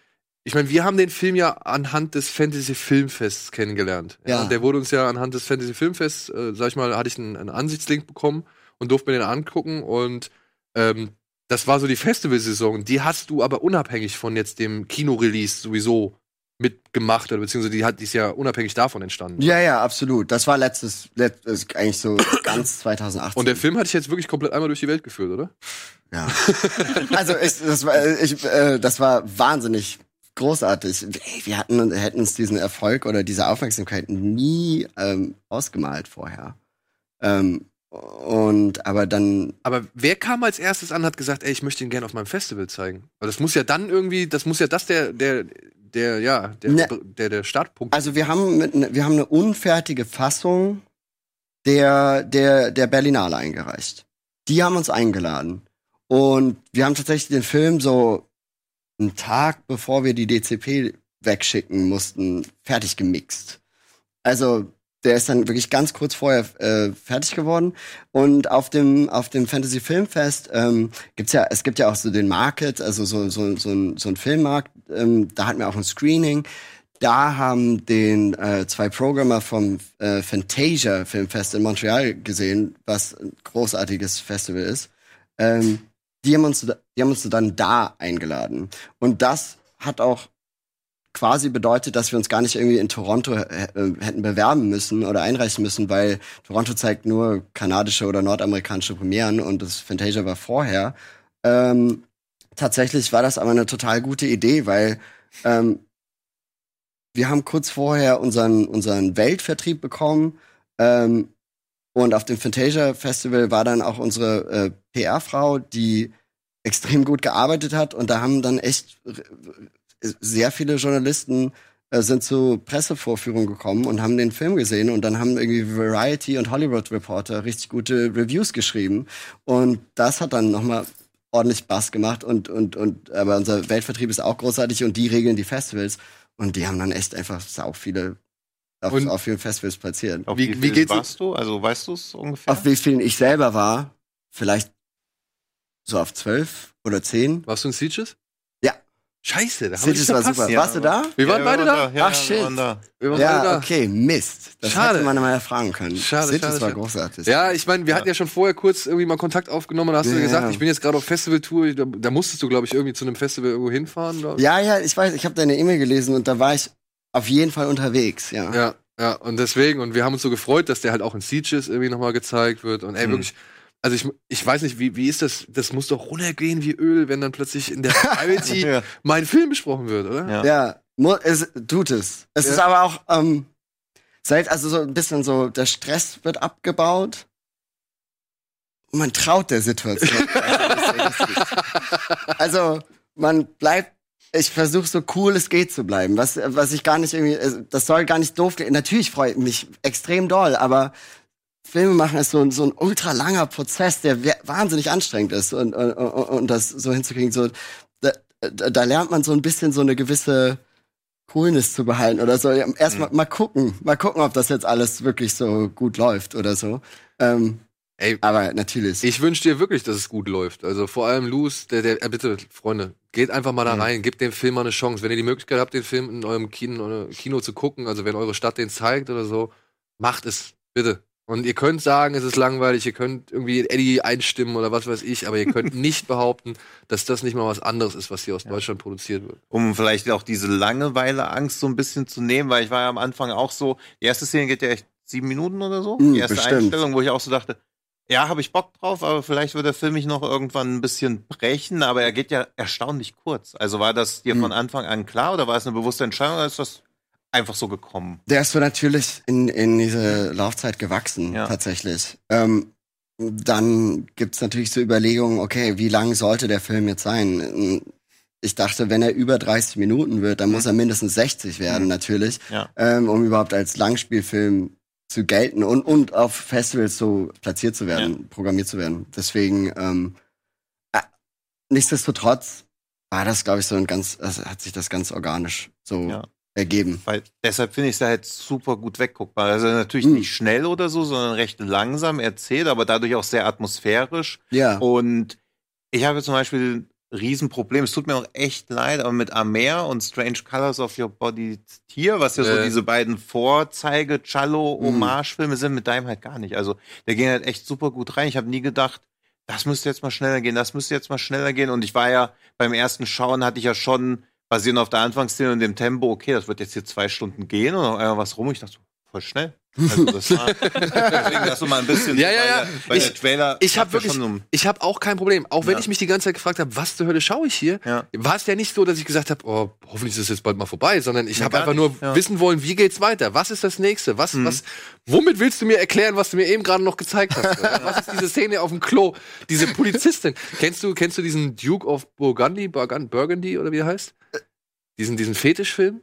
Speaker 2: Ich meine, wir haben den Film ja anhand des Fantasy Filmfests kennengelernt.
Speaker 6: Ja.
Speaker 2: Und der wurde uns ja anhand des Fantasy Filmfests, äh, sag ich mal, hatte ich einen, einen Ansichtslink bekommen und durfte mir den angucken. Und ähm, das war so die Festivalsaison. Die hast du aber unabhängig von jetzt dem Kinorelease sowieso mitgemacht, oder beziehungsweise die hat die ist ja unabhängig davon entstanden.
Speaker 6: Ja, ja, absolut. Das war letztes, letztes eigentlich so [coughs] ganz 2018.
Speaker 2: Und der Film hat dich jetzt wirklich komplett einmal durch die Welt geführt, oder?
Speaker 6: Ja. [laughs] also ich, das war, ich, äh, das war wahnsinnig großartig. Ey, wir hatten, hätten uns diesen Erfolg oder diese Aufmerksamkeit nie ähm, ausgemalt vorher. Ähm, und aber dann,
Speaker 2: Aber wer kam als erstes an und hat gesagt, ey, ich möchte ihn gerne auf meinem Festival zeigen? Weil das muss ja dann irgendwie, das muss ja das der, der, der, ja, der,
Speaker 6: Ne.
Speaker 2: der, der Startpunkt.
Speaker 6: also wir haben mit, ne- wir haben eine unfertige Fassung der der der Berlinale eingereicht. Die haben uns eingeladen und wir haben tatsächlich den Film so einen Tag bevor wir die DCP wegschicken mussten fertig gemixt. Also der ist dann wirklich ganz kurz vorher äh, fertig geworden. Und auf dem auf dem Fantasy Filmfest ähm, gibt's ja es gibt ja auch so den Market also so so so ein, so ein Filmmarkt ähm, da hatten wir auch ein Screening. Da haben den äh, zwei Programmer vom äh, Fantasia Filmfest in Montreal gesehen was ein großartiges Festival ist. Ähm, die haben uns die haben uns dann da eingeladen. Und das hat auch quasi bedeutet, dass wir uns gar nicht irgendwie in Toronto äh, hätten bewerben müssen oder einreichen müssen, weil Toronto zeigt nur kanadische oder nordamerikanische Premieren und das Fantasia war vorher. Ähm, tatsächlich war das aber eine total gute Idee, weil ähm, wir haben kurz vorher unseren, unseren Weltvertrieb bekommen ähm, und auf dem Fantasia Festival war dann auch unsere äh, PR-Frau, die extrem gut gearbeitet hat und da haben dann echt sehr viele Journalisten äh, sind zu Pressevorführungen gekommen und haben den Film gesehen und dann haben irgendwie Variety und Hollywood Reporter richtig gute Reviews geschrieben und das hat dann nochmal ordentlich Bass gemacht und und und aber unser Weltvertrieb ist auch großartig und die regeln die Festivals und die haben dann echt einfach sau viele auf,
Speaker 2: Und-
Speaker 6: auf vielen Festivals platziert.
Speaker 1: Auf
Speaker 2: Wie-
Speaker 1: wie,
Speaker 2: wie geht's-
Speaker 1: warst du? Also weißt du es ungefähr?
Speaker 6: Auf wie vielen ich selber war, vielleicht so auf zwölf oder zehn.
Speaker 2: Warst du in Sieges? Scheiße, da hab
Speaker 6: Sitges
Speaker 2: ich
Speaker 6: war
Speaker 2: verpasst.
Speaker 6: super.
Speaker 1: Ja,
Speaker 6: Warst du da?
Speaker 2: Wir waren
Speaker 1: Ja,
Speaker 2: beide da?
Speaker 1: Ja,
Speaker 6: Ach, shit.
Speaker 1: Wir waren da.
Speaker 2: Wir waren beide
Speaker 6: Ja,
Speaker 2: da.
Speaker 6: okay, Mist. Das
Speaker 2: Schade.
Speaker 6: hätte man mal erfragen können.
Speaker 2: Schade,
Speaker 6: Sitges
Speaker 2: schade,
Speaker 6: war
Speaker 2: schade.
Speaker 6: großartig.
Speaker 2: Ja, ich meine, wir hatten ja schon vorher kurz irgendwie mal Kontakt aufgenommen. Da hast du gesagt, ich bin jetzt gerade auf Festivaltour. Da, da musstest du, glaube ich, irgendwie zu einem Festival irgendwo hinfahren.
Speaker 6: Ja, ja, ich weiß, ich habe deine E-Mail gelesen und da war ich auf jeden Fall unterwegs, ja.
Speaker 2: Ja, ja, und deswegen, und wir haben uns so gefreut, dass der halt auch in Sieges irgendwie nochmal gezeigt wird. Und ey,
Speaker 1: Mhm.
Speaker 2: wirklich, also ich, ich weiß nicht, wie, wie ist das? Das muss doch runtergehen wie Öl, wenn dann plötzlich in der Variety [laughs]
Speaker 1: Ja.
Speaker 2: mein Film besprochen wird, oder?
Speaker 1: Ja.
Speaker 6: Ja, es tut es. Es
Speaker 2: Ja.
Speaker 6: ist aber auch ähm, seit also so ein bisschen so der Stress wird abgebaut. Und man traut der Situation. [laughs] also man bleibt ich versuche so cool es geht zu bleiben, was was ich gar nicht irgendwie also, das soll gar nicht doof klingen. Natürlich freue ich mich extrem doll, aber Filme machen ist so, ein- so ein ultra langer Prozess, der wa- wahnsinnig anstrengend ist und, und, und, das so hinzukriegen, so da, da, lernt man so ein bisschen so eine gewisse Coolness zu behalten oder so. Erstmal mal gucken, mal gucken, ob das jetzt alles wirklich so gut läuft oder so. Ähm,
Speaker 2: Ey,
Speaker 6: aber natürlich.
Speaker 2: Ich wünsche dir wirklich, dass es gut läuft. Also vor allem Luz, der, der, äh, bitte, Freunde, geht einfach mal da rein, gebt dem Film mal eine Chance. Wenn ihr die Möglichkeit habt, den Film in eurem Kino, oder Kino zu gucken, also wenn eure Stadt den zeigt oder so, macht es, bitte. Und ihr könnt sagen, es ist langweilig, ihr könnt irgendwie Eddie einstimmen oder was weiß ich, aber ihr könnt [laughs] nicht behaupten, dass das nicht mal was anderes ist, was hier aus Deutschland produziert wird.
Speaker 1: Um vielleicht auch diese Langeweile-Angst so ein bisschen zu nehmen, weil ich war ja am Anfang auch so, die erste Szene geht ja echt sieben Minuten oder so.
Speaker 6: Mm,
Speaker 1: die erste
Speaker 6: bestimmt.
Speaker 1: Einstellung, wo ich auch so dachte, ja, habe ich Bock drauf, aber vielleicht wird der Film mich noch irgendwann ein bisschen brechen, aber er geht ja erstaunlich kurz. Also war das dir
Speaker 6: Mm.
Speaker 1: von Anfang an klar oder war es eine bewusste Entscheidung oder ist das einfach so gekommen?
Speaker 6: Der ist so natürlich in, in diese Laufzeit gewachsen,
Speaker 1: Ja.
Speaker 6: tatsächlich. Ähm, dann gibt's natürlich so Überlegungen, okay, wie lang sollte der Film jetzt sein? Ich dachte, wenn er über 30 Minuten wird, dann muss er mindestens 60 werden, natürlich,
Speaker 1: Ja.
Speaker 6: ähm, um überhaupt als Langspielfilm zu gelten und, und auf Festivals so platziert zu werden, programmiert zu werden. Deswegen, ähm, äh, nichtsdestotrotz war das, glaube ich, so ein ganz, also hat sich das ganz organisch so
Speaker 1: Ja.
Speaker 6: Ergeben.
Speaker 1: Weil deshalb finde ich es halt super gut wegguckbar. Also natürlich
Speaker 6: Mhm.
Speaker 1: nicht schnell oder so, sondern recht langsam erzählt, aber dadurch auch sehr atmosphärisch.
Speaker 6: Ja.
Speaker 1: Und ich habe zum Beispiel ein Riesenproblem. Es tut mir auch echt leid, aber mit Amer und Strange Colors of Your Body Tier, was ja so
Speaker 2: Äh.
Speaker 1: diese beiden Vorzeige Cello Hommage Filme sind, mit deinem halt gar nicht. Also der ging halt echt super gut rein. Ich habe nie gedacht, das müsste jetzt mal schneller gehen, das müsste jetzt mal schneller gehen. Und ich war ja beim ersten Schauen hatte ich ja schon basierend auf der Anfangsszene und dem Tempo, okay, das wird jetzt hier zwei Stunden gehen und auf einmal was rum. Ich dachte voll schnell. Also das war deswegen das mal ein bisschen.
Speaker 2: Ja, ja, ja.
Speaker 1: Der, weil
Speaker 2: Ich-
Speaker 1: der Trailer.
Speaker 2: Ich habe
Speaker 1: ja
Speaker 2: wirklich,
Speaker 1: um-
Speaker 2: ich habe auch kein Problem. Auch wenn
Speaker 1: Ja.
Speaker 2: ich mich die ganze Zeit gefragt habe, was zur Hölle schaue ich hier,
Speaker 1: Ja.
Speaker 2: war es ja nicht so, dass ich gesagt habe, oh, hoffentlich ist es jetzt bald mal vorbei, sondern ich
Speaker 1: Nee,
Speaker 2: habe einfach nur
Speaker 1: nicht, ja.
Speaker 2: wissen wollen, wie geht's weiter? Was ist das nächste? Was,
Speaker 1: Mhm.
Speaker 2: was, womit willst du mir erklären, was du mir eben gerade noch gezeigt hast? [laughs] was ist diese Szene auf dem Klo? Diese Polizistin. kennst du, kennst du diesen Duke of Burgundy, Burgun- Burgundy oder wie er heißt? Diesen, diesen Fetischfilm?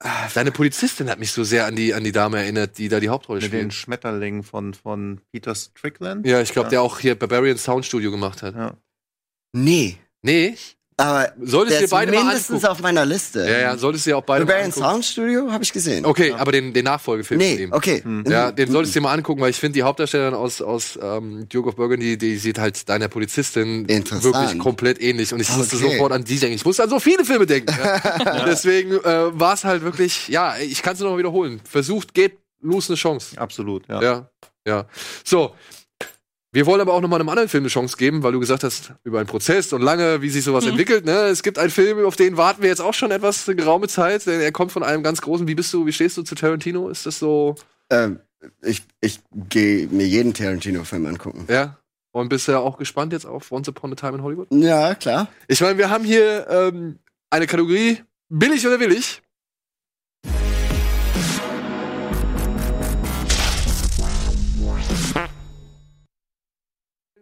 Speaker 1: Ah,
Speaker 2: Seine Polizistin hat mich so sehr an die, an die Dame erinnert, die da die Hauptrolle
Speaker 1: Mit den
Speaker 2: spielt.
Speaker 1: Schmetterlingen von, von Peter Strickland.
Speaker 2: Ja, ich glaube,
Speaker 1: Ja.
Speaker 2: der auch hier Barbarian Sound Studio gemacht hat.
Speaker 1: Ja.
Speaker 6: Nee.
Speaker 2: Nee,
Speaker 6: Aber
Speaker 2: solltest
Speaker 6: der
Speaker 2: du dir
Speaker 6: ist
Speaker 2: beide mal
Speaker 6: mindestens
Speaker 2: angucken.
Speaker 6: auf meiner Liste.
Speaker 2: Ja, ja, solltest du dir auch beide mal
Speaker 6: Barbarian
Speaker 2: angucken.
Speaker 6: Sound Studio habe ich gesehen.
Speaker 2: Okay, aber den, den Nachfolgefilm von
Speaker 6: Nee,
Speaker 2: ihm.
Speaker 6: okay.
Speaker 1: Hm.
Speaker 2: Ja, den solltest du dir mal angucken, weil ich finde, die Hauptdarstellerin aus, aus ähm, Duke of Burgundy, die sieht halt deiner Polizistin wirklich komplett ähnlich. Und ich musste
Speaker 6: Okay.
Speaker 2: sofort an die denken. Ich musste an so viele Filme denken. [laughs] Ja. Deswegen äh, war es halt wirklich, ja, ich kann es nur noch wiederholen. Versucht, geht, los eine Chance.
Speaker 1: Absolut, ja.
Speaker 2: Ja, ja. So. Wir wollen aber auch noch mal einem anderen Film eine Chance geben, weil du gesagt hast, über einen Prozess und lange, wie sich sowas
Speaker 3: Mhm.
Speaker 2: entwickelt. Ne? Es gibt einen Film, auf den warten wir jetzt auch schon etwas geraume Zeit. denn Er kommt von einem ganz großen. Wie bist du, wie stehst du zu Tarantino? Ist das so,
Speaker 6: Ähm, ich ich gehe mir jeden Tarantino-Film angucken.
Speaker 2: ja? Und bist du ja auch gespannt jetzt auf Once Upon a Time in Hollywood?
Speaker 6: Ja, klar.
Speaker 2: Ich meine, wir haben hier ähm, eine Kategorie billig oder willig.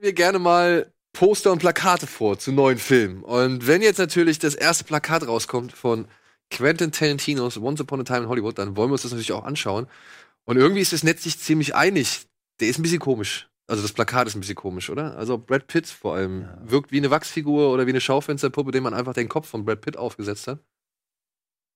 Speaker 2: Wir gerne mal Poster und Plakate vor zu neuen Filmen. Und wenn jetzt natürlich das erste Plakat rauskommt von Quentin Tarantinos Once Upon a Time in Hollywood, dann wollen wir uns das natürlich auch anschauen. Und irgendwie ist das Netz sich ziemlich einig. Der ist ein bisschen komisch. Also das Plakat ist ein bisschen komisch, oder? Also Brad Pitt vor allem wirkt wie eine Wachsfigur oder wie eine Schaufensterpuppe, dem man einfach den Kopf von Brad Pitt aufgesetzt hat.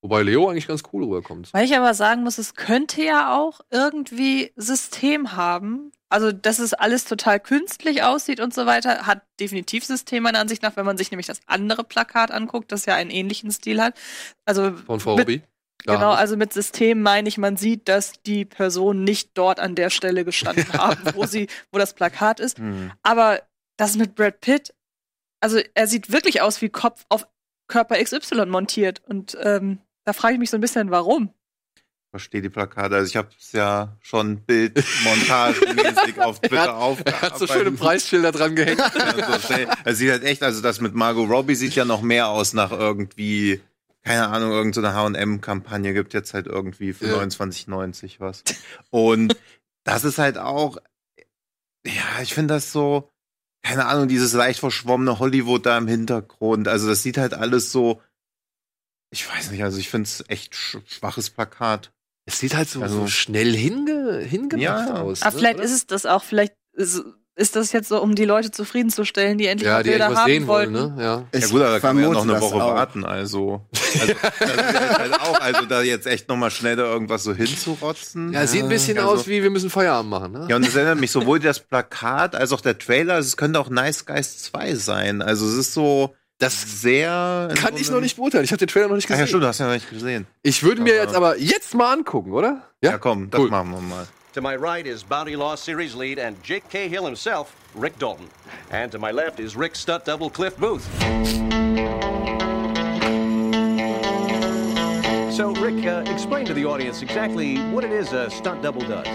Speaker 2: Wobei Leo eigentlich ganz cool rüberkommt.
Speaker 3: Weil ich aber sagen muss, es könnte ja auch irgendwie System haben. Also, dass es alles total künstlich aussieht und so weiter, hat definitiv System meiner Ansicht nach, wenn man sich nämlich das andere Plakat anguckt, das ja einen ähnlichen Stil hat. Also,
Speaker 2: Von Hobby. Ja,
Speaker 3: genau, also mit System meine ich, man sieht, dass die Personen nicht dort an der Stelle gestanden [laughs] haben, wo sie, wo das Plakat ist.
Speaker 1: Hm.
Speaker 3: Aber das mit Brad Pitt, also er sieht wirklich aus wie Kopf auf Körper XY montiert. Und ähm, da frage ich mich so ein bisschen, warum.
Speaker 1: Verstehe die Plakate. Also ich habe es ja schon bildmontagemäßig [laughs] auf Twitter
Speaker 2: er
Speaker 1: aufgearbeitet.
Speaker 2: hat so schöne Preisschilder dran gehängt. [laughs]
Speaker 1: So schnell. Es sieht halt echt, also das mit Margot Robbie sieht ja noch mehr aus nach irgendwie, keine Ahnung, irgendeine H&M-Kampagne gibt jetzt halt irgendwie für
Speaker 2: Ja.
Speaker 1: 29,90 was. Und das ist halt auch, ja, ich finde das so, keine Ahnung, dieses leicht verschwommene Hollywood da im Hintergrund. Also das sieht halt alles so, ich weiß nicht, also ich finde es echt sch schwaches Plakat.
Speaker 2: Es sieht halt so,
Speaker 1: Also-
Speaker 2: so schnell hinge, hingemacht
Speaker 1: Ja.
Speaker 2: aus.
Speaker 3: Aber
Speaker 2: ne,
Speaker 3: vielleicht
Speaker 2: oder?
Speaker 3: ist es das auch, vielleicht ist, ist das jetzt so, um die Leute zufriedenzustellen, die endlich
Speaker 2: ja,
Speaker 3: mal
Speaker 2: die
Speaker 3: Bilder haben
Speaker 2: sehen wollen,
Speaker 3: wollten.
Speaker 2: ne? Ja.
Speaker 6: Ich
Speaker 1: ja gut, aber da kann man ja noch eine
Speaker 6: das
Speaker 1: Woche
Speaker 6: auch.
Speaker 1: warten, also. also [laughs] das halt auch, also da jetzt echt nochmal schnell da irgendwas so hinzurotzen.
Speaker 2: Ja, sieht ein bisschen
Speaker 1: Also-
Speaker 2: aus wie wir müssen Feierabend machen, ne?
Speaker 1: Ja, und es erinnert mich sowohl das Plakat als auch der Trailer, also es könnte auch Nice Guys 2 sein. Also es ist so
Speaker 2: Das
Speaker 1: sehr.
Speaker 2: kann ich noch nicht beurteilen. Ich habe den Trailer noch nicht
Speaker 1: Ach
Speaker 2: gesehen.
Speaker 1: ja, stimmt, du hast ja noch nicht gesehen.
Speaker 2: Ich würde mir jetzt aber jetzt mal angucken, oder?
Speaker 1: Ja, komm, das
Speaker 2: Cool.
Speaker 1: machen wir mal.
Speaker 7: To my right is Bounty Law Series lead and Jake Cahill himself, Rick Dalton. And to my left is Rick stunt double Cliff Booth. So, Rick, uh, explain to the audience exactly what it is a stunt double does.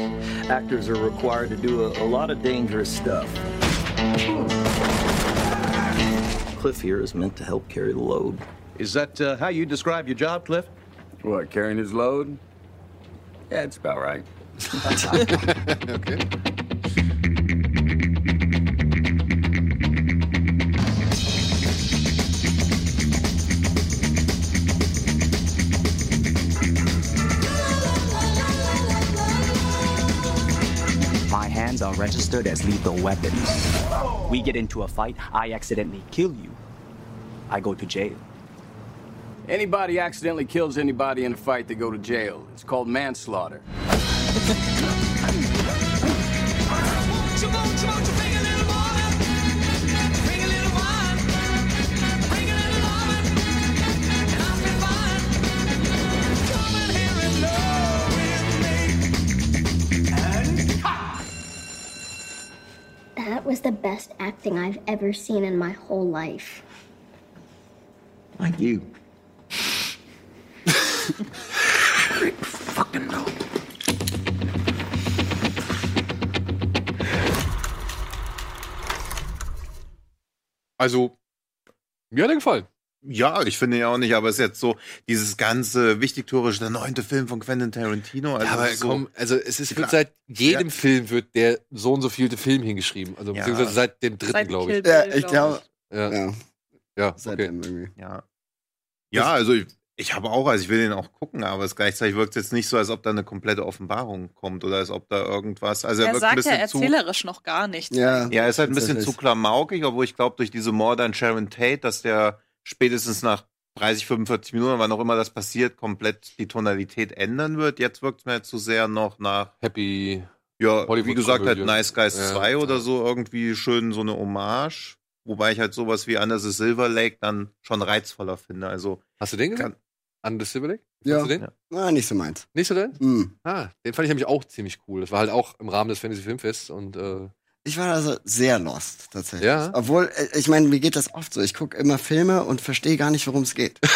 Speaker 5: Actors are required to do a, a lot of dangerous stuff. Cliff here is meant to help carry the load.
Speaker 7: Is that uh, how you describe your job, Cliff?
Speaker 8: What, carrying his load? Yeah, it's about right. [laughs] [laughs]
Speaker 2: Okay.
Speaker 9: Are registered as lethal weapons. We get into a fight, I accidentally kill you. I go to jail.
Speaker 8: Anybody accidentally kills anybody in a fight, they go to jail. It's called manslaughter. [laughs]
Speaker 10: That was the best acting I've ever seen in my whole life.
Speaker 5: Like you.
Speaker 2: Also, mir hat er gefallen.
Speaker 1: Ja, ich finde ja auch nicht, aber es ist jetzt so dieses ganze wichtigtourische, der neunte Film von Quentin Tarantino. Also
Speaker 2: Ja, aber
Speaker 1: so,
Speaker 2: komm, also es ist, wird
Speaker 1: Klar.
Speaker 2: seit jedem
Speaker 1: Ja.
Speaker 2: Film wird der so und so vielte Film hingeschrieben. Also
Speaker 1: Ja.
Speaker 2: beziehungsweise seit dem dritten, glaube ich.
Speaker 6: Ja, ich
Speaker 3: glaub
Speaker 6: glaube,
Speaker 2: Ja, ja.
Speaker 6: ja,
Speaker 2: okay.
Speaker 6: seitdem irgendwie.
Speaker 1: Ja. Ja, also ich, ich habe auch, also ich will den auch gucken, aber es gleichzeitig wirkt es jetzt nicht so, als ob da eine komplette Offenbarung kommt oder als ob da irgendwas. Also er,
Speaker 3: Er
Speaker 1: wirkt ein
Speaker 3: sagt ja
Speaker 1: bisschen zu.
Speaker 3: erzählerisch noch gar nichts.
Speaker 6: Ja,
Speaker 1: Ja, er ist halt ein bisschen zu klamaukig, obwohl ich glaube, durch diese Morde an Sharon Tate, dass der spätestens nach 30, 45 Minuten, wann auch immer das passiert, komplett die Tonalität ändern wird. Jetzt wirkt es mir zu sehr noch nach,
Speaker 2: Happy.
Speaker 1: ja, wie
Speaker 2: Hollywood
Speaker 1: gesagt, halt. Nice Guys
Speaker 2: Ja.
Speaker 1: 2 oder so, irgendwie schön so eine Hommage. Wobei ich halt sowas wie Under the Silver Lake dann schon reizvoller finde. Also,
Speaker 2: Hast du den gesehen? An the Silver Lake?
Speaker 6: Ja.
Speaker 2: Hast du den?
Speaker 1: Ja.
Speaker 6: Na, nicht so meins.
Speaker 2: Nicht so denn?
Speaker 6: Hm.
Speaker 2: Ah, den fand ich nämlich auch ziemlich cool. Das war halt auch im Rahmen des Fantasy Filmfests und äh,
Speaker 6: Ich war also sehr lost, tatsächlich.
Speaker 2: Ja?
Speaker 6: Obwohl, äh, ich meine, mir geht das oft so. Ich gucke immer Filme und verstehe gar nicht, worum es geht. [laughs]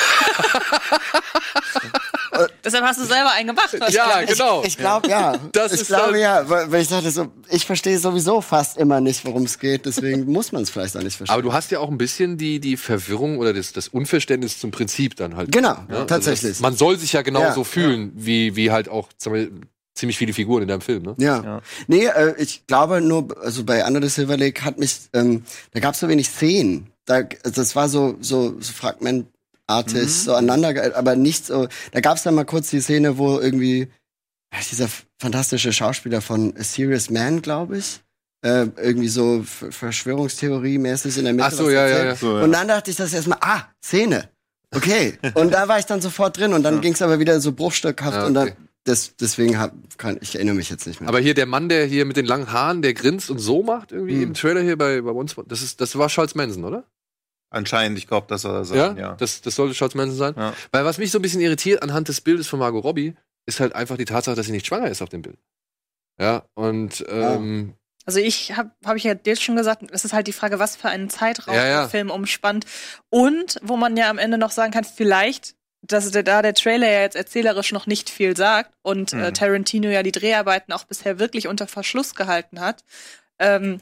Speaker 3: Deshalb hast du selber einen gemacht.
Speaker 2: Ja, genau.
Speaker 6: Ich glaube, ja.
Speaker 2: Das
Speaker 6: ich
Speaker 2: ist
Speaker 6: glaube, ja. Weil, weil ich dachte so, ich verstehe sowieso fast immer nicht, worum es geht. Deswegen muss man es vielleicht auch nicht verstehen.
Speaker 2: aber du hast ja auch ein bisschen die, die Verwirrung oder das, das Unverständnis zum Prinzip dann halt.
Speaker 6: Genau,
Speaker 2: Ja, also
Speaker 6: tatsächlich.
Speaker 2: das, man soll sich ja genauso
Speaker 6: Ja.
Speaker 2: fühlen, wie, wie halt auch sagen wir, ziemlich viele Figuren in deinem Film, ne?
Speaker 6: Ja.
Speaker 1: Ja.
Speaker 6: Nee, äh, ich glaube nur, also bei Under the Silver Lake hat mich, ähm, da gab es so wenig Szenen. Da, das war so, so, so fragmentartig,
Speaker 1: Mhm.
Speaker 6: so aneinander, aber nicht so. Da gab es dann mal kurz die Szene, wo irgendwie ja, dieser fantastische Schauspieler von A Serious Man, glaube ich, äh, irgendwie so Verschwörungstheorie-mäßig in der Mitte.
Speaker 2: Ach so,
Speaker 6: was
Speaker 2: ja, ja, ja.
Speaker 1: so, ja.
Speaker 6: Und dann dachte ich das erstmal, ah, Szene. Okay. [laughs] und da war ich dann sofort drin und dann ging's aber wieder so bruchstückhaft
Speaker 2: Ja,
Speaker 6: und dann,
Speaker 2: okay.
Speaker 6: Das, deswegen hab, kann, ich erinnere mich jetzt nicht mehr.
Speaker 2: Aber hier der Mann, der hier mit den langen Haaren, der grinst und so macht irgendwie
Speaker 6: Hm.
Speaker 2: im Trailer hier bei, bei uns, das ist, das war Charles Manson, oder?
Speaker 1: anscheinend, ich glaube, dass er das
Speaker 2: Ja,
Speaker 1: ja.
Speaker 2: Das, das sollte Charles Manson sein.
Speaker 1: Ja.
Speaker 2: Weil was mich so ein bisschen irritiert anhand des Bildes von Margot Robbie, ist halt einfach die Tatsache, dass sie nicht schwanger ist auf dem Bild. Ja, und ähm,
Speaker 3: Also ich habe hab ich ja dir schon gesagt, es ist halt die Frage, was für einen Zeitraum
Speaker 2: Ja, ja.
Speaker 3: der Film umspannt und wo man ja am Ende noch sagen kann, vielleicht, dass der, da der Trailer ja jetzt erzählerisch noch nicht viel sagt und äh,
Speaker 1: Mhm.
Speaker 3: Tarantino ja die Dreharbeiten auch bisher wirklich unter Verschluss gehalten hat. Ähm,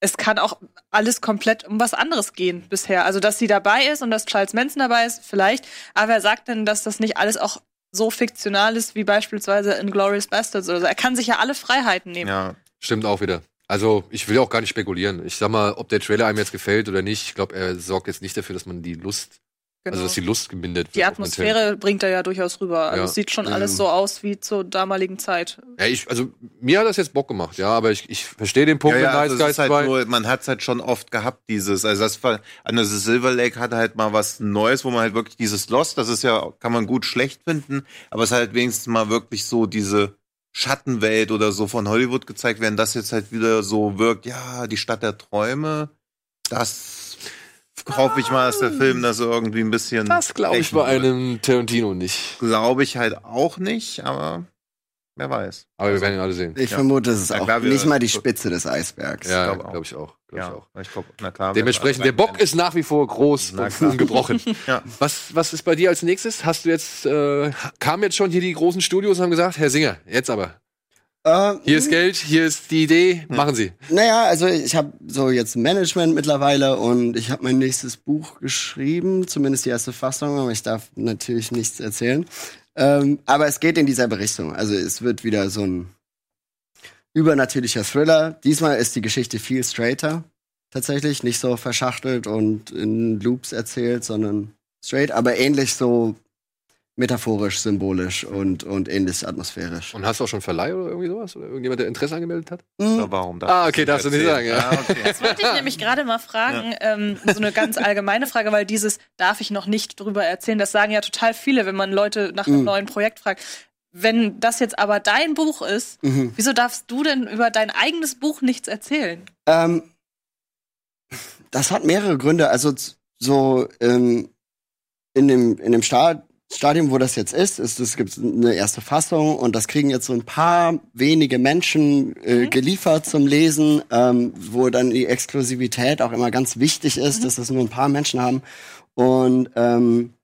Speaker 3: es kann auch alles komplett um was anderes gehen bisher. Also, dass sie dabei ist und dass Charles Manson dabei ist, vielleicht. Aber wer sagt denn, dass das nicht alles auch so fiktional ist wie beispielsweise in Glorious Bastards oder so? Er kann sich ja alle Freiheiten nehmen.
Speaker 1: ja.
Speaker 2: stimmt auch wieder. Also, ich will auch gar nicht spekulieren. Ich sag mal, ob der Trailer einem jetzt gefällt oder nicht, ich glaube, er sorgt jetzt nicht dafür, dass man die Lust,
Speaker 3: Genau.
Speaker 2: also dass die Lust gemindert wird.
Speaker 3: Die. Atmosphäre bringt er ja durchaus rüber. Also
Speaker 2: Ja.
Speaker 3: es sieht schon
Speaker 6: Ja.
Speaker 3: alles so aus wie zur damaligen Zeit.
Speaker 2: Ja, ich, also mir hat das jetzt Bock gemacht, ja, aber ich, ich verstehe den Punkt
Speaker 1: Ja, ja, also
Speaker 2: Guys
Speaker 1: halt
Speaker 2: 2.
Speaker 1: nur, man hat es halt schon oft gehabt, dieses, also das war, the Silver Lake hatte halt mal was Neues, wo man halt wirklich dieses Lost, das ist ja, kann man gut schlecht finden, aber es ist halt wenigstens mal wirklich so diese Schattenwelt oder so von Hollywood gezeigt werden, das jetzt halt wieder so wirkt, ja, die Stadt der Träume, das hoffe ich mal, dass der Film das irgendwie ein bisschen.
Speaker 2: Das glaube ich bei einem Tarantino nicht.
Speaker 1: Glaube ich halt auch nicht, aber Wer weiß.
Speaker 2: Aber wir werden ihn alle sehen.
Speaker 6: Ich
Speaker 1: Ja.
Speaker 6: vermute, es ist
Speaker 1: Ja,
Speaker 6: auch
Speaker 1: klar,
Speaker 6: nicht mal die Spitze des Eisbergs.
Speaker 2: Ja,
Speaker 1: glaube auch.
Speaker 2: glaube ich auch. Glaub ich
Speaker 1: Ja,
Speaker 2: auch.
Speaker 1: ich glaube, na klar.
Speaker 2: Dementsprechend, der Bock ist nach wie vor groß
Speaker 1: Na
Speaker 2: und ungebrochen. [laughs] [laughs]
Speaker 1: Ja.
Speaker 2: Was, was ist bei dir als nächstes? Hast du jetzt, äh, kamen jetzt schon hier die großen Studios und haben gesagt, Herr Singer, jetzt aber.
Speaker 6: Äh,
Speaker 2: Hier ist Geld, hier ist die Idee, machen Sie.
Speaker 6: Naja, also ich habe so jetzt Management mittlerweile und ich habe mein nächstes Buch geschrieben, zumindest die erste Fassung, aber ich darf natürlich nichts erzählen. Ähm, aber es geht in dieselbe Richtung. Also es wird wieder so ein übernatürlicher Thriller. Diesmal ist die Geschichte viel straighter, tatsächlich, nicht so verschachtelt und in Loops erzählt, sondern straight, aber ähnlich so metaphorisch, symbolisch und, und ähnlich atmosphärisch.
Speaker 2: Und hast du auch schon Verleih oder irgendwie sowas? Oder irgendjemand, der Interesse angemeldet hat?
Speaker 6: Hm,
Speaker 1: Warum darf
Speaker 2: Ah,
Speaker 1: ich
Speaker 2: okay,
Speaker 1: das
Speaker 2: darfst du nicht sagen, ja.
Speaker 1: Ah, okay.
Speaker 3: Das wollte ich nämlich gerade mal fragen, ähm, so eine ganz allgemeine Frage, weil dieses darf ich noch nicht drüber erzählen, das sagen ja total viele, wenn man Leute nach einem
Speaker 6: Mhm.
Speaker 3: neuen Projekt fragt. Wenn das jetzt aber dein Buch ist,
Speaker 6: Mhm.
Speaker 3: wieso darfst du denn über dein eigenes Buch nichts erzählen?
Speaker 6: Ähm, das hat mehrere Gründe. Also so ähm, in dem in dem Sta Stadium, wo das jetzt ist, ist es gibt eine erste Fassung und das kriegen jetzt so ein paar wenige Menschen äh, geliefert zum Lesen, ähm, wo dann die Exklusivität auch immer ganz wichtig ist, dass das nur ein paar Menschen haben. Und ähm,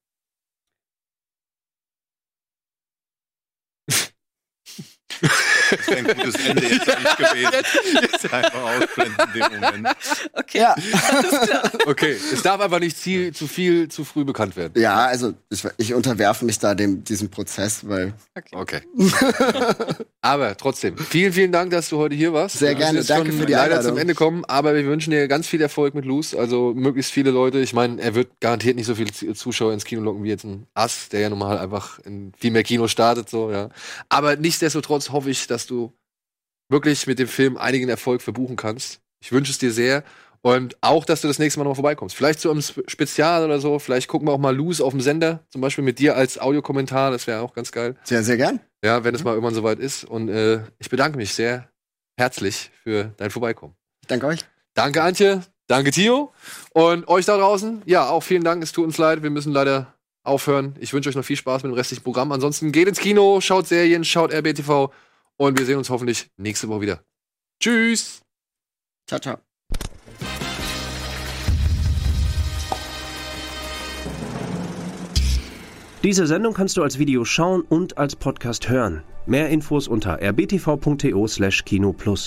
Speaker 6: [laughs]
Speaker 1: Das wäre ein gutes Ende jetzt nicht gewesen. Einfach ausblenden in dem Moment.
Speaker 3: Okay,
Speaker 6: ja
Speaker 3: alles klar.
Speaker 2: Okay, es darf einfach nicht viel, zu viel, zu früh bekannt werden.
Speaker 6: ja also ich, ich unterwerfe mich da dem diesem Prozess, weil
Speaker 2: Okay. [laughs] aber trotzdem, vielen, vielen Dank, dass du heute hier warst.
Speaker 6: Sehr gerne.
Speaker 2: jetzt
Speaker 6: Danke
Speaker 2: schon
Speaker 6: für die
Speaker 2: leider
Speaker 6: Einladung.
Speaker 2: zum Ende kommen, aber wir wünschen dir ganz viel Erfolg mit Luz. Also möglichst viele Leute. Ich meine, er wird garantiert nicht so viele Zuschauer ins Kino locken wie jetzt ein Ass, der ja normal einfach in viel mehr Kino startet. So, ja. Aber nichtsdestotrotz hoffe ich, dass du wirklich mit dem Film einigen Erfolg verbuchen kannst. Ich wünsche es dir sehr. Und auch, dass du das nächste Mal noch mal vorbeikommst. Vielleicht zu einem Spe- Spezial oder so. Vielleicht gucken wir auch mal Luz auf dem Sender. Zum Beispiel mit dir als Audiokommentar. Das wäre auch ganz geil.
Speaker 6: sehr sehr gern.
Speaker 2: Ja, wenn es mal irgendwann soweit ist. Und äh, ich bedanke mich sehr herzlich für dein Vorbeikommen.
Speaker 6: Danke euch.
Speaker 2: Danke, Antje. Danke, Tio. Und euch da draußen, ja, auch vielen Dank. Es tut uns leid. Wir müssen leider aufhören. Ich wünsche euch noch viel Spaß mit dem restlichen Programm. Ansonsten geht ins Kino, schaut Serien, schaut RBTV. Und wir sehen uns hoffentlich nächste Woche wieder. Tschüss.
Speaker 6: Ciao ciao.
Speaker 11: Diese Sendung kannst du als Video schauen und als Podcast hören. Mehr Infos unter rbtv.to/kinoplus.